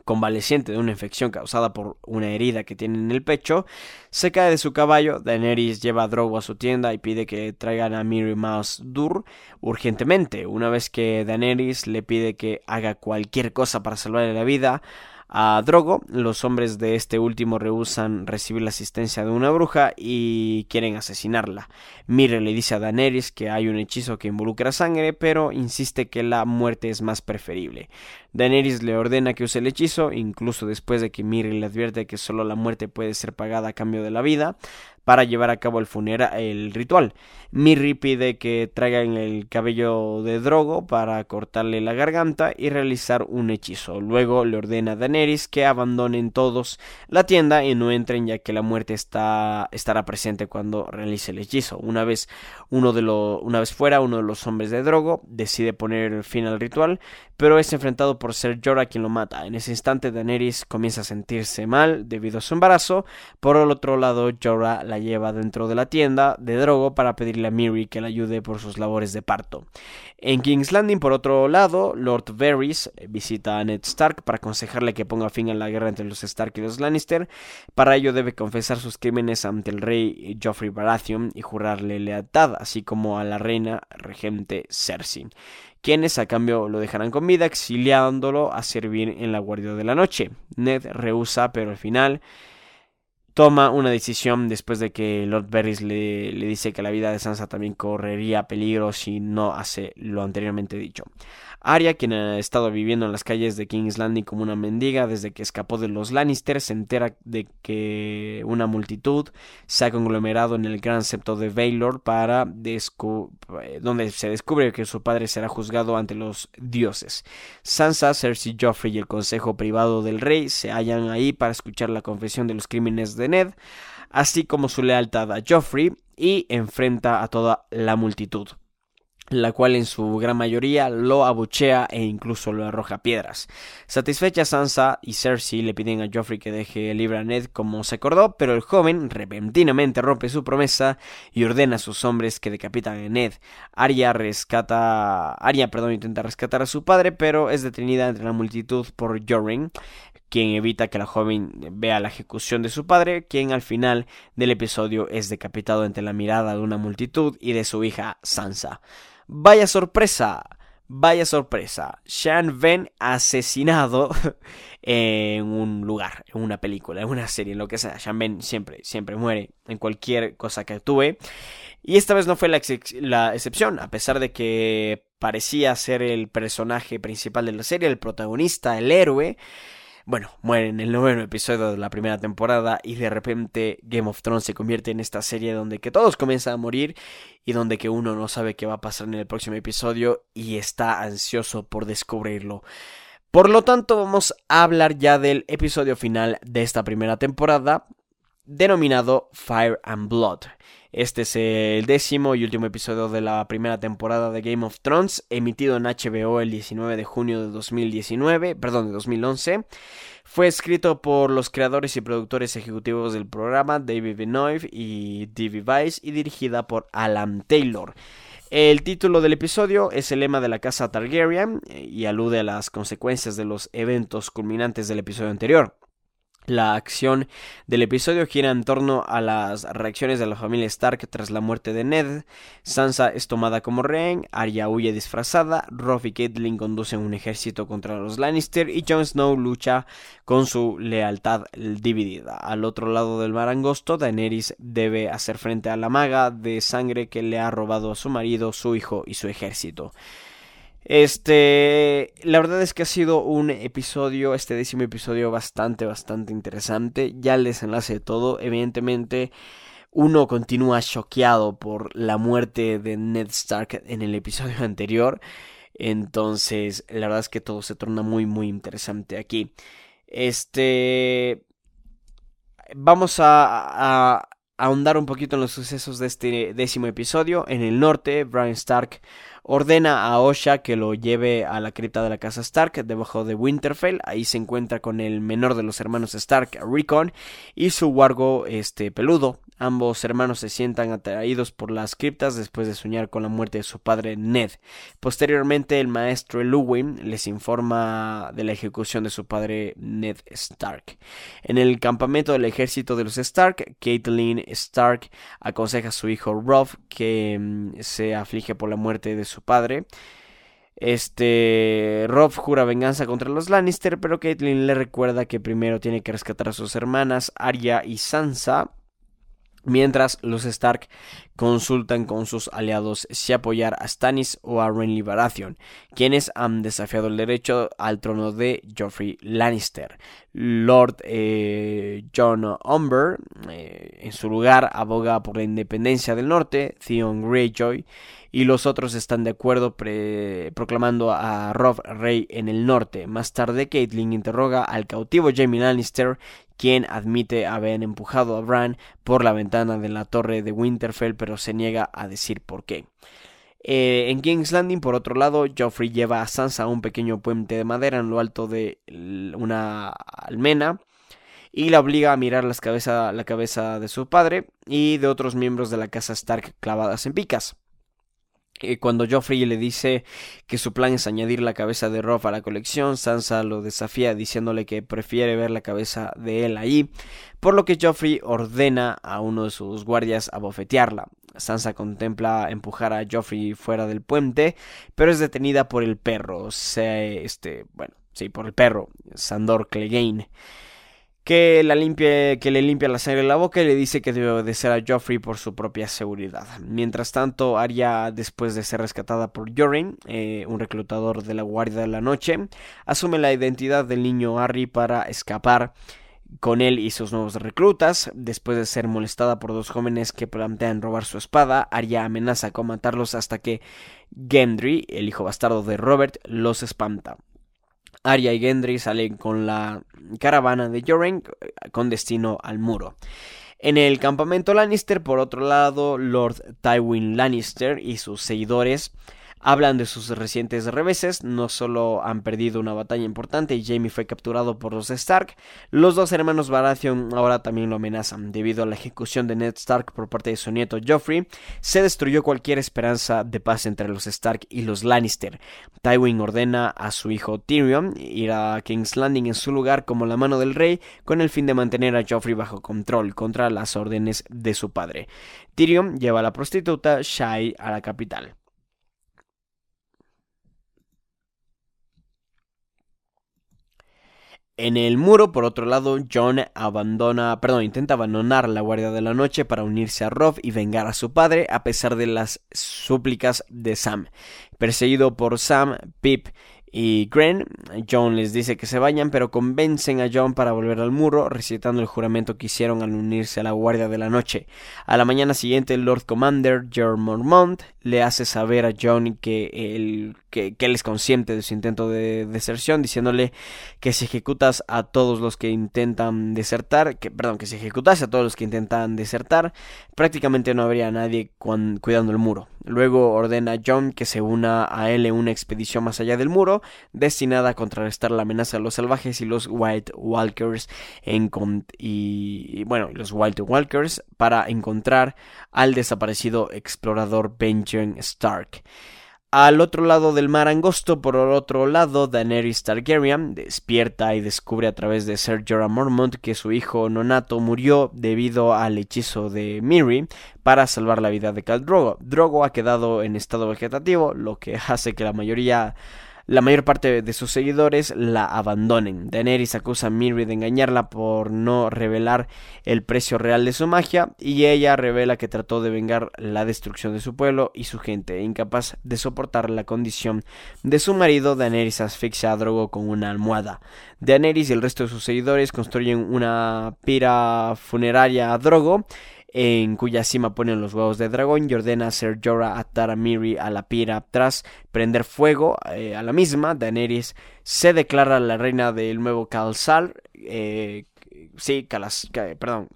convaleciente de una infección causada por una herida que tiene en el pecho, se cae de su caballo, Daenerys lleva a Drogo a su tienda y pide que traigan a Miri Mouse Dur urgentemente. Una vez que Daenerys le pide que haga cualquier cosa para salvarle la vida, a Drogo. Los hombres de este último rehusan recibir la asistencia de una bruja y quieren asesinarla. Mire le dice a Daenerys que hay un hechizo que involucra sangre, pero insiste que la muerte es más preferible. Daenerys le ordena que use el hechizo, incluso después de que Mire le advierte que solo la muerte puede ser pagada a cambio de la vida para llevar a cabo el funeral, el ritual. Mirri pide que traigan el cabello de Drogo para cortarle la garganta y realizar un hechizo. Luego le ordena a Daenerys que abandonen todos la tienda y no entren ya que la muerte está, estará presente cuando realice el hechizo. Una vez, uno de lo, una vez fuera, uno de los hombres de Drogo decide poner fin al ritual, pero es enfrentado por Ser Jorah quien lo mata. En ese instante Daenerys comienza a sentirse mal debido a su embarazo. Por el otro lado, Jorah la lleva dentro de la tienda de Drogo para pedirle a Miri que la ayude por sus labores de parto. En King's Landing, por otro lado, Lord Varys visita a Ned Stark para aconsejarle que ponga fin a la guerra entre los Stark y los Lannister. Para ello debe confesar sus crímenes ante el rey Joffrey Baratheon y jurarle lealtad, así como a la reina regente Cersei quienes a cambio lo dejarán con vida, exiliándolo a servir en la Guardia de la Noche. Ned rehúsa, pero al final toma una decisión después de que Lord Varys le, le, dice que la vida de Sansa también correría peligro si no hace lo anteriormente dicho. Arya, quien ha estado viviendo en las calles de King's Landing como una mendiga desde que escapó de los Lannister, se entera de que una multitud se ha conglomerado en el gran septo de Baylor para donde se descubre que su padre será juzgado ante los dioses. Sansa, Cersei, Joffrey y el consejo privado del rey se hallan ahí para escuchar la confesión de los crímenes de Ned, así como su lealtad a Joffrey y enfrenta a toda la multitud. La cual en su gran mayoría lo abuchea e incluso lo arroja piedras. Satisfecha Sansa y Cersei le piden a Joffrey que deje libre a Ned como se acordó, pero el joven repentinamente rompe su promesa y ordena a sus hombres que decapitan a Ned. Arya rescata, Arya, perdón, intenta rescatar a su padre, pero es detenida entre la multitud por Jorin, quien evita que la joven vea la ejecución de su padre, quien al final del episodio es decapitado entre la mirada de una multitud y de su hija Sansa. Vaya sorpresa, vaya sorpresa. Sean Ven asesinado en un lugar, en una película, en una serie, en lo que sea. Sean Ven siempre, siempre muere en cualquier cosa que actúe. Y esta vez no fue la excepción, a pesar de que parecía ser el personaje principal de la serie, el protagonista, el héroe bueno, muere en el noveno episodio de la primera temporada y de repente Game of Thrones se convierte en esta serie donde que todos comienzan a morir y donde que uno no sabe qué va a pasar en el próximo episodio y está ansioso por descubrirlo. Por lo tanto, vamos a hablar ya del episodio final de esta primera temporada, denominado Fire and Blood. Este es el décimo y último episodio de la primera temporada de Game of Thrones, emitido en HBO el 19 de junio de 2019, perdón, de 2011. Fue escrito por los creadores y productores ejecutivos del programa, David Benoit y D.B. Weiss, y dirigida por Alan Taylor. El título del episodio es el lema de la casa Targaryen y alude a las consecuencias de los eventos culminantes del episodio anterior. La acción del episodio gira en torno a las reacciones de la familia Stark tras la muerte de Ned. Sansa es tomada como rehén, Arya huye disfrazada, Robb y Catelyn conducen un ejército contra los Lannister y Jon Snow lucha con su lealtad dividida. Al otro lado del mar angosto, Daenerys debe hacer frente a la maga de sangre que le ha robado a su marido, su hijo y su ejército. Este, la verdad es que ha sido un episodio, este décimo episodio bastante, bastante interesante. Ya el desenlace de todo, evidentemente, uno continúa choqueado por la muerte de Ned Stark en el episodio anterior. Entonces, la verdad es que todo se torna muy, muy interesante aquí. Este, vamos a, a ahondar un poquito en los sucesos de este décimo episodio. En el norte, Brian Stark ordena a Osha que lo lleve a la cripta de la casa Stark debajo de Winterfell. Ahí se encuentra con el menor de los hermanos Stark, Rickon, y su wargo este peludo. Ambos hermanos se sientan atraídos por las criptas después de soñar con la muerte de su padre Ned. Posteriormente, el maestro Luwin les informa de la ejecución de su padre Ned Stark. En el campamento del ejército de los Stark, Caitlyn Stark aconseja a su hijo Robb que mm, se aflige por la muerte de su padre. Este Robb jura venganza contra los Lannister, pero Caitlyn le recuerda que primero tiene que rescatar a sus hermanas Arya y Sansa Mientras los Stark consultan con sus aliados si apoyar a Stannis o a Renly Baratheon, quienes han desafiado el derecho al trono de Joffrey Lannister. Lord eh, John Umber, eh, en su lugar, aboga por la independencia del norte, Theon Greyjoy, y los otros están de acuerdo proclamando a Robb rey en el norte. Más tarde, Caitlyn interroga al cautivo Jaime Lannister quien admite haber empujado a Bran por la ventana de la torre de Winterfell, pero se niega a decir por qué. Eh, en King's Landing, por otro lado, Joffrey lleva a Sansa a un pequeño puente de madera en lo alto de una almena y la obliga a mirar las la cabeza de su padre y de otros miembros de la casa Stark clavadas en picas. Eh, cuando Joffrey le dice que su plan es añadir la cabeza de Robb a la colección, Sansa lo desafía diciéndole que prefiere ver la cabeza de él ahí, por lo que Joffrey ordena a uno de sus guardias a bofetearla. Sansa contempla empujar a Joffrey fuera del puente, pero es detenida por el perro, este, bueno, sí, por el perro, Sandor Clegane que, la limpie, le limpia la sangre de la boca y le dice que debe obedecer a Joffrey por su propia seguridad. Mientras tanto, Arya, después de ser rescatada por Jorin, eh, un reclutador de la Guardia de la Noche, asume la identidad del niño Harry para escapar con él y sus nuevos reclutas. Después de ser molestada por dos jóvenes que plantean robar su espada, Arya amenaza con matarlos hasta que Gendry, el hijo bastardo de Robert, los espanta. Arya y Gendry salen con la caravana de Joren eh, con destino al muro. En el campamento Lannister, por otro lado, Lord Tywin Lannister y sus seguidores Hablan de sus recientes reveses, no solo han perdido una batalla importante y Jamie fue capturado por los Stark, los dos hermanos Baratheon ahora también lo amenazan. Debido a la ejecución de Ned Stark por parte de su nieto Joffrey, se destruyó cualquier esperanza de paz entre los Stark y los Lannister. Tywin ordena a su hijo Tyrion ir a King's Landing en su lugar como la mano del rey con el fin de mantener a Joffrey bajo control contra las órdenes de su padre. Tyrion lleva a la prostituta Shai a la capital. En el muro, por otro lado, John abandona, perdón, intenta abandonar la Guardia de la Noche para unirse a Rob y vengar a su padre a pesar de las súplicas de Sam. Perseguido por Sam, Pip y Gren. John les dice que se vayan, pero convencen a John para volver al muro, recitando el juramento que hicieron al unirse a la Guardia de la Noche. A la mañana siguiente, el Lord Commander, Jerome Mormont, le hace saber a John que él, que, él es consciente de su intento de deserción, diciéndole que si ejecutas a todos los que intentan desertar, que, perdón, que si ejecutase a todos los que intentan desertar, prácticamente no habría nadie cuidando el muro. Luego ordena a John que se una a él en una expedición más allá del muro, destinada a contrarrestar la amenaza de los salvajes y los White Walkers y, bueno, los White Walkers para encontrar al desaparecido explorador Benjamin Stark. Al otro lado del mar angosto, por otro lado, Daenerys Targaryen despierta y descubre a través de Ser Jorah Mormont que su hijo nonato murió debido al hechizo de Miri para salvar la vida de Khal Drogo. Drogo ha quedado en estado vegetativo, lo que hace que la mayoría la mayor parte de sus seguidores la abandonen. Daenerys acusa a Miri de engañarla por no revelar el precio real de su magia y ella revela que trató de vengar la destrucción de su pueblo y su gente, incapaz de soportar la condición de su marido. Daenerys asfixia a Drogo con una almohada. Daenerys y el resto de sus seguidores construyen una pira funeraria a Drogo en cuya cima ponen los huevos de dragón y ordena a Ser Jorah atar a Miri a la pira tras prender fuego eh, a la misma. Daenerys se declara la reina del nuevo Khalsar, eh, sí, perdón,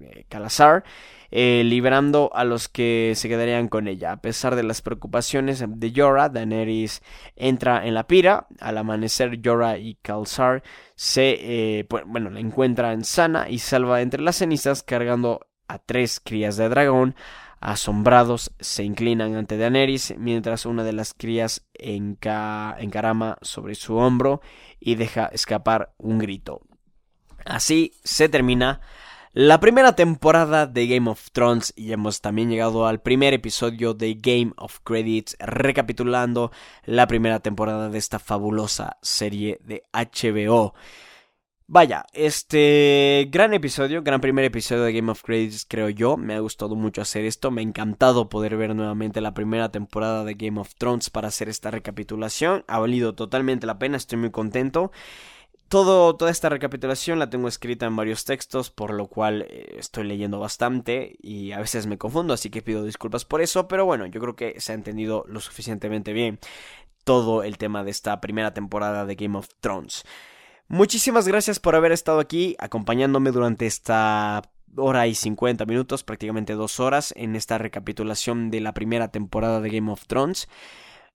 eh, Kalazar, liberando a los que se quedarían con ella. A pesar de las preocupaciones de Jorah, Daenerys entra en la pira. Al amanecer, Jorah y Khalsar se, pues, bueno, la encuentran sana y salva entre las cenizas cargando a tres crías de dragón, asombrados se inclinan ante Daenerys mientras una de las crías encarama sobre su hombro y deja escapar un grito. Así se termina la primera temporada de Game of Thrones y hemos también llegado al primer episodio de Game of Credits recapitulando la primera temporada de esta fabulosa serie de HBO. Vaya, este gran episodio, gran primer episodio de Game of Thrones, creo yo. Me ha gustado mucho hacer esto. Me ha encantado poder ver nuevamente la primera temporada de Game of Thrones para hacer esta recapitulación. Ha valido totalmente la pena, estoy muy contento. Todo, toda esta recapitulación la tengo escrita en varios textos, por lo cual eh, estoy leyendo bastante y a veces me confundo, así que pido disculpas por eso, pero bueno, yo creo que se ha entendido lo suficientemente bien todo el tema de esta primera temporada de Game of Thrones. Muchísimas gracias por haber estado aquí acompañándome durante esta hora y 50 minutos, prácticamente dos horas, en esta recapitulación de la primera temporada de Game of Thrones.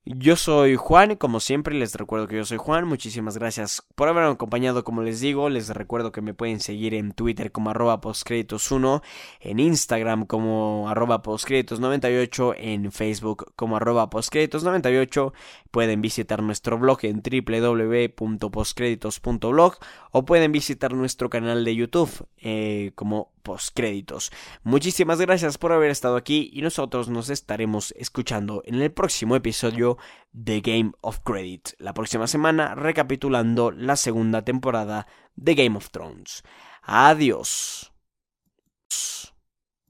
Yo soy Juan, como siempre les recuerdo que yo soy Juan, muchísimas gracias por haberme acompañado como les digo, les recuerdo que me pueden seguir en Twitter como arroba postcréditos1, en Instagram como arroba postcréditos98, en Facebook como arroba postcréditos98, pueden visitar nuestro blog en www.postcréditos.blog o pueden visitar nuestro canal de YouTube eh, como postcréditos. Muchísimas gracias por haber estado aquí y nosotros nos estaremos escuchando en el próximo episodio de Game of Credit, la próxima semana recapitulando la segunda temporada de Game of Thrones. Adiós.